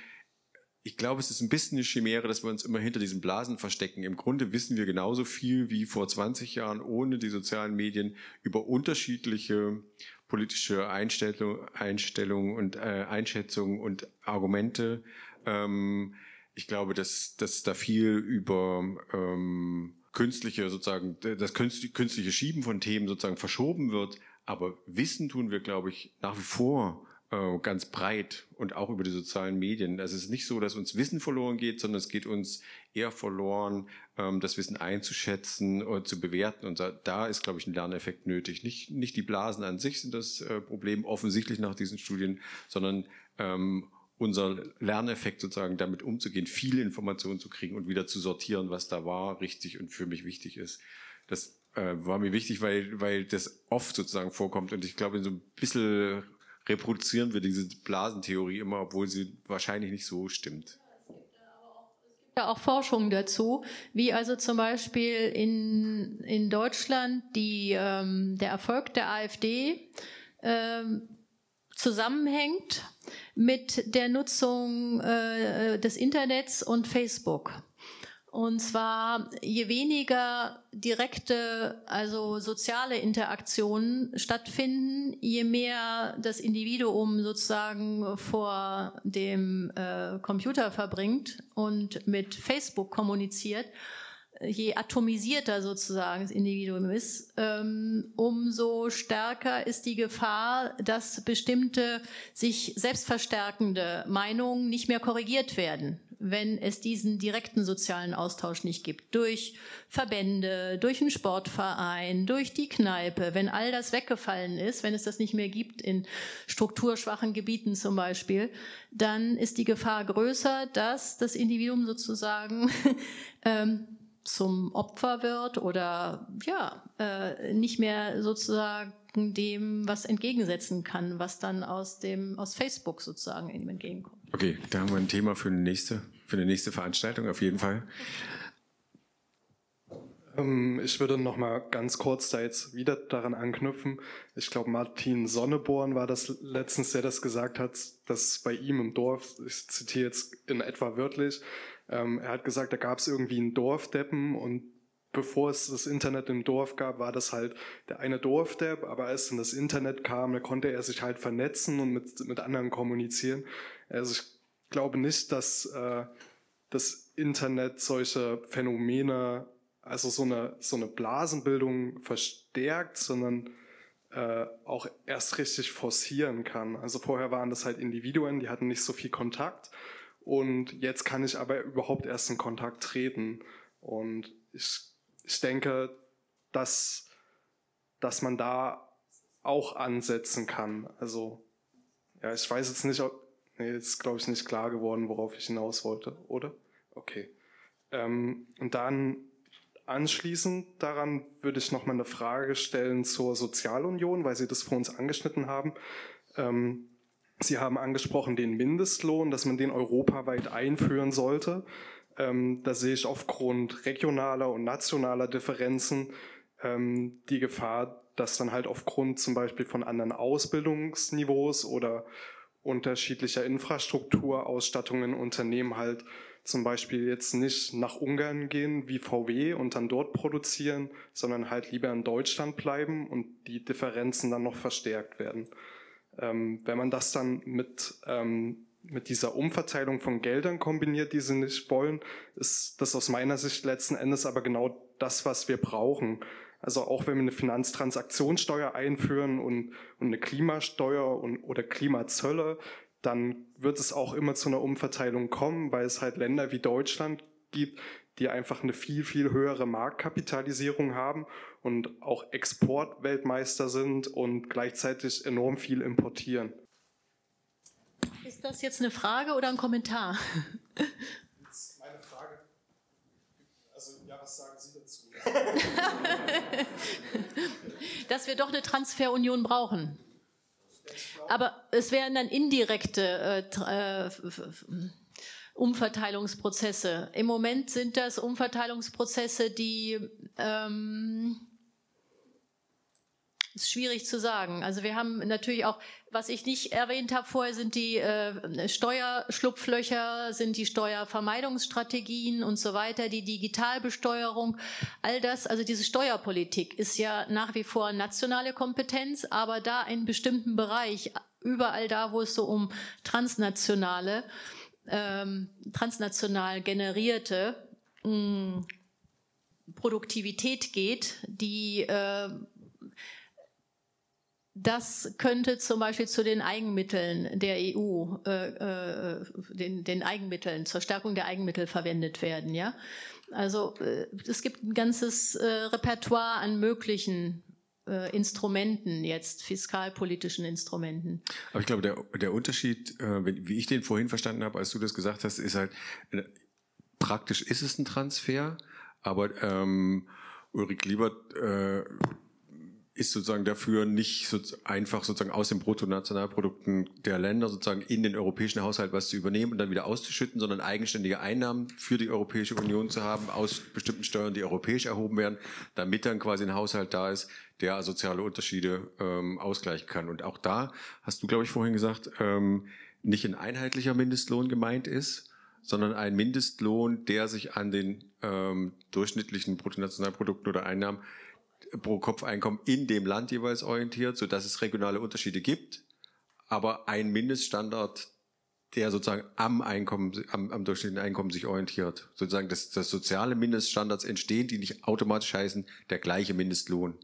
Ich glaube, es ist ein bisschen eine Chimäre, dass wir uns immer hinter diesen Blasen verstecken. Im Grunde wissen wir genauso viel wie vor 20 Jahren ohne die sozialen Medien über unterschiedliche politische Einstellung, Einstellungen und äh, Einschätzungen und Argumente. Ähm, ich glaube, dass, dass da viel über ähm, künstliche sozusagen das künstliche Schieben von Themen sozusagen verschoben wird. Aber Wissen tun wir, glaube ich, nach wie vor äh, ganz breit und auch über die sozialen Medien. Also es ist nicht so, dass uns Wissen verloren geht, sondern es geht uns eher verloren, ähm, das Wissen einzuschätzen und zu bewerten. Und da, ist, glaube ich, ein Lerneffekt nötig. Nicht, nicht die Blasen an sich sind das äh, Problem, offensichtlich nach diesen Studien, sondern ähm, unser Lerneffekt sozusagen damit umzugehen, viele Informationen zu kriegen und wieder zu sortieren, was da war, richtig und für mich wichtig ist. Das äh, war mir wichtig, weil, weil das oft sozusagen vorkommt und ich glaube, so ein bisschen reproduzieren wir diese Blasentheorie immer, obwohl sie wahrscheinlich nicht so stimmt. Ja, auch Forschung dazu, wie also zum Beispiel in, in Deutschland die, ähm, der Erfolg der AfD ähm, zusammenhängt mit der Nutzung äh, des Internets und Facebook. Und zwar, je weniger direkte, also soziale Interaktionen stattfinden, je mehr das Individuum sozusagen vor dem äh, Computer verbringt und mit Facebook kommuniziert, je atomisierter sozusagen das Individuum ist, ähm, umso stärker ist die Gefahr, dass bestimmte sich selbstverstärkende Meinungen nicht mehr korrigiert werden wenn es diesen direkten sozialen Austausch nicht gibt. Durch Verbände, durch einen Sportverein, durch die Kneipe. Wenn all das weggefallen ist, wenn es das nicht mehr gibt in strukturschwachen Gebieten zum Beispiel, dann ist die Gefahr größer, dass das Individuum sozusagen *laughs* ähm, zum Opfer wird oder ja äh, nicht mehr sozusagen dem was entgegensetzen kann, was dann aus dem aus Facebook sozusagen ihm entgegenkommt. Okay, da haben wir ein Thema für eine nächste, für eine nächste Veranstaltung auf jeden Fall. Ähm, ich würde noch mal ganz kurz da jetzt wieder daran anknüpfen. Ich glaube, Martin Sonneborn war das letztens, der das gesagt hat, dass bei ihm im Dorf, ich zitiere jetzt in etwa wörtlich, ähm, er hat gesagt, da gab es irgendwie einen Dorfdeppen und bevor es das Internet im Dorf gab, war das halt der eine Dorfdepp, aber als dann das Internet kam, da konnte er sich halt vernetzen und mit, mit anderen kommunizieren. Also ich glaube nicht, dass äh, das Internet solche Phänomene, also so eine, so eine Blasenbildung verstärkt, sondern äh, auch erst richtig forcieren kann. Also vorher waren das halt Individuen, die hatten nicht so viel Kontakt und jetzt kann ich aber überhaupt erst in Kontakt treten. Und ich, ich denke, dass, dass man da auch ansetzen kann. Also, ja, ich weiß jetzt nicht, ob, nee, ist glaube ich nicht klar geworden, worauf ich hinaus wollte, oder? Okay. Ähm, und dann Anschließend daran würde ich noch mal eine Frage stellen zur Sozialunion, weil Sie das vor uns angeschnitten haben. Ähm, Sie haben angesprochen den Mindestlohn, dass man den europaweit einführen sollte. Ähm, da sehe ich aufgrund regionaler und nationaler Differenzen ähm, die Gefahr, dass dann halt aufgrund zum Beispiel von anderen Ausbildungsniveaus oder unterschiedlicher Infrastrukturausstattungen Unternehmen halt zum Beispiel jetzt nicht nach Ungarn gehen wie VW und dann dort produzieren, sondern halt lieber in Deutschland bleiben und die Differenzen dann noch verstärkt werden. Ähm, wenn man das dann mit, ähm, mit dieser Umverteilung von Geldern kombiniert, die sie nicht wollen, ist das aus meiner Sicht letzten Endes aber genau das, was wir brauchen. Also auch wenn wir eine Finanztransaktionssteuer einführen und, und eine Klimasteuer und, oder Klimazölle, dann wird es auch immer zu einer Umverteilung kommen, weil es halt Länder wie Deutschland gibt, die einfach eine viel, viel höhere Marktkapitalisierung haben und auch Exportweltmeister sind und gleichzeitig enorm viel importieren. Ist das jetzt eine Frage oder ein Kommentar? Meine Frage. Also, ja, was sagen Sie dazu? *laughs* Dass wir doch eine Transferunion brauchen. Aber es wären dann indirekte äh, äh Umverteilungsprozesse. Im Moment sind das Umverteilungsprozesse, die ähm, ist schwierig zu sagen. Also wir haben natürlich auch, was ich nicht erwähnt habe vorher, sind die äh, Steuerschlupflöcher, sind die Steuervermeidungsstrategien und so weiter, die Digitalbesteuerung, all das. Also diese Steuerpolitik ist ja nach wie vor nationale Kompetenz, aber da in bestimmten Bereich, überall da, wo es so um transnationale, ähm, transnational generierte mh, hm, Produktivität geht, die äh, das könnte zum Beispiel zu den Eigenmitteln der EU, äh, äh, den, den, Eigenmitteln, zur Stärkung der Eigenmittel verwendet werden. Ja? Also äh, es gibt ein ganzes äh, Repertoire an möglichen äh, Instrumenten jetzt, fiskalpolitischen Instrumenten. Aber ich glaube, der, der Unterschied, äh, wie ich den vorhin verstanden habe, als du das gesagt hast, ist halt, praktisch ist es ein Transfer, aber ähm, Ulrich Liebert ist sozusagen dafür nicht so einfach sozusagen aus den Bruttonationalprodukten der Länder sozusagen in den europäischen Haushalt was zu übernehmen und dann wieder auszuschütten, sondern eigenständige Einnahmen für die Europäische Union zu haben aus bestimmten Steuern, die europäisch erhoben werden, damit dann quasi ein Haushalt da ist, der soziale Unterschiede ähm, ausgleichen kann. Und auch da hast du, glaube ich, vorhin gesagt, ähm, nicht ein einheitlicher Mindestlohn gemeint ist, sondern ein Mindestlohn, der sich an den ähm, durchschnittlichen Bruttonationalprodukten oder Einnahmen pro Kopf Einkommen in dem Land jeweils orientiert, so dass es regionale Unterschiede gibt, aber ein Mindeststandard, der sozusagen am Einkommen, am, am durchschnittlichen Einkommen sich orientiert. Sozusagen, dass, dass soziale Mindeststandards entstehen, die nicht automatisch heißen, der gleiche Mindestlohn.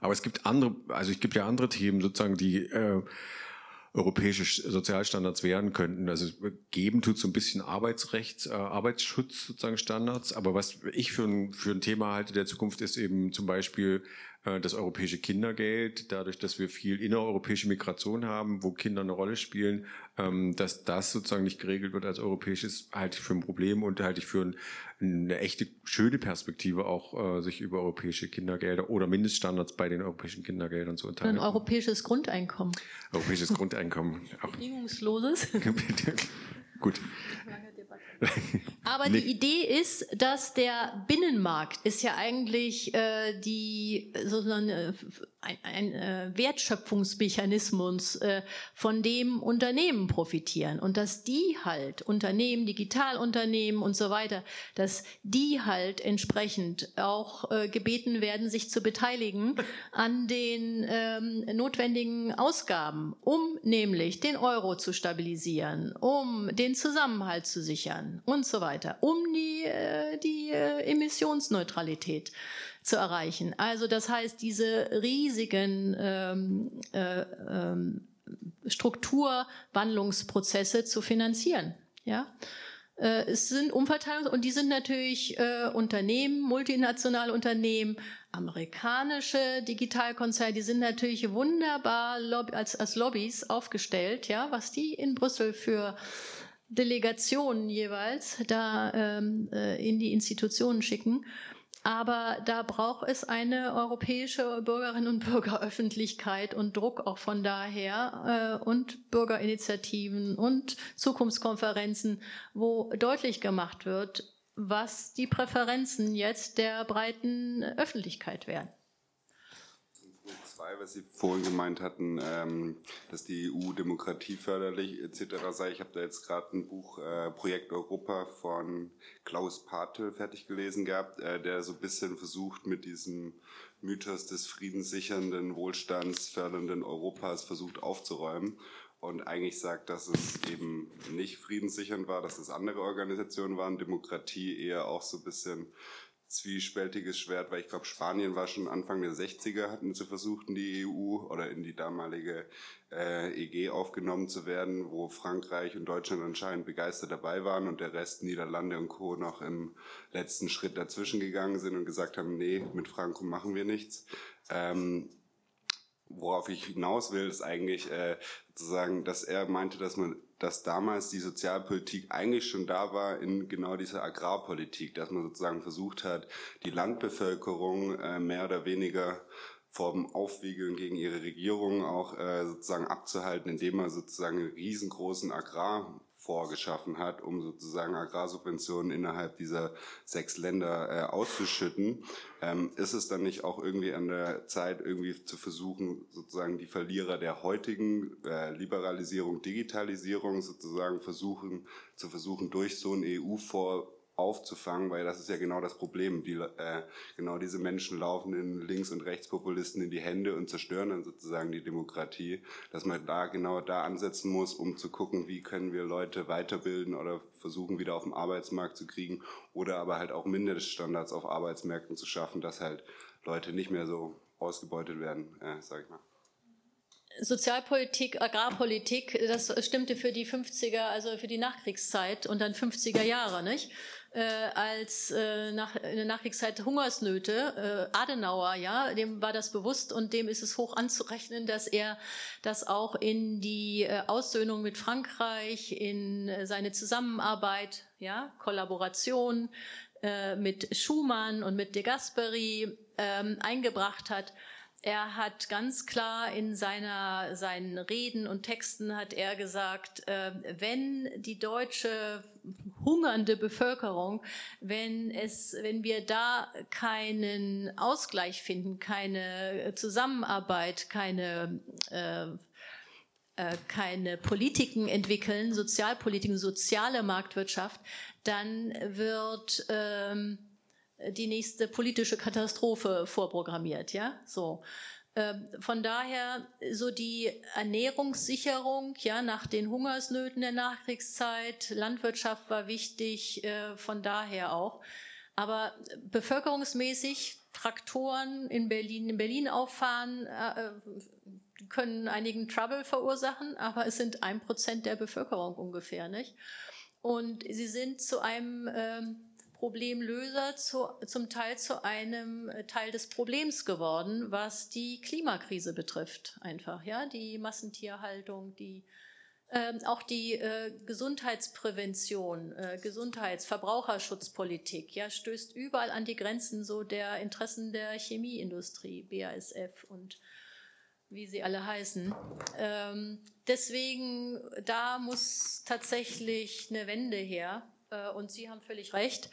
Aber es gibt andere, also es gibt ja andere Themen, sozusagen, die äh, europäische Sozialstandards werden könnten. Also geben tut so ein bisschen Arbeitsrechts, äh, Arbeitsschutz sozusagen Standards. Aber was ich für ein, für ein Thema halte der Zukunft ist eben zum Beispiel das europäische Kindergeld, dadurch, dass wir viel innereuropäische Migration haben, wo Kinder eine Rolle spielen, ähm, dass das sozusagen nicht geregelt wird als europäisches, halte ich für ein Problem und halte ich für eine echte schöne Perspektive auch, äh, sich über europäische Kindergelder oder Mindeststandards bei den europäischen Kindergeldern zu unterhalten. Ein europäisches Grundeinkommen. Europäisches Grundeinkommen. Bedingungsloses. *laughs* Gut. *laughs* Aber die Idee ist, dass der Binnenmarkt ist ja eigentlich äh, die so eine, ein, ein äh, Wertschöpfungsmechanismus, äh, von dem Unternehmen profitieren und dass die halt Unternehmen, Digitalunternehmen und so weiter, dass die halt entsprechend auch äh, gebeten werden, sich zu beteiligen an den ähm, notwendigen Ausgaben, um nämlich den Euro zu stabilisieren, um den Zusammenhalt zu sichern und so weiter. Weiter, um die, äh, die äh, Emissionsneutralität zu erreichen. Also das heißt, diese riesigen ähm, äh, ähm, Strukturwandlungsprozesse zu finanzieren. Ja? Es sind Umverteilungs- und die sind natürlich äh, Unternehmen, multinationale Unternehmen, amerikanische Digitalkonzerne, die sind natürlich wunderbar als, als Lobbys aufgestellt, ja, was die in Brüssel für Delegationen jeweils da ähm, äh, in die Institutionen schicken. Aber da braucht es eine europäische Bürgerinnen und Bürgeröffentlichkeit und Druck auch von daher äh, und Bürgerinitiativen und Zukunftskonferenzen, wo deutlich gemacht wird, was die Präferenzen jetzt der breiten Öffentlichkeit wären. Zwei, was Sie vorhin gemeint hatten, ähm, dass die EU demokratieförderlich etc. sei. Ich habe da jetzt gerade ein Buch äh, Projekt Europa von Klaus Patel fertig gelesen gehabt, äh, der so ein bisschen versucht mit diesem Mythos des friedenssichernden, wohlstandsfördernden Europas versucht aufzuräumen und eigentlich sagt, dass es eben nicht friedenssichernd war, dass es andere Organisationen waren, Demokratie eher auch so ein bisschen zwiespältiges Schwert, weil ich glaube, Spanien war schon Anfang der 60er, hatten sie versucht, in die EU oder in die damalige äh, EG aufgenommen zu werden, wo Frankreich und Deutschland anscheinend begeistert dabei waren und der Rest Niederlande und Co. noch im letzten Schritt dazwischen gegangen sind und gesagt haben, nee, mit Franco machen wir nichts. Ähm, worauf ich hinaus will, ist eigentlich äh, sozusagen, dass er meinte, dass man, dass damals die Sozialpolitik eigentlich schon da war in genau dieser Agrarpolitik, dass man sozusagen versucht hat, die Landbevölkerung äh, mehr oder weniger vom Aufwiegeln gegen ihre Regierung auch äh, sozusagen abzuhalten, indem man sozusagen einen riesengroßen Agrar vorgeschaffen hat, um sozusagen Agrarsubventionen innerhalb dieser sechs Länder äh, auszuschütten, ähm, ist es dann nicht auch irgendwie an der Zeit, irgendwie zu versuchen, sozusagen die Verlierer der heutigen äh, Liberalisierung, Digitalisierung sozusagen versuchen, zu versuchen, durch so ein EU-Vor aufzufangen, weil das ist ja genau das Problem. Die, äh, genau diese Menschen laufen in Links- und Rechtspopulisten in die Hände und zerstören dann sozusagen die Demokratie, dass man da genau da ansetzen muss, um zu gucken, wie können wir Leute weiterbilden oder versuchen wieder auf den Arbeitsmarkt zu kriegen oder aber halt auch Mindeststandards auf Arbeitsmärkten zu schaffen, dass halt Leute nicht mehr so ausgebeutet werden, äh, sag ich mal. Sozialpolitik, Agrarpolitik, das stimmte für die 50er, also für die Nachkriegszeit und dann 50er Jahre, nicht? Äh, als äh, nach, in der Nachkriegszeit Hungersnöte, äh, Adenauer, ja, dem war das bewusst und dem ist es hoch anzurechnen, dass er das auch in die äh, Aussöhnung mit Frankreich, in äh, seine Zusammenarbeit, ja, Kollaboration äh, mit Schumann und mit de Gasperi ähm, eingebracht hat. Er hat ganz klar in seiner, seinen Reden und Texten hat er gesagt, äh, wenn die deutsche hungernde Bevölkerung, wenn es, wenn wir da keinen Ausgleich finden, keine Zusammenarbeit, keine äh, äh keine Politiken entwickeln, Sozialpolitiken, soziale Marktwirtschaft, dann wird ähm, die nächste politische Katastrophe vorprogrammiert, ja, so. Ähm, von daher so die Ernährungssicherung, ja, nach den Hungersnöten der Nachkriegszeit, Landwirtschaft war wichtig, äh, von daher auch. Aber bevölkerungsmäßig Traktoren in Berlin, in Berlin auffahren, äh, äh, können einigen Trouble verursachen, aber es sind ein Prozent der Bevölkerung ungefähr, nicht? Und sie sind zu einem ähm, Problemlöser zu, zum Teil zu einem äh, Teil des Problems geworden, was die Klimakrise betrifft, einfach, ja, die Massentierhaltung, die äh, auch die äh, Gesundheitsprävention, äh, Gesundheitsverbraucherschutzpolitik, ja, stößt überall an die Grenzen so der Interessen der Chemieindustrie, BASF und wie sie alle heißen. Ähm, deswegen, da muss tatsächlich eine Wende her. Äh, und Sie haben völlig recht.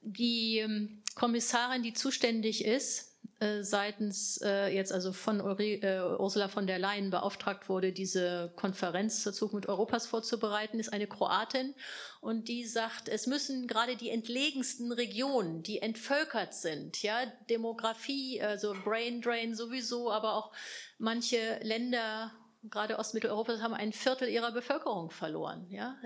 Die ähm, Kommissarin, die zuständig ist, äh, seitens äh, jetzt also von Ursula von der Leyen beauftragt wurde, diese Konferenz zur Zukunft Europas vorzubereiten, ist eine Kroatin und die sagt, es müssen gerade die entlegensten Regionen, die entvölkert sind, ja, Demografie, also Brain Drain sowieso, aber auch manche Länder, gerade Ostmitteleuropas, haben ein Viertel ihrer Bevölkerung verloren, ja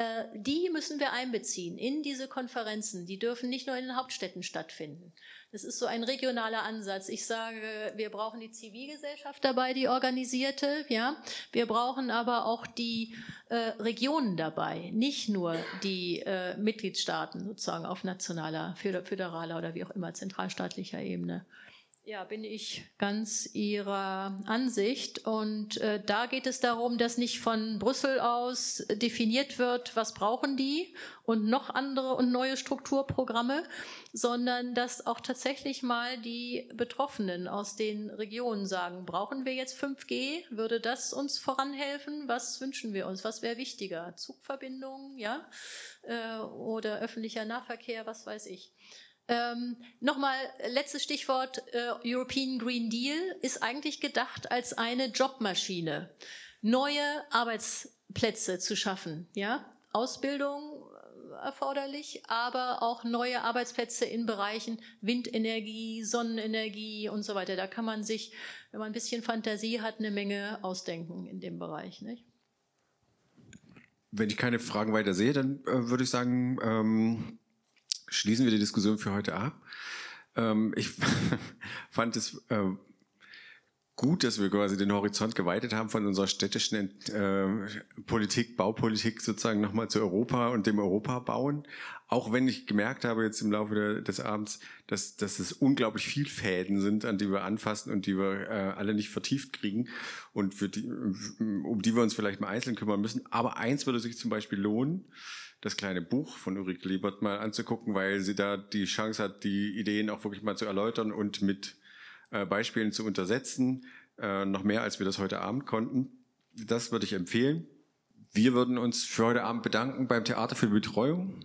Äh, die müssen wir einbeziehen in diese Konferenzen. Die dürfen nicht nur in den Hauptstädten stattfinden. Das ist so ein regionaler Ansatz. Ich sage, wir brauchen die Zivilgesellschaft dabei, die organisierte, ja. Wir brauchen aber auch die äh, Regionen dabei, nicht nur die äh, Mitgliedstaaten sozusagen auf nationaler, föderaler oder wie auch immer zentralstaatlicher Ebene. Ja, bin ich ganz Ihrer Ansicht. Und äh, da geht es darum, dass nicht von Brüssel aus definiert wird, was brauchen die und noch andere und neue Strukturprogramme, sondern dass auch tatsächlich mal die Betroffenen aus den Regionen sagen, brauchen wir jetzt 5G? Würde das uns voranhelfen? Was wünschen wir uns? Was wäre wichtiger? Zugverbindungen, ja? Äh, oder öffentlicher Nahverkehr, was weiß ich. Ähm, Nochmal, letztes Stichwort, äh, European Green Deal ist eigentlich gedacht als eine Jobmaschine, neue Arbeitsplätze zu schaffen, ja, Ausbildung äh, erforderlich, aber auch neue Arbeitsplätze in Bereichen Windenergie, Sonnenenergie und so weiter. Da kann man sich, wenn man ein bisschen Fantasie hat, eine Menge ausdenken in dem Bereich. Nicht? Wenn ich keine Fragen weiter sehe, dann äh, würde ich sagen, ähm, schließen wir die Diskussion für heute ab. Ähm, ich *laughs* fand es äh, gut, dass wir quasi den Horizont geweitet haben von unserer städtischen äh, Politik, Baupolitik sozusagen nochmal zu Europa und dem Europa bauen. Auch wenn ich gemerkt habe jetzt im Laufe der, des Abends, dass, dass es unglaublich viel Fäden sind, an die wir anfassen und die wir äh, alle nicht vertieft kriegen und für die, um die wir uns vielleicht mal einzeln kümmern müssen. Aber eins würde sich zum Beispiel lohnen, das kleine Buch von Ulrike Liebert mal anzugucken, weil sie da die Chance hat, die Ideen auch wirklich mal zu erläutern und mit äh, Beispielen zu untersetzen, äh, noch mehr als wir das heute Abend konnten. Das würde ich empfehlen. Wir würden uns für heute Abend bedanken beim Theater für die Betreuung,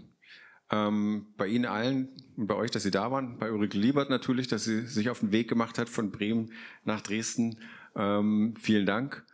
ähm, bei Ihnen allen und bei euch, dass Sie da waren, bei Ulrike Liebert natürlich, dass sie sich auf den Weg gemacht hat von Bremen nach Dresden. Ähm, vielen Dank.